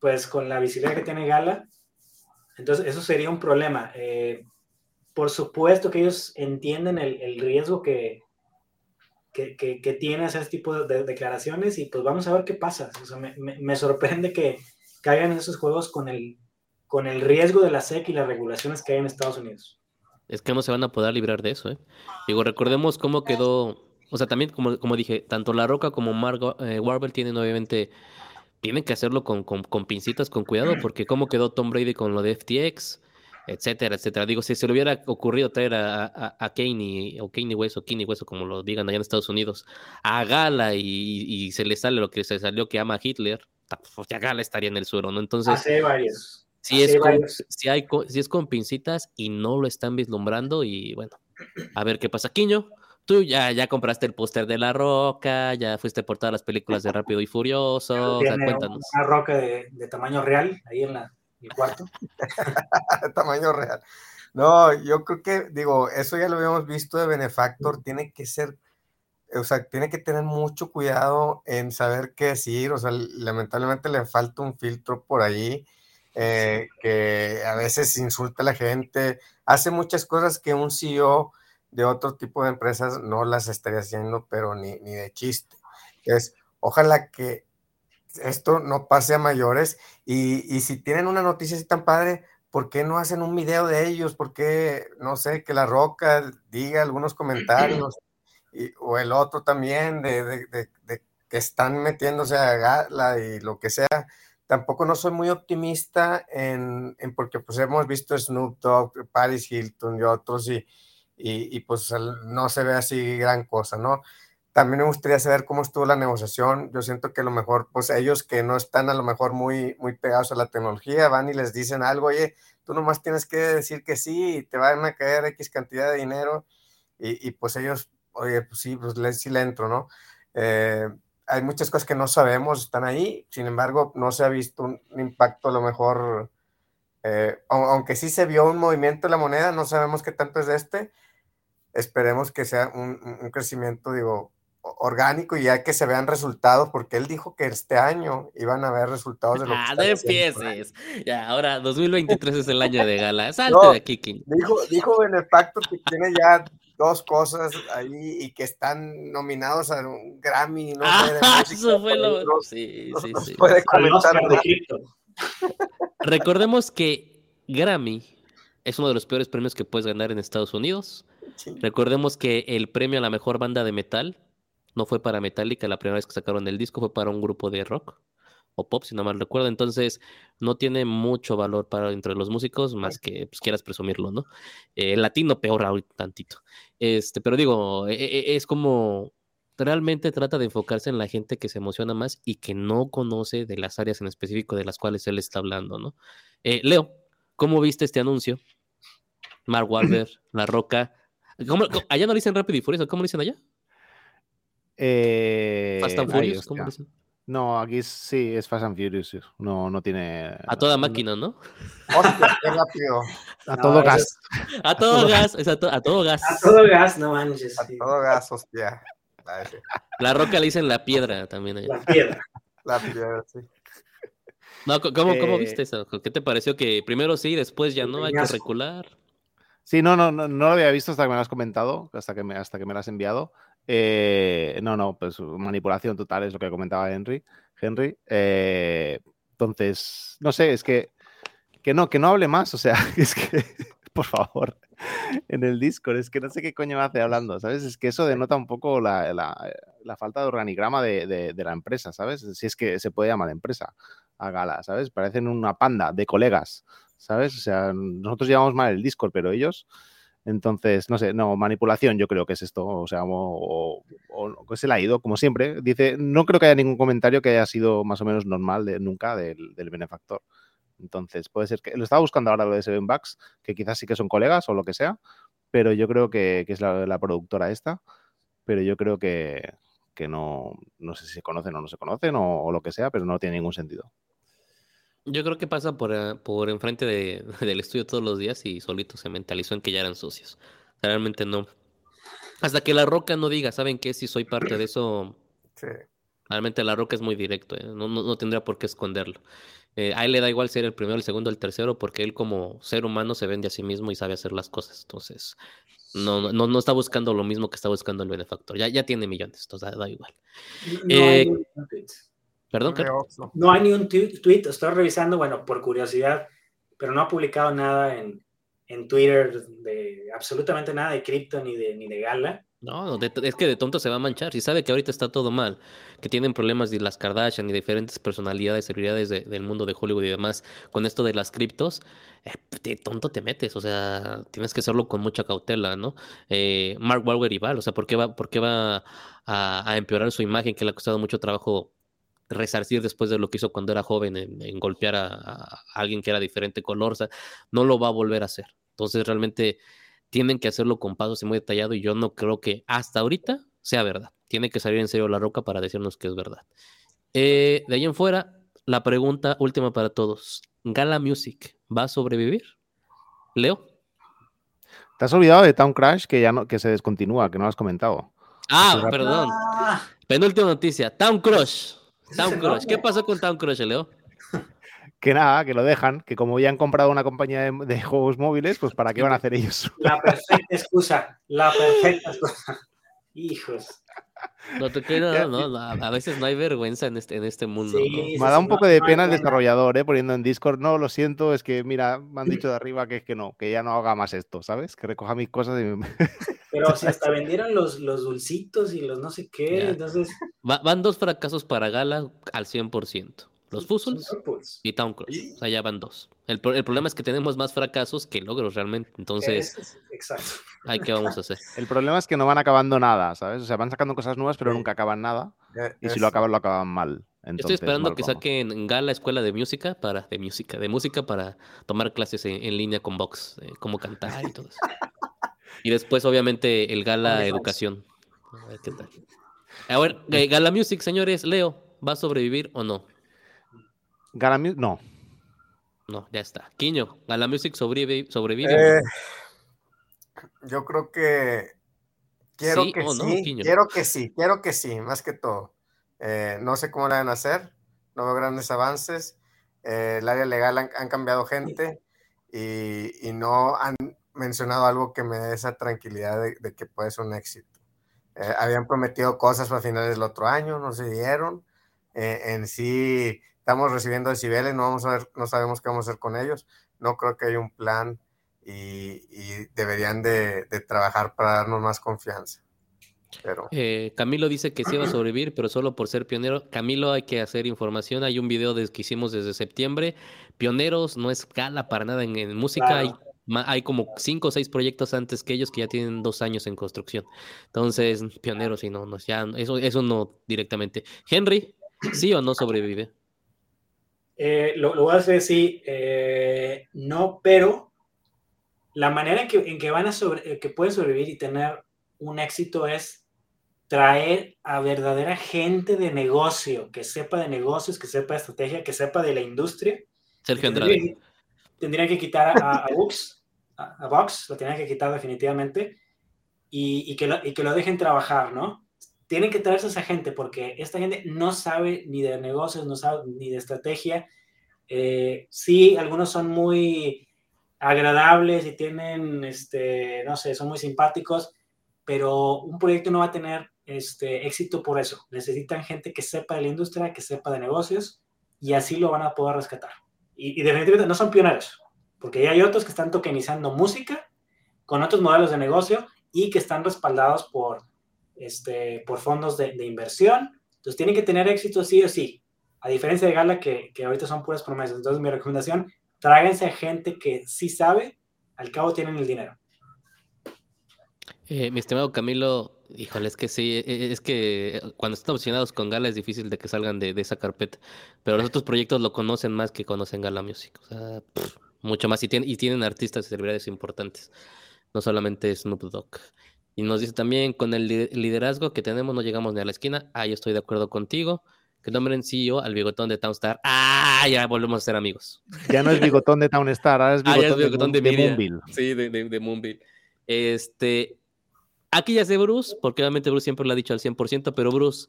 pues, con la visibilidad que tiene Gala. Entonces, eso sería un problema. Eh, por supuesto que ellos entienden el, el riesgo que, que, que, que tiene este tipo de, de declaraciones y pues vamos a ver qué pasa. O sea, me, me, me sorprende que caigan en esos juegos con el, con el riesgo de la SEC y las regulaciones que hay en Estados Unidos. Es que no se van a poder librar de eso, ¿eh? Digo, recordemos cómo quedó, o sea, también como, como dije, tanto La Roca como Mark eh, Wahlberg tienen obviamente, tienen que hacerlo con, con, con pincitas, con cuidado, porque cómo quedó Tom Brady con lo de FTX, etcétera, etcétera. Digo, si se le hubiera ocurrido traer a, a, a Kanye, o Kanye West, o Kanye West, o como lo digan allá en Estados Unidos, a Gala y, y se le sale lo que se salió que ama a Hitler, pues ya Gala estaría en el suelo, ¿no? Entonces... Hace varios. Si es, con, si, hay, si es con pincitas y no lo están vislumbrando y bueno, a ver qué pasa. Quiño, tú ya, ya compraste el póster de La Roca, ya fuiste por todas las películas de Rápido y Furioso, o sea, cuéntanos. Una roca de, de, tamaño real ahí en la, cuarto. [LAUGHS] tamaño real. No, yo creo que, digo, eso ya lo habíamos visto de Benefactor, tiene que ser, o sea, tiene que tener mucho cuidado en saber qué decir, o sea, lamentablemente le falta un filtro por ahí eh, que a veces insulta a la gente, hace muchas cosas que un CEO de otro tipo de empresas no las estaría haciendo, pero ni, ni de chiste. Es, ojalá que esto no pase a mayores y, y, si tienen una noticia así tan padre, ¿por qué no hacen un video de ellos? ¿Por qué, no sé, que La Roca diga algunos [CLEARS THROAT] comentarios? Y, o el otro también, de, de, de, de, que están metiéndose a gala y lo que sea, tampoco no soy muy optimista en, en porque pues hemos visto Snoop Dogg, Paris Hilton y otros y, y, y, pues no se ve así gran cosa, ¿no? También me gustaría saber cómo estuvo la negociación. Yo siento que a lo mejor, pues ellos que no están a lo mejor muy, muy pegados a la tecnología, van y les dicen algo, oye, tú nomás tienes que decir que sí y te van a caer X cantidad de dinero y, y pues ellos, oye, pues sí, pues le, sí le entro, ¿no? Eh, hay muchas cosas que no sabemos, están ahí, sin embargo, no se ha visto un, impacto a lo mejor, eh, aunque sí se vio un movimiento de la moneda, no sabemos qué tanto es de este, esperemos que sea un, un crecimiento, digo, orgánico y ya que se vean resultados, porque él dijo que este año iban a haber resultados de lo ah, que no empieces. Ya, ahora 2023 es el año de gala. [LAUGHS] Salte no, de aquí, King. Dijo, dijo Benefactor que tiene ya dos cosas ahí y que están nominados a un Grammy. No ah, sé, de música, [LAUGHS] eso fue lo. nos, sí, nos, sí, nos sí. puede comentar. [LAUGHS] Recordemos que Grammy es uno de los peores premios que puedes ganar en Estados Unidos. Sí. Recordemos que el premio a la mejor banda de metal no fue para Metallica la primera vez que sacaron el disco, fue para un grupo de rock o pop, si no mal recuerdo. Entonces, no tiene mucho valor para entre los músicos, más que pues, quieras presumirlo, ¿no? Eh, latino peor ahorita tantito. Este, pero digo, e- e- es como realmente trata de enfocarse en la gente que se emociona más y que no conoce de las áreas en específico de las cuales él está hablando, ¿no? Eh, Leo, ¿cómo viste este anuncio? Mark Wahlberg, La Roca. ¿Cómo- cómo- allá no dicen Rápido y Furioso, ¿cómo dicen allá? Eh, Fast and Furious, ¿cómo dicen? No, aquí sí, es Fast and Furious. No, no tiene. A toda máquina, ¿no? Hostia, qué rápido. [LAUGHS] A No, todo gas. A todo gas, es a, to- a todo gas. A todo gas, no manches. A sí. todo gas, hostia. La Roca le dicen la piedra también. allá. La piedra. La piedra, sí. No, ¿cómo, cómo Eh, viste eso? ¿Qué te pareció que primero sí, después ya no? Hay que recular. Sí, no, no, no, no lo había visto hasta que me lo has comentado, hasta que me, hasta que me lo has enviado. Eh, no, no, pues manipulación total es lo que comentaba Henry. Henry. Eh, entonces, no sé, es que, que no, que no hable más, o sea, [LAUGHS] es que, por favor, en el Discord, es que no sé qué coño hace hablando, ¿sabes? Es que eso denota un poco la, la- falta de organigrama de, de- de la empresa, ¿sabes? Si es que se puede llamar empresa a Gala, ¿sabes? Parecen una panda de colegas, ¿sabes? O sea, nosotros llevamos mal el Discord, pero ellos... Entonces, no sé, no, manipulación yo creo que es esto, o sea, o, o- se le ha ido, como siempre. Dice, no creo que haya ningún comentario que haya sido más o menos normal de, nunca del, benefactor. Entonces, puede ser que, lo estaba buscando ahora lo de Seven Bucks, que quizás sí que son colegas o lo que sea, pero yo creo que, que es la, la productora esta, pero yo creo que, que no, no sé si se conocen o no se conocen o lo que sea, pero no tiene ningún sentido. Yo creo que pasa por, eh, por enfrente de- [LAUGHS] del estudio todos los días y solito se mentalizó en que ya eran socios. Realmente no. Hasta que La Roca no diga, ¿saben qué? Si soy parte de eso, [CLEARS THROAT] Sí. realmente La Roca es muy directo, ¿eh? No, no, no tendría por qué esconderlo. Eh, a él le da igual ser el primero, el segundo, el tercero, porque él como ser humano se vende a sí mismo y sabe hacer las cosas. Entonces, no, no, no está buscando lo mismo que está buscando el benefactor. Ya, ya tiene millones, entonces da, da igual. No Eh, hay. Perdón, ¿qué? No hay ni un tweet, estoy revisando, bueno, por curiosidad, pero no ha publicado nada en, en Twitter de absolutamente nada de cripto ni de, ni de gala. No, de- es que de tonto se va a manchar. Si sabe que ahorita está todo mal, que tienen problemas de las Kardashian y diferentes personalidades, celebridades de- del mundo de Hollywood y demás, con esto de las criptos, eh, de tonto te metes. O sea, tienes que hacerlo con mucha cautela, ¿no? Eh, Mark Wahlberg igual, o sea, ¿por qué va, por qué va a, a empeorar su imagen que le ha costado mucho trabajo resarcir después de lo que hizo cuando era joven en, en golpear a, a alguien que era diferente color? O sea, no lo va a volver a hacer. Entonces, realmente tienen que hacerlo con pasos y muy detallado y yo no creo que hasta ahorita sea verdad. Tiene que salir en serio la roca para decirnos que es verdad. Eh, de ahí en fuera, la pregunta última para todos. ¿Gala Music va a sobrevivir? Leo. ¿Te has olvidado de Town Crash que ya no, que se descontinúa, que no lo has comentado? Ah, perdón. Ah, Penúltima noticia. Town Crush. Town Crush. ¿Qué pasó con Town Crush, Leo? [LAUGHS] Que nada, que lo dejan, que como ya han comprado una compañía de, de juegos móviles, pues ¿para qué van a hacer ellos? la perfecta excusa, la perfecta excusa. [LAUGHS] Hijos. No te queda, no, no, a veces no hay vergüenza en este, en este mundo. Sí, ¿no? sí, Me dado un poco de pena el desarrollador, ¿eh? poniendo en Discord. No, lo siento, es que, mira, me han dicho de arriba que es que no, que ya no haga más esto, ¿sabes? Que recoja mis cosas y me- [LAUGHS] Pero si [LAUGHS] hasta vendieron los, los dulcitos y los no sé qué, Ya. entonces Va- van dos fracasos para Gala al 100%. Los Fuzzles Pulse. y Town Cross. O sea, ya van dos. El, pro- el problema es que tenemos más fracasos que logros realmente. Entonces, es- exacto. ¿hay qué vamos a hacer? [LAUGHS] El problema es que no van acabando nada, ¿sabes? O sea, van sacando cosas nuevas, pero Sí. nunca acaban nada. Y si lo acaban, lo acaban mal. Estoy esperando mal que vamos. saquen Gala Escuela de Música para de música, de música para tomar clases en, en línea con Vox, eh, cómo cantar y todo eso. Y después, obviamente, el Gala. Educación. A ver qué tal. A ver, eh, Gala Music, señores, Leo, ¿va a sobrevivir o no? Gala Mu- no. No, ya está. Quiño, Gala Music sobrevive, sobrevive. Eh, no? yo creo que quiero ¿Sí que o no, sí, Quiño? quiero que sí, quiero que sí, más que todo. Eh, no sé cómo la van a hacer, no veo grandes avances. Eh, el área legal han, han cambiado gente y, y no han mencionado algo que me dé esa tranquilidad de, de que puede ser un éxito. Eh, habían prometido cosas para finales del otro año, no se dieron. Eh, en sí, estamos recibiendo decibeles, no, vamos a ver, no sabemos qué vamos a hacer con ellos. No creo que haya un plan y, y deberían de, de trabajar para darnos más confianza. Pero Eh, Camilo dice que sí va a sobrevivir, pero solo por ser pionero. Camilo, hay que hacer información. Hay un video des- que hicimos desde septiembre. Pioneros no es gala para nada en, en música. Claro. Hay, ma- hay como cinco o seis proyectos antes que ellos que ya tienen dos años en construcción. Entonces, pioneros y no, no, ya, eso, eso no directamente. Henry, ¿sí o no sobrevive? Eh, lo, lo voy a hacer sí, eh, no, pero la manera en que, en que van a sobre, eh, que pueden sobrevivir y tener un éxito es traer a verdadera gente de negocio, que sepa de negocios, que sepa de estrategia, que sepa de la industria. Sergio Andrade. que- Tendrían que quitar a, a Vox, a, a Vox, lo tendrían que quitar definitivamente, y, y que lo, y que lo dejen trabajar, ¿no? Tienen que traerse a esa gente porque esta gente no sabe ni de negocios, no sabe ni de estrategia. Eh, sí, algunos son muy agradables y tienen, este, no sé, son muy simpáticos, pero un proyecto no va a tener este, éxito por eso. Necesitan gente que sepa de la industria, que sepa de negocios, y así lo van a poder rescatar. Y, y definitivamente no son pioneros, porque ya hay otros que están tokenizando música con otros modelos de negocio y que están respaldados por, este, por fondos de, inversión. Entonces tienen que tener éxito sí o sí, a diferencia de Gala que, que ahorita son puras promesas. Entonces mi recomendación, tráiganse a gente que sí sabe, al cabo tienen el dinero. Eh, mi estimado Camilo, híjole, es que sí, e- e- es que cuando están obsesionados con Gala es difícil de que salgan de, de esa carpeta, pero los otros proyectos lo conocen más que conocen Gala Music, o sea, mucho más, y tienen, y tienen artistas y celebridades importantes, no solamente Snoop Dogg. Y nos dice también, con el li- liderazgo que tenemos no llegamos ni a la esquina, ah, yo estoy de acuerdo contigo, que nombren CEO al bigotón de Townstar, ah, ya volvemos a ser amigos. Ya no es bigotón de Townstar, ahora es Ah, bigotón, es bigotón de, de. Moonville. Sí, de, de, de Moonville. Este, aquí ya sé Bruce, porque obviamente Bruce siempre lo ha dicho al 100%, pero Bruce,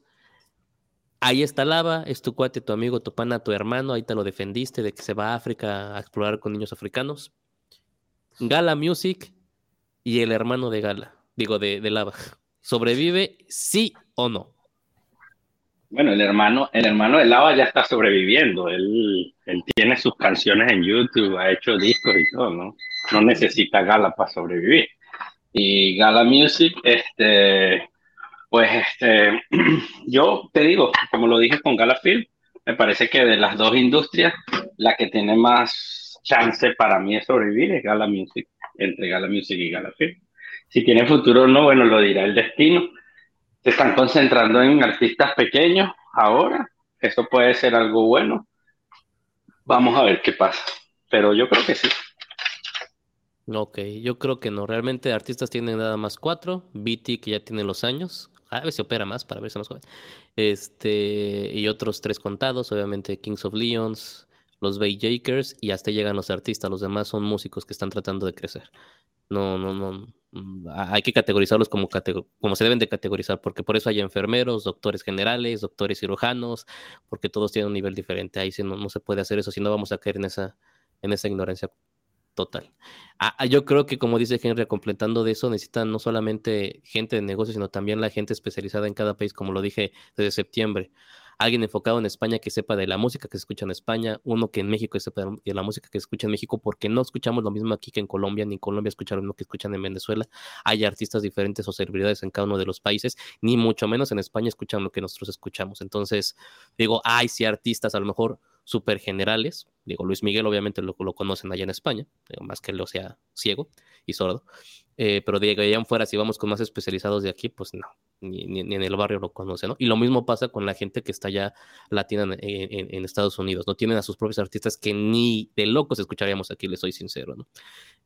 ahí está Lava, es tu cuate, tu amigo, tu pana, tu hermano, ahí te lo defendiste de que se va a África a explorar con niños africanos. Gala Music y el hermano de Gala, digo, de, de Lava. ¿Sobrevive sí o no? Bueno, el hermano, el hermano de Lava ya está sobreviviendo. Él, él tiene sus canciones en YouTube, ha hecho discos y todo, ¿no? No necesita Gala para sobrevivir. Y Gala Music, este, pues, este, [CLEARS THROAT] yo te digo, como lo dije con Gala Film, me parece que de las dos industrias, la que tiene más chance para mí de sobrevivir es Gala Music, entre Gala Music y Gala Film. Si tiene futuro o no, bueno, lo dirá el destino se están concentrando en artistas pequeños ahora. Eso puede ser algo bueno. Vamos a ver qué pasa. Pero yo creo que sí. Ok, yo creo que no. Realmente artistas tienen nada más cuatro. BT que ya tiene los años. A ver si opera más para verse más joven. Este, y otros tres contados, obviamente Kings of Leons, los Bay Jakers, y hasta llegan los artistas. Los demás son músicos que están tratando de crecer. No, no, no. mm, Hay que categorizarlos como, catego- como se deben de categorizar, porque por eso hay enfermeros, doctores generales, doctores cirujanos, porque todos tienen un nivel diferente. Ahí sí no, no se puede hacer eso, si no vamos a caer en esa, en esa ignorancia total. Ah, ah, yo creo que, como dice Henry, completando de eso, necesitan no solamente gente de negocios, sino también la gente especializada en cada país, como lo dije desde septiembre. Alguien enfocado en España que sepa de la música que se escucha en España, uno que en México sepa de la música que se escucha en México, porque no escuchamos lo mismo aquí que en Colombia, ni en Colombia escuchan lo mismo que escuchan en Venezuela. Hay artistas diferentes o celebridades en cada uno de los países, ni mucho menos en España escuchan lo que nosotros escuchamos. Entonces, digo, hay sí artistas, a lo mejor súper generales. Digo, Luis Miguel obviamente lo, conocen allá en España, más que lo sea ciego y sordo. Eh, pero de allá fuera, si vamos con más especializados de aquí, pues no, ni, en el barrio lo conocen, ¿no? Y lo mismo pasa con la gente que está ya latina en, en, en, Estados Unidos, no tienen a sus propios artistas que ni de locos escucharíamos aquí, les soy sincero, ¿no?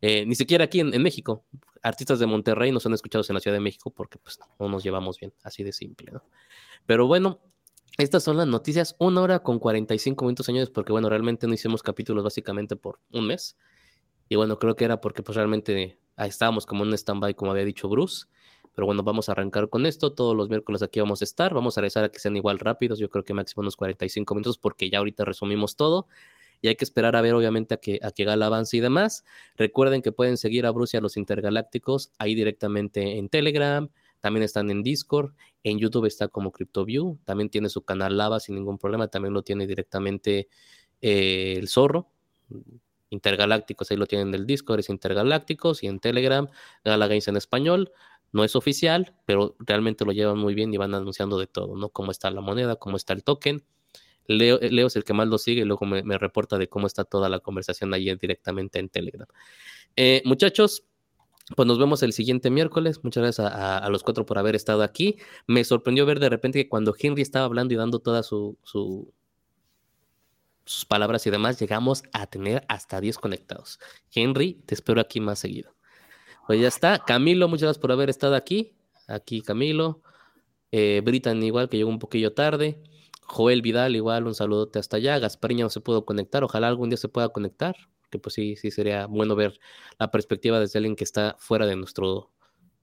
Eh, ni siquiera aquí en, México, artistas de Monterrey no son escuchados en la Ciudad de México porque pues no nos llevamos bien, así de simple, ¿no? Pero bueno, estas son las noticias, una hora con 45 minutos, señores, porque bueno, realmente no hicimos capítulos básicamente por un mes. Y bueno, creo que era porque pues realmente estábamos como en un stand-by, como había dicho Bruce. Pero bueno, vamos a arrancar con esto. Todos los miércoles aquí vamos a estar. Vamos a rezar a que sean igual rápidos. Yo creo que máximo unos 45 minutos porque ya ahorita resumimos todo. Y hay que esperar a ver, obviamente, a que, a que Gala avance y demás. Recuerden que pueden seguir a Bruce los intergalácticos ahí directamente en Telegram. También están en Discord. En YouTube está como CryptoView. También tiene su canal Lava sin ningún problema. También lo tiene directamente eh, el Zorro. Intergalácticos, ahí lo tienen del Discord, es Intergalácticos. Y en Telegram, Gala Games en español. No es oficial, pero realmente lo llevan muy bien y van anunciando de todo, ¿no? Cómo está la moneda, cómo está el token. Leo, Leo, es el que más lo sigue y luego me, reporta de cómo está toda la conversación allí directamente en Telegram. Eh, muchachos, pues nos vemos el siguiente miércoles. Muchas gracias a, los cuatro por haber estado aquí. Me sorprendió ver de repente que cuando Henry estaba hablando y dando todas su, su, sus palabras y demás, llegamos a tener hasta 10 conectados. Henry, te espero aquí más seguido. Pues ya está. Camilo, muchas gracias por haber estado aquí. Aquí Camilo. Eh, Britan igual, que llegó un poquillo tarde. Joel Vidal, igual, un saludote hasta allá. Gaspariña no se pudo conectar. Ojalá algún día se pueda conectar que pues sí, sí sería bueno ver la perspectiva desde alguien que está fuera de nuestro,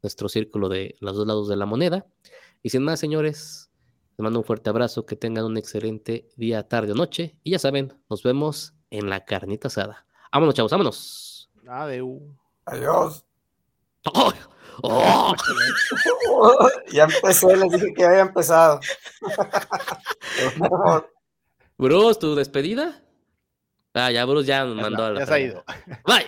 nuestro círculo de los dos lados de la moneda. Y sin más, señores, les mando un fuerte abrazo, que tengan un excelente día, tarde o noche. Y ya saben, nos vemos en la carnita asada. Vámonos, chavos, vámonos. Adeu. Adiós. ¡Oh! ¡Oh! ya empecé, les dije que había empezado. [LAUGHS] Bruce, ¿tu despedida? Ah, ya Bruce ya nos Ya mandó está, a la ya se ha ido. Bye.